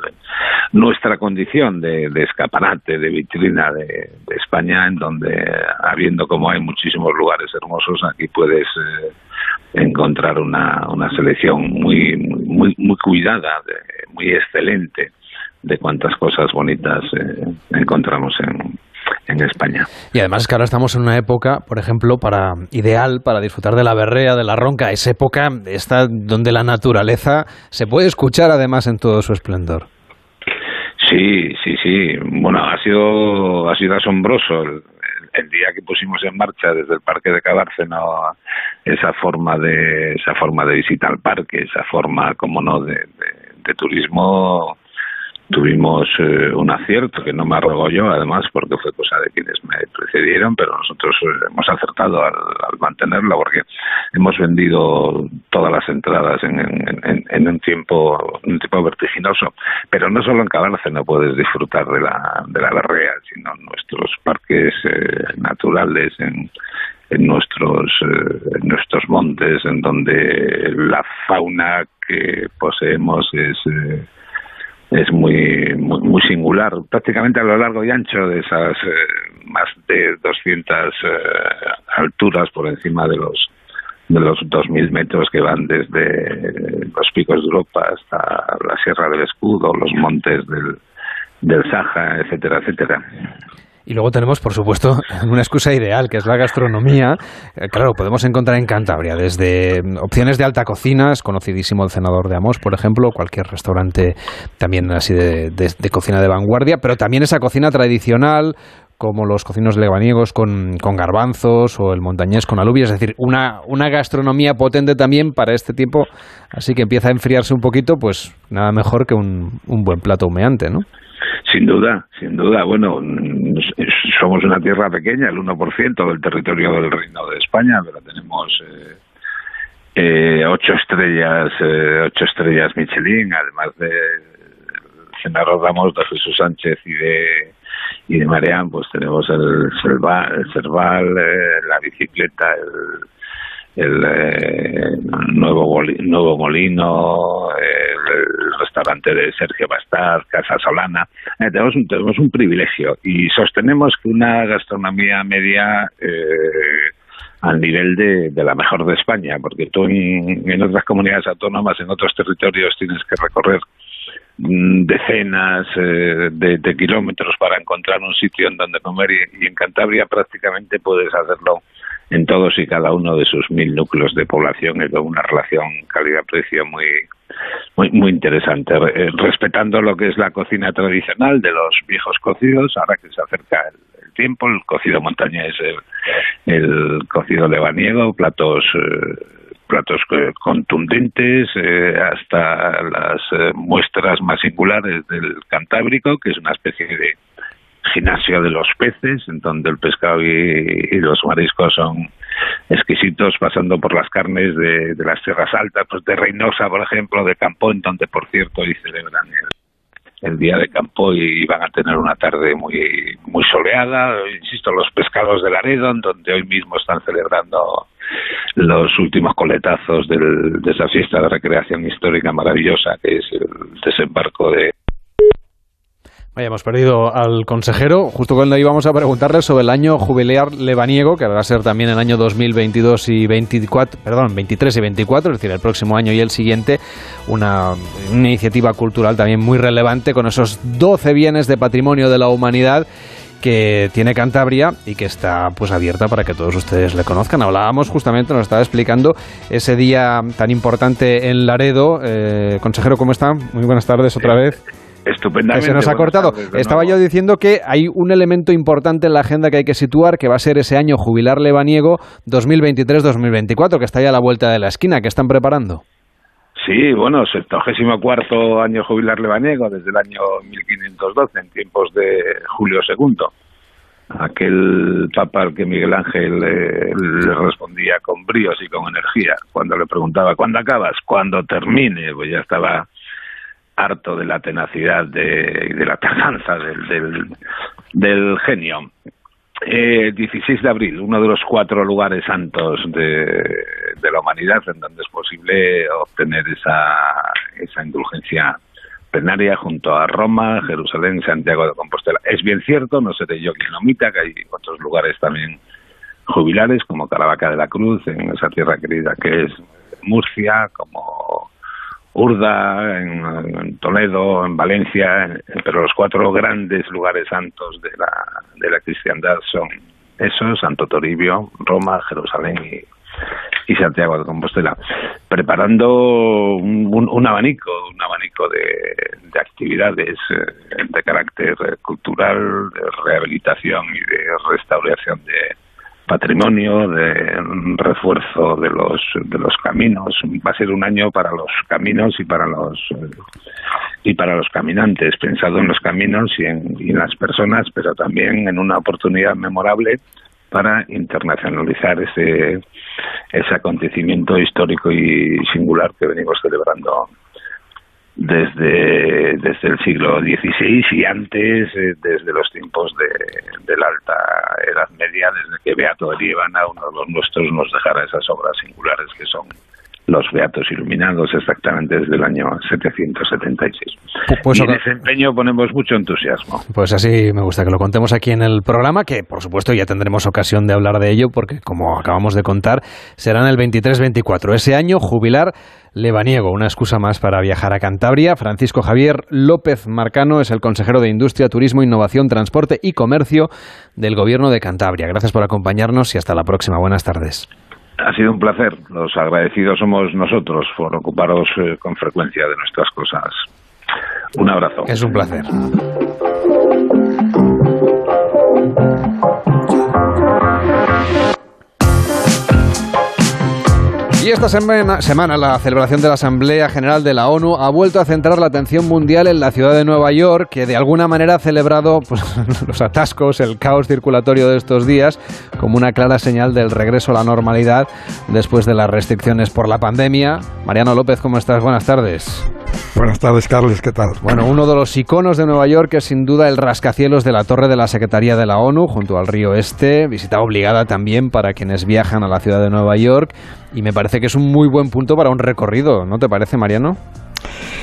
nuestra condición de, de escaparate, de vitrina de, de España, en donde, habiendo como hay muchísimos lugares hermosos, aquí puedes eh, encontrar una, una selección muy, muy, muy cuidada, de- muy excelente de cuántas cosas bonitas eh, encontramos en, en España. Y además es que ahora estamos en una época, por ejemplo, para ideal para disfrutar de la berrea, de la ronca, es época esta donde la naturaleza se puede escuchar además en todo su esplendor. Sí, sí, sí. Bueno, ha sido, ha sido asombroso el, el día que pusimos en marcha desde el Parque de Cabárceno esa forma de esa forma de visita al parque, esa forma, como no, de turismo. Tuvimos eh, un acierto que no me arrogo yo, además, porque fue cosa de quienes me cedieron, pero nosotros eh, hemos acertado al, mantenerlo porque hemos vendido todas las entradas en, en, un tiempo un tiempo vertiginoso. Pero no solo en Cabarce no puedes disfrutar de la, de la berrea, sino en nuestros parques eh, naturales, en, en nuestros eh, en nuestros montes, en donde la fauna que poseemos es es muy, muy, singular, prácticamente a lo largo y ancho de esas eh, más de 200 eh, alturas por encima de los de los 2.000 metros que van desde los picos de Europa hasta la Sierra del Escudo, los montes del, del Saja, etcétera, etcétera. Y luego tenemos, por supuesto, una excusa ideal, que es la gastronomía. Eh, claro, podemos encontrar en Cantabria desde opciones de alta cocina, es conocidísimo el cenador de Amos, por ejemplo, cualquier restaurante también así de, cocina de vanguardia, pero también esa cocina tradicional, como los cocinos lebaniegos con, con, garbanzos o el montañés con alubias, es decir, una, una gastronomía potente también para este tiempo, así que empieza a enfriarse un poquito, pues nada mejor que un, un buen plato humeante, ¿no? Sin duda, sin duda. Bueno, somos una tierra pequeña, el 1% del territorio del Reino de España, pero tenemos eh, eh, ocho estrellas, eh, ocho estrellas Michelin, además de Genaro Ramos, de Jesús Sánchez y de y de Mareán, pues tenemos el Cerval, el Cerval la bicicleta, el el eh, nuevo, nuevo Molino, el, restaurante de Sergio Bastar, Casa Solana. Eh, tenemos, un, tenemos un privilegio y sostenemos que una gastronomía media eh, al nivel de, de, la mejor de España, porque tú en, en otras comunidades autónomas, en otros territorios, tienes que recorrer mm, decenas eh, de, de, kilómetros para encontrar un sitio en donde comer y en Cantabria prácticamente puedes hacerlo en todos y cada uno de sus mil núcleos de población con una relación calidad-precio muy, muy, muy interesante, eh, respetando lo que es la cocina tradicional de los viejos cocidos, ahora que se acerca el, tiempo, el cocido montañés, el, el cocido lebaniego, platos eh, platos eh, contundentes hasta las muestras más singulares del Cantábrico, que es una especie de gimnasio de los peces, en donde el pescado y, los mariscos son exquisitos, pasando por las carnes de, las tierras altas, pues de Reynosa, por ejemplo, de Campo, en donde, por cierto, hoy celebran el, día de Campo y van a tener una tarde muy muy soleada. Insisto, los pescados de Laredo, en donde hoy mismo están celebrando los últimos coletazos de esa fiesta de recreación histórica maravillosa que es el desembarco de hemos perdido al consejero, justo cuando íbamos a preguntarle sobre el año jubilear lebaniego, que va a ser también el año 2022 y 24, perdón, 23 y 24, es decir, el próximo año y el siguiente, una, iniciativa cultural también muy relevante con esos 12 bienes de patrimonio de la humanidad que tiene Cantabria y que está pues abierta para que todos ustedes le conozcan. Hablábamos justamente, nos estaba explicando ese día tan importante en Laredo. Eh, consejero, ¿cómo está? Muy buenas tardes otra vez. Estupendamente. Se nos ha cortado. Estaba yo diciendo que hay un elemento importante en la agenda que hay que situar, que va a ser ese año jubilar lebaniego 2023-2024, que está ya a la vuelta de la esquina, que están preparando. Sí, bueno, 74 año jubilar lebaniego desde el año 1512, en tiempos de Julio II. Aquel papa al que Miguel Ángel le respondía con bríos y con energía. Cuando le preguntaba, ¿cuándo acabas? Cuando termine, pues ya estaba harto de la tenacidad de, de la tardanza del, del, genio. Eh, 16 de abril, uno de los cuatro lugares santos de, de la humanidad en donde es posible obtener esa, esa indulgencia plenaria junto a Roma, Jerusalén, Santiago de Compostela. Es bien cierto, no seré yo quien lo omita, que hay otros lugares también jubilares, como Caravaca de la Cruz, en esa tierra querida que es Murcia, como Urda, en, Toledo, en Valencia, pero los cuatro grandes lugares santos de la, de la cristiandad son esos, Santo Toribio, Roma, Jerusalén y, Santiago de Compostela, preparando un, abanico, un abanico de, de actividades eh, de carácter cultural, de rehabilitación y de restauración de, patrimonio, de refuerzo de los, de los caminos. Va a ser un año para los caminos y para los y para los caminantes, pensado en los caminos y en, las personas, pero también en una oportunidad memorable para internacionalizar ese, ese acontecimiento histórico y singular que venimos celebrando desde, desde el siglo XVI y antes, eh, desde los tiempos de, la Alta Edad Media, desde que Beato a uno de los nuestros, nos dejara esas obras singulares que son los Beatos Iluminados exactamente desde el año 776. Pues, y en ese empeño ponemos mucho entusiasmo. Pues así me gusta que lo contemos aquí en el programa, que por supuesto ya tendremos ocasión de hablar de ello, porque como acabamos de contar, será en el 23-24. Ese año, jubilar Lebaniego, una excusa más para viajar a Cantabria. Francisco Javier López Marcano es el consejero de Industria, Turismo, Innovación, Transporte y Comercio del Gobierno de Cantabria. Gracias por acompañarnos y hasta la próxima. Buenas tardes. Ha sido un placer. Los agradecidos somos nosotros por ocuparos eh, con frecuencia de nuestras cosas. Un abrazo. Es un placer. Y esta semana, la celebración de la Asamblea General de la ONU ha vuelto a centrar la atención mundial en la ciudad de Nueva York, que de alguna manera ha celebrado pues, los atascos, el caos circulatorio de estos días, como una clara señal del regreso a la normalidad después de las restricciones por la pandemia. Mariano López, ¿cómo estás? Buenas tardes. Buenas tardes, Carlos, ¿qué tal? Bueno, uno de los iconos de Nueva York es sin duda el rascacielos de la torre de la Secretaría de la ONU, junto al río Este, visita obligada también para quienes viajan a la ciudad de Nueva York, y me parece que es un muy buen punto para un recorrido, ¿no te parece, Mariano?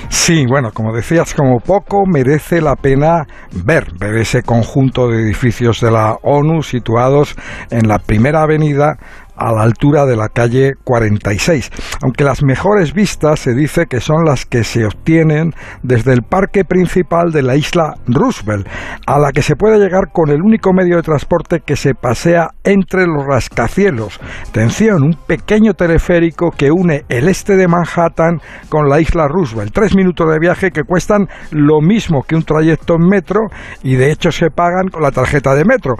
Sí, bueno, como decías, como poco merece la pena ver, ver ese conjunto de edificios de la ONU situados en la primera avenida a la altura de la calle 46, aunque las mejores vistas se dice que son las que se obtienen desde el parque principal de la isla Roosevelt, a la que se puede llegar con el único medio de transporte que se pasea entre los rascacielos. Atención, un pequeño teleférico que une el este de Manhattan con la isla Roosevelt. Tres minutos de viaje que cuestan lo mismo que un trayecto en metro y de hecho se pagan con la tarjeta de metro.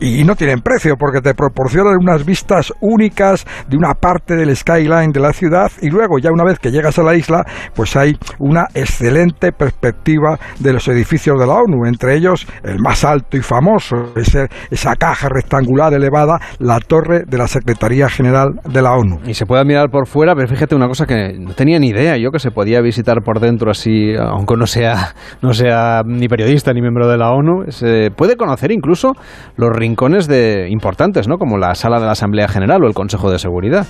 Y no tienen precio porque te proporcionan unas vistas únicas de una parte del skyline de la ciudad y luego ya una vez que llegas a la isla pues hay una excelente perspectiva de los edificios de la ONU, entre ellos el más alto y famoso, ese, esa caja rectangular elevada, la torre de la Secretaría General de la ONU. Y se puede mirar por fuera, pero fíjate una cosa que no tenía ni idea yo que se podía visitar por dentro así, aunque no sea, no sea ni periodista ni miembro de la ONU, se puede conocer incluso los rincones de importantes, ¿no? Como la sala de la Asamblea General o el Consejo de Seguridad.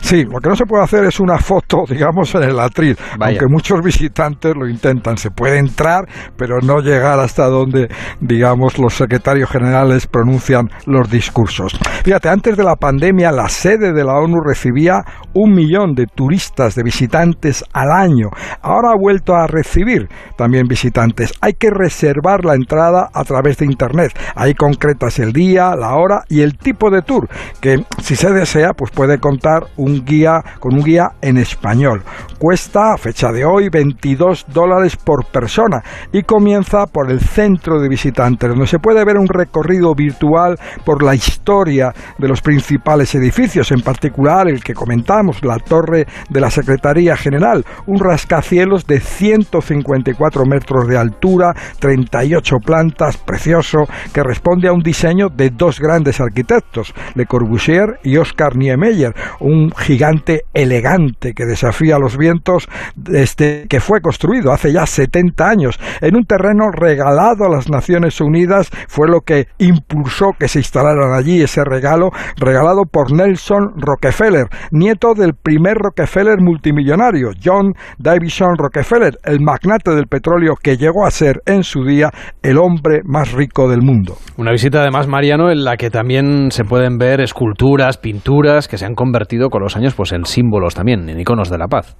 Sí, lo que no se puede hacer es una foto, digamos, en el atril, aunque muchos visitantes lo intentan. Se puede entrar, pero no llegar hasta donde, digamos, los secretarios generales pronuncian los discursos. Fíjate, antes de la pandemia, la sede de la ONU recibía un millón de turistas, de visitantes al año. Ahora ha vuelto a recibir también visitantes. Hay que reservar la entrada a través de Internet. Ahí concretas el día, la hora y el tipo de tour, que si se desea, pues puede contar un guía con un guía en español. Cuesta, a fecha de hoy, 22 dólares por persona y comienza por el centro de visitantes, donde se puede ver un recorrido virtual por la historia de los principales edificios, en particular el que comentamos, la torre de la Secretaría General, un rascacielos de 154 metros de altura, 38 plantas, precioso, que responde a un diseño de dos grandes arquitectos, Le Corbusier y Oscar Niemeyer, un gigante elegante que desafía los vientos desde que fue construido hace ya 70 años en un terreno regalado a las Naciones Unidas fue lo que impulsó que se instalaran allí ese regalo regalado por Nelson Rockefeller nieto del primer Rockefeller multimillonario John Davison Rockefeller el magnate del petróleo que llegó a ser en su día el hombre más rico del mundo. Una visita además Mariano en la que también se pueden ver esculturas pinturas que se han convertido con los años pues en símbolos también, en iconos de la paz.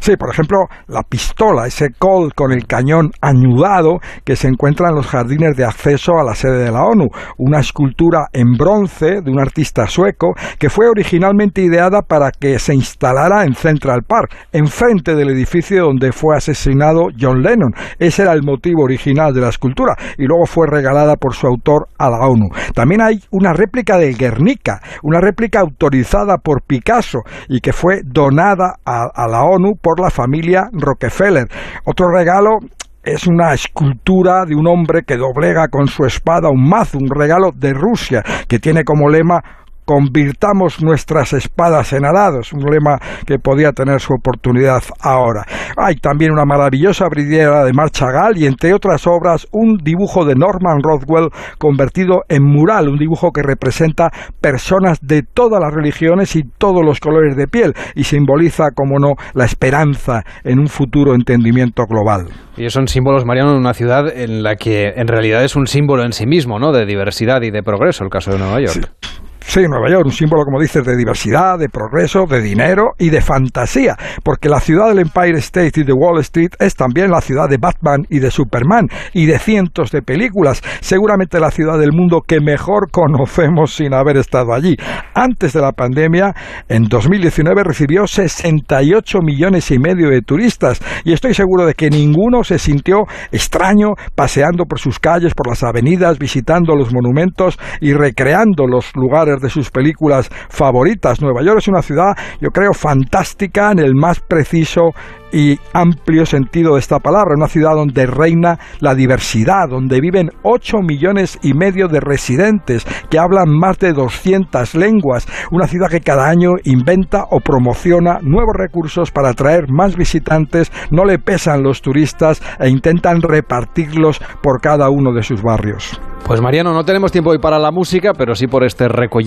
Sí, por ejemplo, la pistola, ese Colt con el cañón añudado que se encuentra en los jardines de acceso a la sede de la ONU, una escultura en bronce de un artista sueco que fue originalmente ideada para que se instalara en Central Park, enfrente del edificio donde fue asesinado John Lennon. Ese era el motivo original de la escultura y luego fue regalada por su autor a la ONU. También hay una réplica de Guernica, una réplica autorizada por Picasso y que fue donada a la ONU Por la familia Rockefeller. Otro regalo es una escultura de un hombre que doblega con su espada un mazo, un regalo de Rusia, que tiene como lema convirtamos nuestras espadas en arados, un lema que podía tener su oportunidad ahora. Hay también una maravillosa vidriera de Marchagall y entre otras obras un dibujo de Norman Rothwell convertido en mural, un dibujo que representa personas de todas las religiones y todos los colores de piel y simboliza, como no, la esperanza en un futuro entendimiento global. Y son símbolos, Mariano, de una ciudad en la que en realidad es un símbolo en sí mismo, ¿no? De diversidad y de progreso, el caso de Nueva York. Sí, Nueva York, un símbolo, como dices, de diversidad, de progreso, de dinero y de fantasía, porque la ciudad del Empire State y de Wall Street es también la ciudad de Batman y de Superman y de cientos de películas, seguramente la ciudad del mundo que mejor conocemos sin haber estado allí. Antes de la pandemia, en 2019 recibió 68 millones y medio de turistas y estoy seguro de que ninguno se sintió extraño paseando por sus calles, por las avenidas, visitando los monumentos y recreando los lugares de sus películas favoritas. Nueva York es una ciudad, yo creo, fantástica en el más preciso y amplio sentido de esta palabra, una ciudad donde reina la diversidad, donde viven 8 millones y medio de residentes que hablan más de 200 lenguas, una ciudad que cada año inventa o promociona nuevos recursos para atraer más visitantes, no le pesan los turistas e intentan repartirlos por cada uno de sus barrios. Pues Mariano, no tenemos tiempo hoy para la música, pero sí por este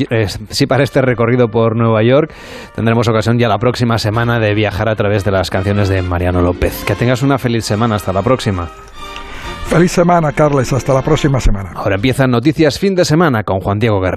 eh, sí para este recorrido por Nueva York. Tendremos ocasión ya la próxima semana de viajar a través de las canciones de Mariano López. Que tengas una feliz semana. Hasta la próxima. Feliz semana, Carles. Hasta la próxima semana. Ahora empiezan noticias fin de semana con Juan Diego Guerrero.